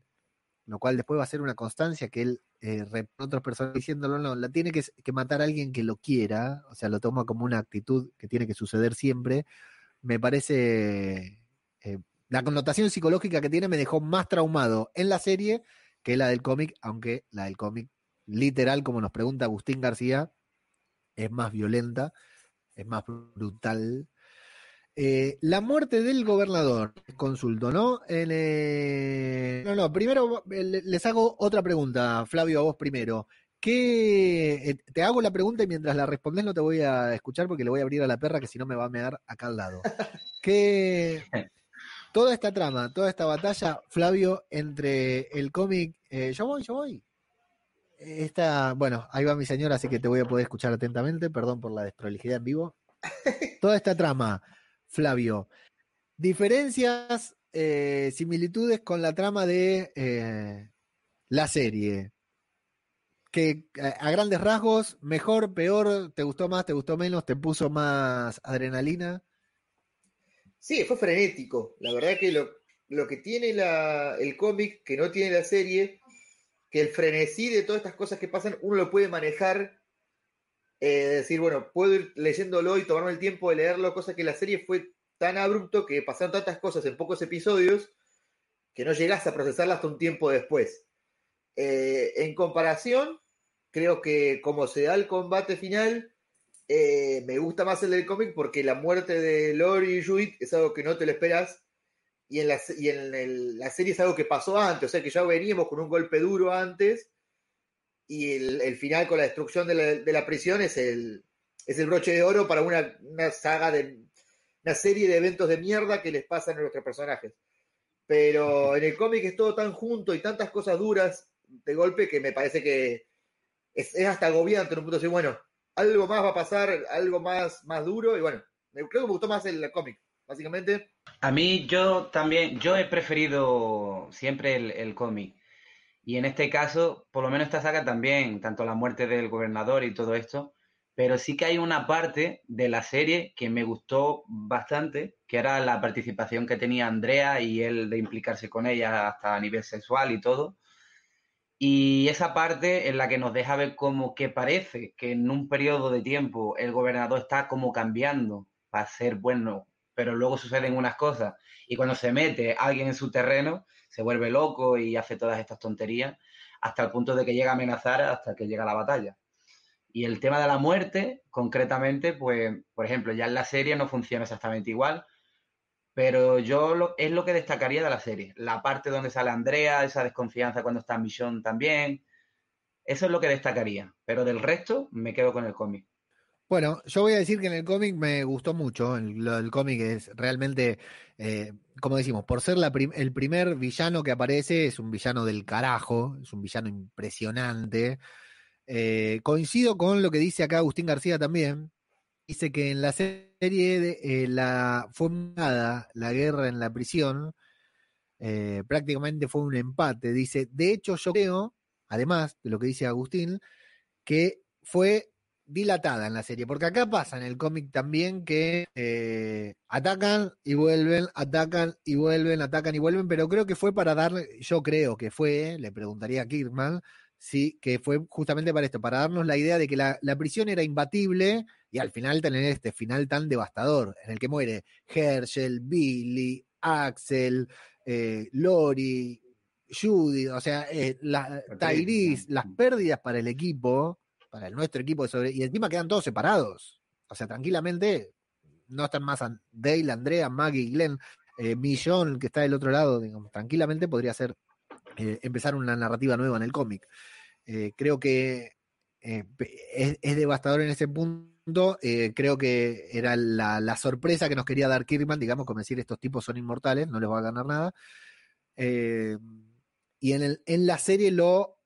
lo cual después va a ser una constancia que él, eh, otras personas diciéndolo, no, la tiene que, matar a alguien que lo quiera, o sea, lo toma como una actitud que tiene que suceder siempre, me parece, eh, la connotación psicológica que tiene me dejó más traumado en la serie que la del cómic, aunque la del cómic, literal, como nos pregunta Agustín García, es más violenta, es más brutal, eh, la muerte del gobernador, consulto, ¿no? Eh, no, no, primero eh, les hago otra pregunta, Flavio, a vos primero. ¿Qué, te hago la pregunta y mientras la respondes no te voy a escuchar porque le voy a abrir a la perra que si no me va a mear acá al lado. ¿Qué, toda esta trama, toda esta batalla, Flavio, entre el cómic, yo voy, yo voy. Esta, bueno, ahí va mi señora, así que te voy a poder escuchar atentamente, perdón por la desprolijidad en vivo. <laughs> Toda esta trama Flavio. Diferencias, eh, similitudes con la trama de eh, la serie. Que a grandes rasgos, mejor, peor, te gustó más, te gustó menos, te puso más adrenalina. Sí, fue frenético. La verdad que lo, que tiene el cómic, que no tiene la serie, que el frenesí de todas estas cosas que pasan, uno lo puede manejar eh, decir, bueno, puedo ir leyéndolo y tomarme el tiempo de leerlo, cosa que la serie fue tan abrupto que pasaron tantas cosas en pocos episodios que no llegas a procesarla hasta un tiempo después. Eh, en comparación, creo que como se da el combate final, eh, me gusta más el del cómic porque la muerte de Lori y Judith es algo que no te lo esperas y en, la, en la serie es algo que pasó antes, o sea que ya veníamos con un golpe duro antes y el, final con la destrucción de la, prisión es el, es el broche de oro para una, saga de una serie de eventos de mierda que les pasan a nuestros personajes. Pero en el cómic es todo tan junto y tantas cosas duras de golpe que me parece que es, hasta agobiante en un punto así, bueno, algo más va a pasar, algo más, más duro, y bueno, creo que me gustó más el cómic, básicamente. A mí yo también, yo he preferido siempre el, el cómic. Y en este caso, por lo menos esta saga también, tanto la muerte del gobernador y todo esto, pero sí que hay una parte de la serie que me gustó bastante, que era la participación que tenía Andrea y él de implicarse con ella hasta a nivel sexual y todo. Y esa parte en la que nos deja ver como que parece que en un periodo de tiempo el gobernador está como cambiando para ser bueno, pero luego suceden unas cosas y cuando se mete alguien en su terreno, se vuelve loco y hace todas estas tonterías hasta el punto de que llega a amenazar hasta que llega la batalla. Y el tema de la muerte, concretamente, pues, por ejemplo, ya en la serie no funciona exactamente igual, pero yo lo, es lo que destacaría de la serie. La parte donde sale Andrea, esa desconfianza cuando está en misión también, eso es lo que destacaría. Pero del resto me quedo con el cómic. Bueno, yo voy a decir que en el cómic me gustó mucho. El, del cómic es realmente, eh, como decimos, por ser el primer villano que aparece, es un villano del carajo, es un villano impresionante. Eh, coincido con lo que dice acá Agustín García también. Dice que en la serie de, eh, la, fue nada la guerra en la prisión. eh, prácticamente fue un empate. Dice, de hecho, yo creo, además de lo que dice Agustín, que fue dilatada en la serie, porque acá pasa en el cómic también que eh, atacan y vuelven, atacan y vuelven, atacan y vuelven, pero creo que fue para darle, yo creo que fue, le preguntaría a Kirkman, sí, que fue justamente para esto, para darnos la idea de que la, la prisión era imbatible y al final tener este final tan devastador, en el que muere Herschel, Billy, Axel, eh, Lori, Judy, o sea, eh, la, Tyrese, las pérdidas para el equipo, para el nuestro equipo de sobre, y encima quedan todos separados. O sea, tranquilamente no están más Dale, Andrea, Maggie, Glenn, eh, Millón, que está del otro lado, digamos, tranquilamente podría ser eh, empezar una narrativa nueva en el cómic. Eh, creo que es devastador en ese punto. Eh, creo que era la, sorpresa que nos quería dar Kirkman, digamos, como decir, estos tipos son inmortales, no les va a ganar nada. Eh, y en, la serie lo,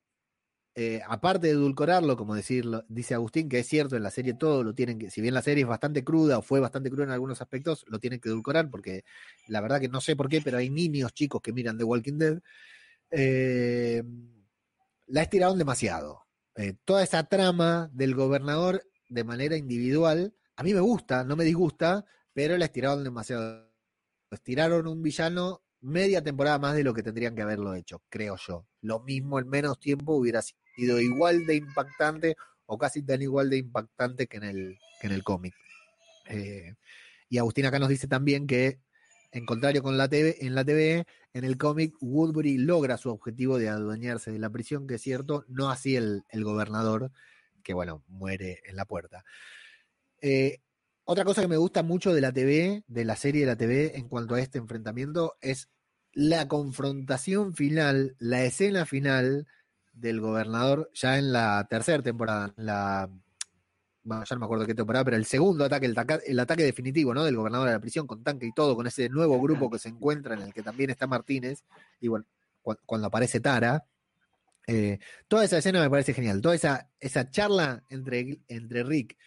eh, aparte de edulcorarlo, como decirlo, dice Agustín, que es cierto, en la serie todo lo tienen que, si bien la serie es bastante cruda o fue bastante cruda en algunos aspectos, lo tienen que edulcorar, porque la verdad que no sé por qué, pero hay niños chicos que miran The Walking Dead. La estiraron demasiado. Toda esa trama del gobernador de manera individual, a mí me gusta, no me disgusta, pero la estiraron demasiado. Estiraron un villano media temporada más de lo que tendrían que haberlo hecho, creo yo. Lo mismo en menos tiempo hubiera sido igual de impactante o casi tan igual de impactante que en el, que en el cómic. Eh, y Agustín acá nos dice también que, en contrario con la TV, en la TV, en el cómic, Woodbury logra su objetivo de adueñarse de la prisión, que es cierto, no así el, el gobernador, que bueno, muere en la puerta. Eh, otra cosa que me gusta mucho de la TV, de la serie de la TV, en cuanto a este enfrentamiento, es la confrontación final, la escena final del gobernador, ya en la tercera temporada, en la bueno, ya no me acuerdo qué temporada, pero el segundo ataque, el, taca- el ataque definitivo, ¿no? Del gobernador de la prisión con tanque y todo, con ese nuevo grupo que se encuentra en el que también está Martínez, y bueno, cu- cuando aparece Tara. Eh, toda esa escena me parece genial. Toda esa, esa charla entre, entre Rick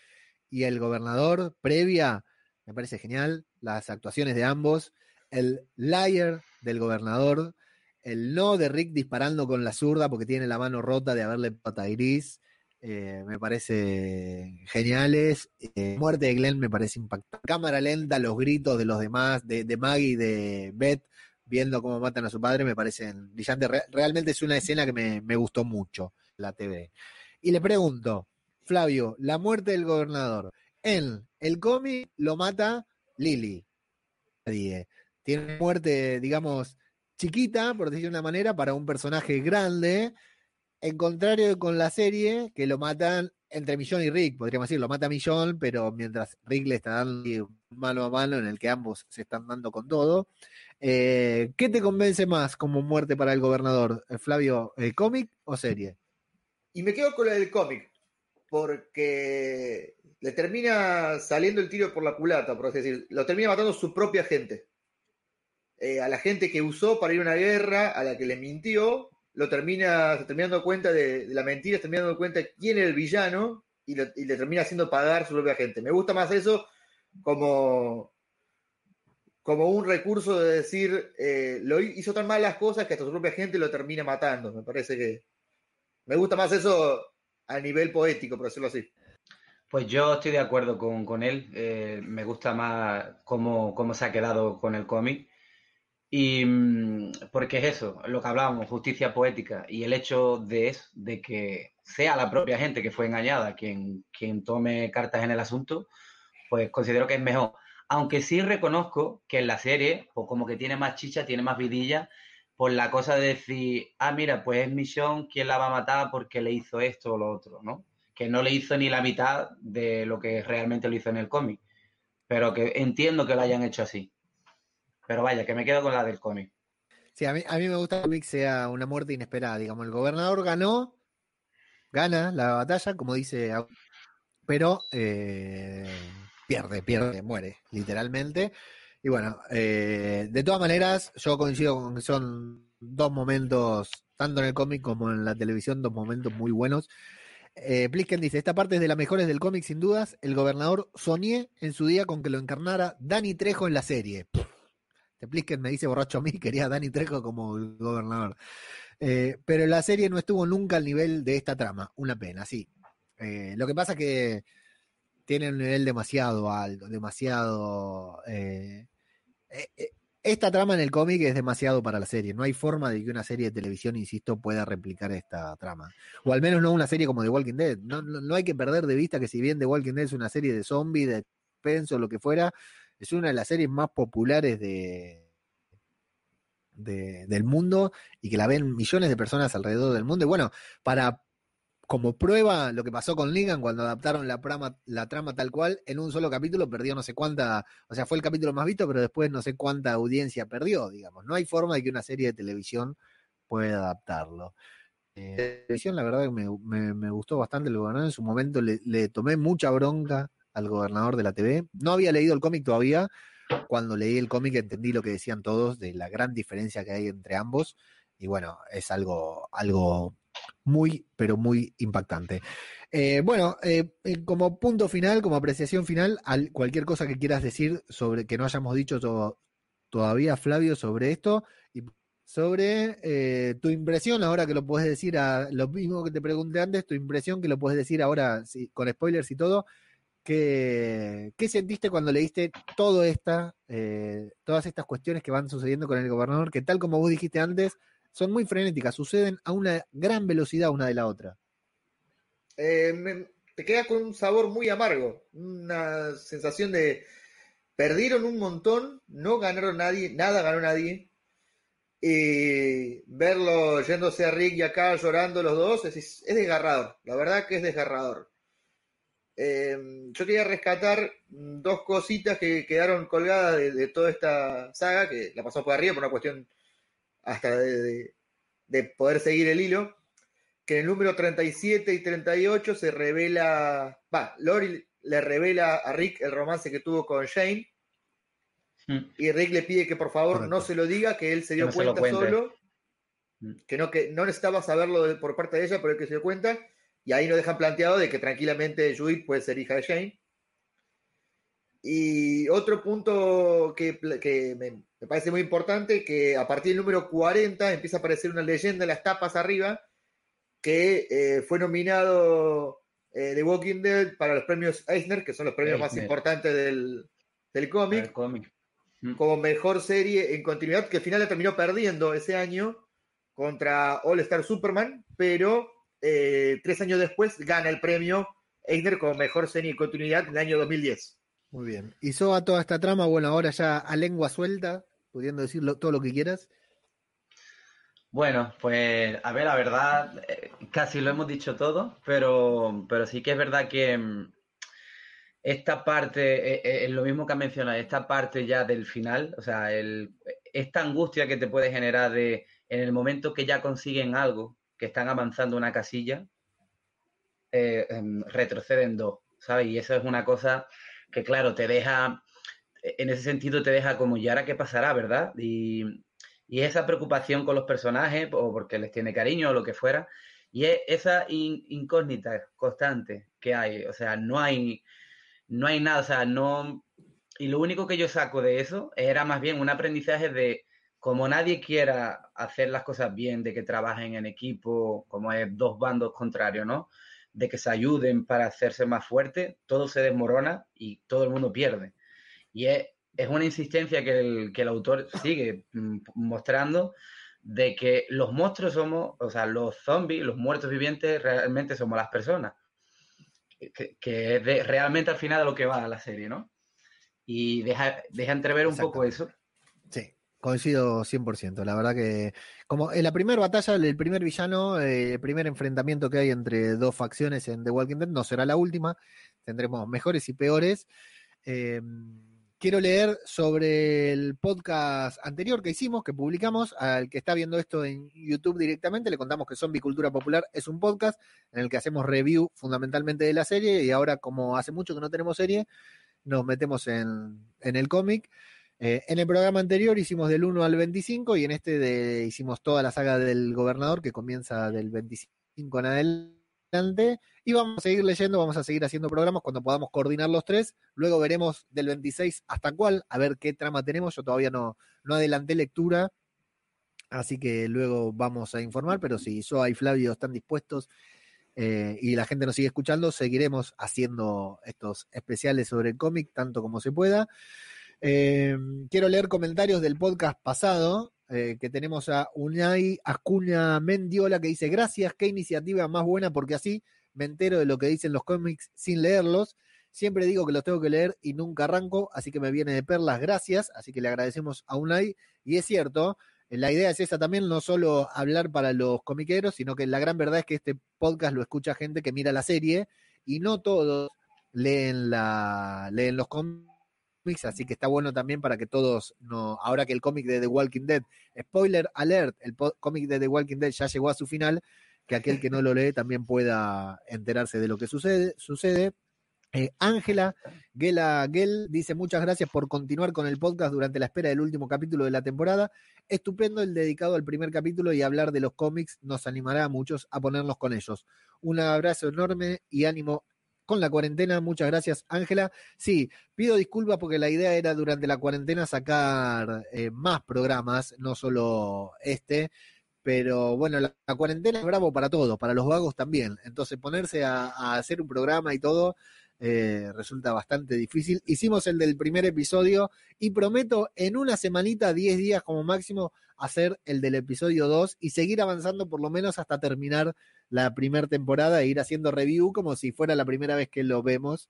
y el gobernador previa me parece genial. Las actuaciones de ambos. El liar del gobernador. El no de Rick disparando con la zurda porque tiene la mano rota de haberle pata a Iris. eh, me parece geniales. Eh, muerte de Glenn me parece impactante. Cámara lenta, los gritos de los demás, de, de Maggie y de Beth, viendo cómo matan a su padre, me parecen brillantes. Re- realmente es una escena que me, me gustó mucho, la TV. Y le pregunto, Flavio, la muerte del gobernador. En el cómic lo mata Lily. Nadie. Tiene muerte, digamos, chiquita, por decirlo de una manera, para un personaje grande. En contrario con la serie, que lo matan entre Millón y Rick, podríamos decir, lo mata Millón, pero mientras Rick le está dando mano a mano en el que ambos se están dando con todo. Eh, ¿Qué te convence más como muerte para el gobernador, eh, Flavio? ¿El cómic o serie? Y me quedo con la del cómic, porque le termina saliendo el tiro por la culata, por así decir. Lo termina matando su propia gente. Eh, a la gente que usó para ir a una guerra, a la que le mintió, lo termina, se termina dando cuenta de, la mentira, se termina dando cuenta de quién era el villano y, y le termina haciendo pagar su propia gente. Me gusta más eso como, como un recurso de decir, eh, lo hi- hizo tan mal las cosas que hasta su propia gente lo termina matando. Me parece que me gusta más eso a nivel poético, por decirlo así. Pues yo estoy de acuerdo con, con él. eh, me gusta más cómo, cómo se ha quedado con el cómic. Y mm, porque es eso, lo que hablábamos, justicia poética. Y el hecho de eso, de que sea la propia gente que fue engañada quien, quien tome cartas en el asunto, pues considero que es mejor. Aunque sí reconozco que en la serie, pues como que tiene más chicha, tiene más vidilla, por la cosa de decir, ah, mira, pues es Michonne quien la va a matar porque le hizo esto o lo otro, ¿no? Que no le hizo ni la mitad de lo que realmente lo hizo en el cómic. Pero que entiendo que lo hayan hecho así. Pero vaya, que me quedo con la del cómic. Sí, a mí, a mí me gusta que el cómic sea una muerte inesperada. Digamos, el gobernador ganó, gana la batalla, como dice, pero eh, pierde, pierde, muere, literalmente. Y bueno, eh, de todas maneras, yo coincido con que son dos momentos, tanto en el cómic como en la televisión, dos momentos muy buenos. Eh, Plisken dice, esta parte es de las mejores del cómic sin dudas. El gobernador soñé en su día con que lo encarnara Dani Trejo en la serie. Este Plisken me dice borracho a mí, <laughs> quería Dani Trejo como gobernador. Eh, pero la serie no estuvo nunca al nivel de esta trama. Una pena, sí. Eh, lo que pasa es que tiene un nivel demasiado alto, demasiado... eh, eh, eh, esta trama en el cómic es demasiado para la serie. No hay forma de que una serie de televisión, insisto, pueda replicar esta trama. O al menos no una serie como The Walking Dead. No, no, hay que perder de vista que si bien The Walking Dead es una serie de zombies, de suspenso, lo que fuera, es una de las series más populares de, de- del mundo y que la ven millones de personas alrededor del mundo. Y bueno, para como prueba lo que pasó con Negan cuando adaptaron la, trama- la trama tal cual, en un solo capítulo perdió no sé cuánta, o sea, fue el capítulo más visto, pero después no sé cuánta audiencia perdió, digamos. No hay forma de que una serie de televisión pueda adaptarlo. Eh, la televisión, la verdad que me, me- me gustó bastante el gobernador. En su momento le, le tomé mucha bronca al gobernador de la TV. No había leído el cómic todavía. Cuando leí el cómic entendí lo que decían todos de la gran diferencia que hay entre ambos. Y bueno, es algo, algo muy, pero muy impactante. Eh, bueno, eh, eh, como punto final, como apreciación final, al- cualquier cosa que quieras decir sobre que no hayamos dicho to- todavía, Flavio, sobre esto y sobre eh, tu impresión, ahora que lo puedes decir a lo mismo que te pregunté antes, tu impresión que lo puedes decir ahora sí, con spoilers y todo. ¿Qué, qué sentiste cuando leíste todo esta, eh, todas estas cuestiones que van sucediendo con el gobernador, que tal como vos dijiste antes, son muy frenéticas, suceden a una gran velocidad una de la otra? Eh, me- te queda con un sabor muy amargo, una sensación de perdieron un montón, no ganaron nadie, nada ganó nadie. Y verlo yéndose a Rick y acá llorando los dos es, es desgarrador, la verdad que es desgarrador. Eh, yo quería rescatar dos cositas que quedaron colgadas de, de toda esta saga, que la pasamos por arriba por una cuestión hasta de, de- de poder seguir el hilo que en el número 37 y 38 se revela, va, Lori le revela a Rick el romance que tuvo con Shane Mm. y Rick le pide que por favor Correcto. no se lo diga, que él se dio no cuenta solo, Mm. que no, que no necesitaba saberlo de- por parte de ella, pero él que se dio cuenta, y ahí nos dejan planteado de que tranquilamente Judith puede ser hija de Shane. Y otro punto que, que me, me parece muy importante, que a partir del número 40 empieza a aparecer una leyenda en las tapas arriba, que eh, fue nominado eh, The Walking Dead para los premios Eisner, que son los premios más importantes del, del El cómic, cómic. Mm. como mejor serie en continuidad, que al final la terminó perdiendo ese año contra All Star Superman, pero eh, tres años después gana el premio Eisner como mejor serie en continuidad en el año 2010. Muy bien. Y a toda esta trama, bueno, ahora ya a lengua suelta, pudiendo decir todo lo que quieras. Bueno, pues a ver, la verdad, eh, casi lo hemos dicho todo, pero, pero sí que es verdad que mm, esta parte, eh, eh, es lo mismo que has mencionado, esta parte ya del final, o sea, el, esta angustia que te puede generar de en el momento que ya consiguen algo, que están avanzando una casilla, em, retroceden dos, ¿sabes? Y eso es una cosa que, claro, te deja, en ese sentido te deja como, ¿y ahora qué pasará, verdad? Y, y esa preocupación con los personajes, o porque les tiene cariño o lo que fuera, y es esa in- incógnita constante que hay, o sea, no hay, no hay nada, o sea, no... Y lo único que yo saco de eso era más bien un aprendizaje de como nadie quiera hacer las cosas bien, de que trabajen en equipo, como es dos bandos contrarios, ¿no? De que se ayuden para hacerse más fuerte, todo se desmorona y todo el mundo pierde. Y es, una insistencia que el, que el autor sigue mm, mostrando de que los monstruos somos, o sea, los zombies, los muertos vivientes, realmente somos las personas. Que, que es realmente al final de lo que va la serie, ¿no? Y deja, deja entrever un poco eso. Sí, coincido 100%. La verdad que, como en la primera batalla, el primer villano, eh, el primer enfrentamiento que hay entre dos facciones en The Walking Dead, no será la última. Tendremos mejores y peores. Eh, quiero leer sobre el podcast anterior que hicimos, que publicamos, al que está viendo esto en YouTube directamente, le contamos que Zombie Cultura Popular es un podcast en el que hacemos review fundamentalmente de la serie y ahora como hace mucho que no tenemos serie, nos metemos en, el cómic. Eh, en el programa anterior hicimos del 1 al 25 y en este de, hicimos toda la saga del gobernador que comienza del 25 en adelante y vamos a seguir leyendo, vamos a seguir haciendo programas cuando podamos coordinar los tres. Luego veremos del 26 hasta cuál, a ver qué trama tenemos. Yo todavía no, no adelanté lectura, así que luego vamos a informar, pero si Soa y Flavio están dispuestos eh, y la gente nos sigue escuchando, seguiremos haciendo estos especiales sobre el cómic tanto como se pueda. Eh, quiero leer comentarios del podcast pasado, eh, que tenemos a Unai Acuña Mendiola que dice, gracias, qué iniciativa más buena, porque así me entero de lo que dicen los cómics sin leerlos. Siempre digo que los tengo que leer y nunca arranco, así que me viene de perlas, gracias. Así que le agradecemos a Unai. Y es cierto, la idea es esa también, no solo hablar para los comiqueros, sino que la gran verdad es que este podcast lo escucha gente que mira la serie y no todos leen, la, leen los cómics, así que está bueno también para que todos, no, ahora que el cómic de The Walking Dead, spoiler alert, el cómic de The Walking Dead ya llegó a su final, que aquel que no lo lee también pueda enterarse de lo que sucede. sucede. Eh, Ángela Gela Gel dice muchas gracias por continuar con el podcast durante la espera del último capítulo de la temporada. Estupendo el dedicado al primer capítulo y hablar de los cómics nos animará a muchos a ponernos con ellos. Un abrazo enorme y ánimo con la cuarentena. Muchas gracias, Ángela. Sí, pido disculpas porque la idea era durante la cuarentena sacar eh, más programas, no solo este pero bueno, la, cuarentena es bravo para todos, para los vagos también. Entonces ponerse a, hacer un programa y todo eh, resulta bastante difícil. Hicimos el del primer episodio y prometo en una semanita, 10 días como máximo, hacer el del episodio 2 y seguir avanzando por lo menos hasta terminar la primera temporada e ir haciendo review como si fuera la primera vez que lo vemos.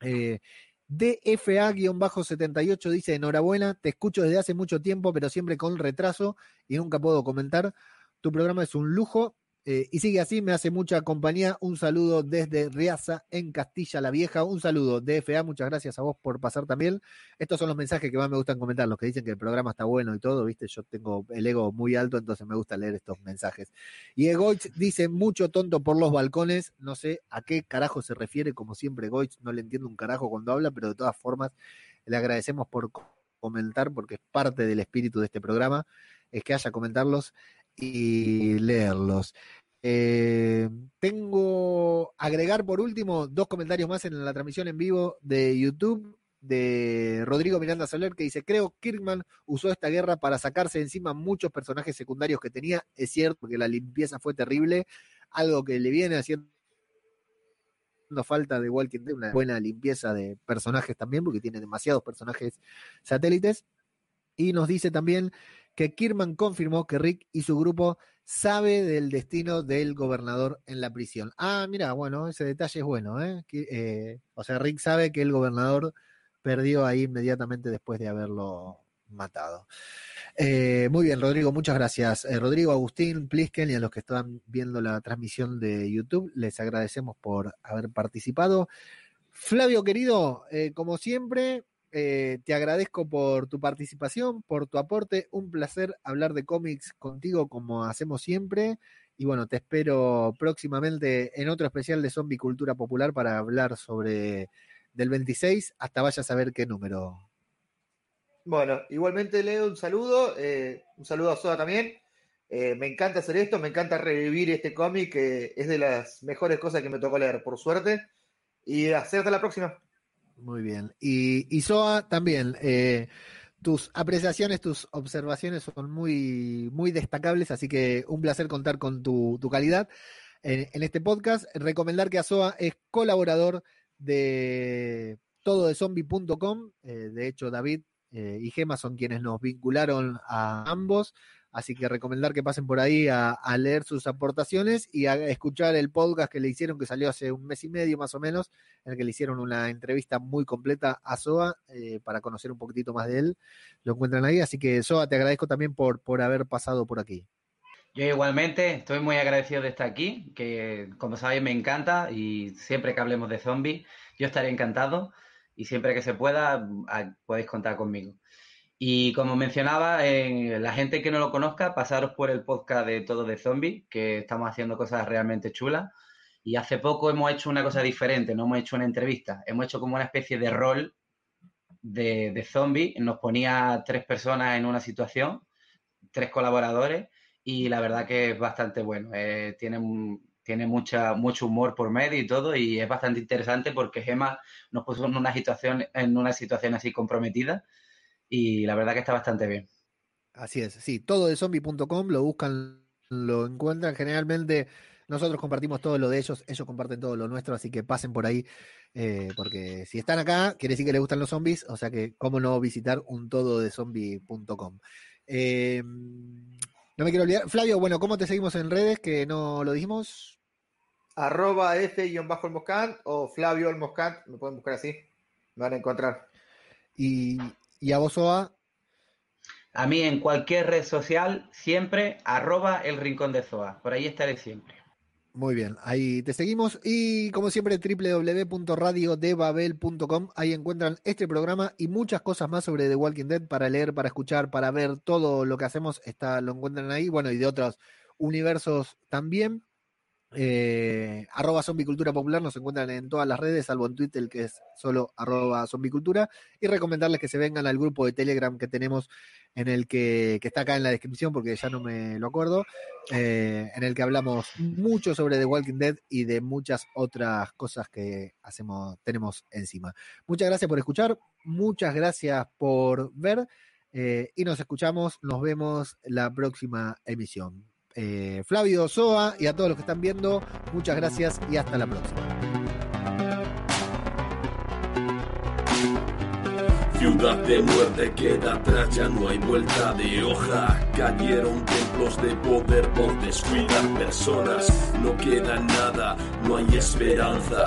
Eh, DFA-78 dice, enhorabuena, te escucho desde hace mucho tiempo, pero siempre con retraso y nunca puedo comentar. Tu programa es un lujo eh, y sigue así, me hace mucha compañía. Un saludo desde Riaza, en Castilla la Vieja. Un saludo, DFA, muchas gracias a vos por pasar también. Estos son los mensajes que más me gustan comentar, los que dicen que el programa está bueno y todo, ¿viste? Yo tengo el ego muy alto, entonces me gusta leer estos mensajes. Y Goich dice, mucho tonto por los balcones. No sé a qué carajo se refiere, como siempre Goich, no le entiendo un carajo cuando habla, pero de todas formas le agradecemos por comentar porque es parte del espíritu de este programa, es que haya comentarlos y leerlos. Eh, tengo agregar por último dos comentarios más en la transmisión en vivo de YouTube de Rodrigo Miranda Soler que dice, creo Kirkman usó esta guerra para sacarse encima muchos personajes secundarios que tenía. Es cierto porque la limpieza fue terrible, algo que le viene haciendo falta de Walking Dead, una buena limpieza de personajes también, porque tiene demasiados personajes satélites. Y nos dice también que Kirman confirmó que Rick y su grupo sabe del destino del gobernador en la prisión. Ah, mira, bueno, ese detalle es bueno, ¿eh? ¿eh? o sea, Rick sabe que el gobernador perdió ahí inmediatamente después de haberlo matado. Eh, muy bien, Rodrigo, muchas gracias. Eh, Rodrigo, Agustín, Plisken y a los que están viendo la transmisión de YouTube, les agradecemos por haber participado. Flavio, querido, como siempre, eh, te agradezco por tu participación, por tu aporte. Un placer hablar de cómics contigo como hacemos siempre. Y bueno, te espero próximamente en otro especial de Zombie Cultura Popular para hablar sobre del 26 hasta vaya a saber qué número. Bueno, igualmente Leo, un saludo. Eh, un saludo a Soda también. Eh, me encanta hacer esto, me encanta revivir este cómic, que es de las mejores cosas que me tocó leer, por suerte. Y hacerte la próxima. Muy bien. Y, y Soa también, eh, tus apreciaciones, tus observaciones son muy, muy destacables, así que un placer contar con tu, calidad en, este podcast. Recomendar que Asoa es colaborador de todo de zombie.com. Eh, de hecho, David eh, y Gema son quienes nos vincularon a ambos. Así que recomendar que pasen por ahí a, leer sus aportaciones y a escuchar el podcast que le hicieron, que salió hace un mes y medio más o menos, en el que le hicieron una entrevista muy completa a Soa eh, para conocer un poquitito más de él. Lo encuentran ahí. Así que Soa, te agradezco también por, por haber pasado por aquí. Yo igualmente estoy muy agradecido de estar aquí, que como sabéis me encanta y siempre que hablemos de zombies yo estaré encantado. y siempre que se pueda podéis contar conmigo. Y como mencionaba, la gente que no lo conozca, pasaros por el podcast de Todo de Zombie, que estamos haciendo cosas realmente chulas. Y hace poco hemos hecho una cosa diferente, no hemos hecho una entrevista, hemos hecho como una especie de rol de, de zombie. Nos ponía tres personas en una situación, tres colaboradores, y la verdad que es bastante bueno. Eh, tiene, tiene mucha, mucho humor por medio y todo, y es bastante interesante porque Gema nos puso en una situación, en una situación así comprometida y la verdad que está bastante bien. Así es, sí, todo de zombie.com, lo buscan, lo encuentran generalmente. Nosotros compartimos todo lo de ellos, ellos comparten todo lo nuestro, así que pasen por ahí, eh, porque si están acá, quiere decir que les gustan los zombies, o sea que cómo no visitar un todo de zombie.com. Eh, no me quiero olvidar. Flavio, bueno, ¿cómo te seguimos en redes? Que no lo dijimos. Arroba F-el o Flavio el me pueden buscar así, me van a encontrar. Y, ¿Y a vos, Oa? A mí en cualquier red social, siempre arroba el rincón de Zoa. Por ahí estaré siempre. Muy bien, ahí te seguimos y como siempre www.radiodebabel.com, ahí encuentran este programa y muchas cosas más sobre The Walking Dead para leer, para escuchar, para ver todo lo que hacemos, está, lo encuentran ahí, bueno, y de otros universos también. Eh, arroba zombicultura popular nos encuentran en todas las redes, salvo en Twitter, que es solo arroba zombicultura, y recomendarles que se vengan al grupo de Telegram que tenemos en el que, está acá en la descripción, porque ya no me lo acuerdo, eh, en el que hablamos mucho sobre The Walking Dead y de muchas otras cosas que hacemos, tenemos encima. Muchas gracias por escuchar, muchas gracias por ver, eh, y nos escuchamos, nos vemos la próxima emisión. Eh, Flavio Soa y a todos los que están viendo, muchas gracias y hasta la próxima. Ciudad de muerte queda atrás, ya no hay vuelta de hoja. Cayeron templos de poder por descuidar personas. No queda nada, no hay esperanza.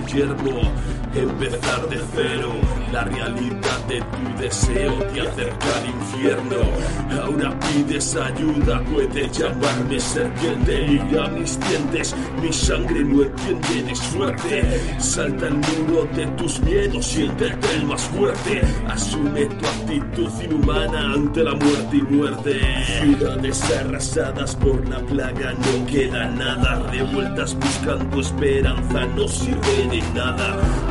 legitimate law. Empezar de cero, la realidad de tu deseo de acercar al infierno. Ahora pides ayuda, puedes llamarme serpiente. Mira mis dientes, mi sangre no entiende, es fuerte. Salta el muro de tus miedos, siéntete el más fuerte. Asume tu actitud inhumana ante la muerte y muerte. Ciudades arrasadas por la plaga, no queda nada. Revueltas buscando esperanza, no sirve de nada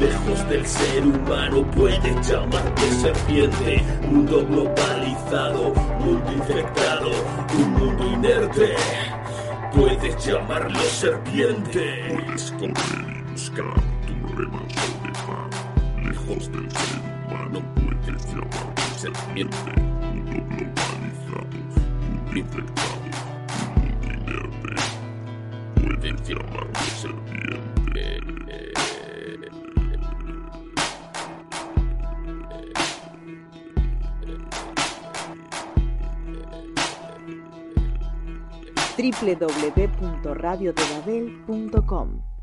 Lejos del ser humano puede llamarte serpiente. Mundo globalizado, mundo infectado, un mundo inerte. Puedes llamarlo serpiente. Puedes correr y buscar tu remanso de paz. Lejos del ser humano puedes llamarte serpiente. Mundo globalizado, mundo infectado, un mundo inerte. Puedes llamarlo serpiente. www.radiodebabel.com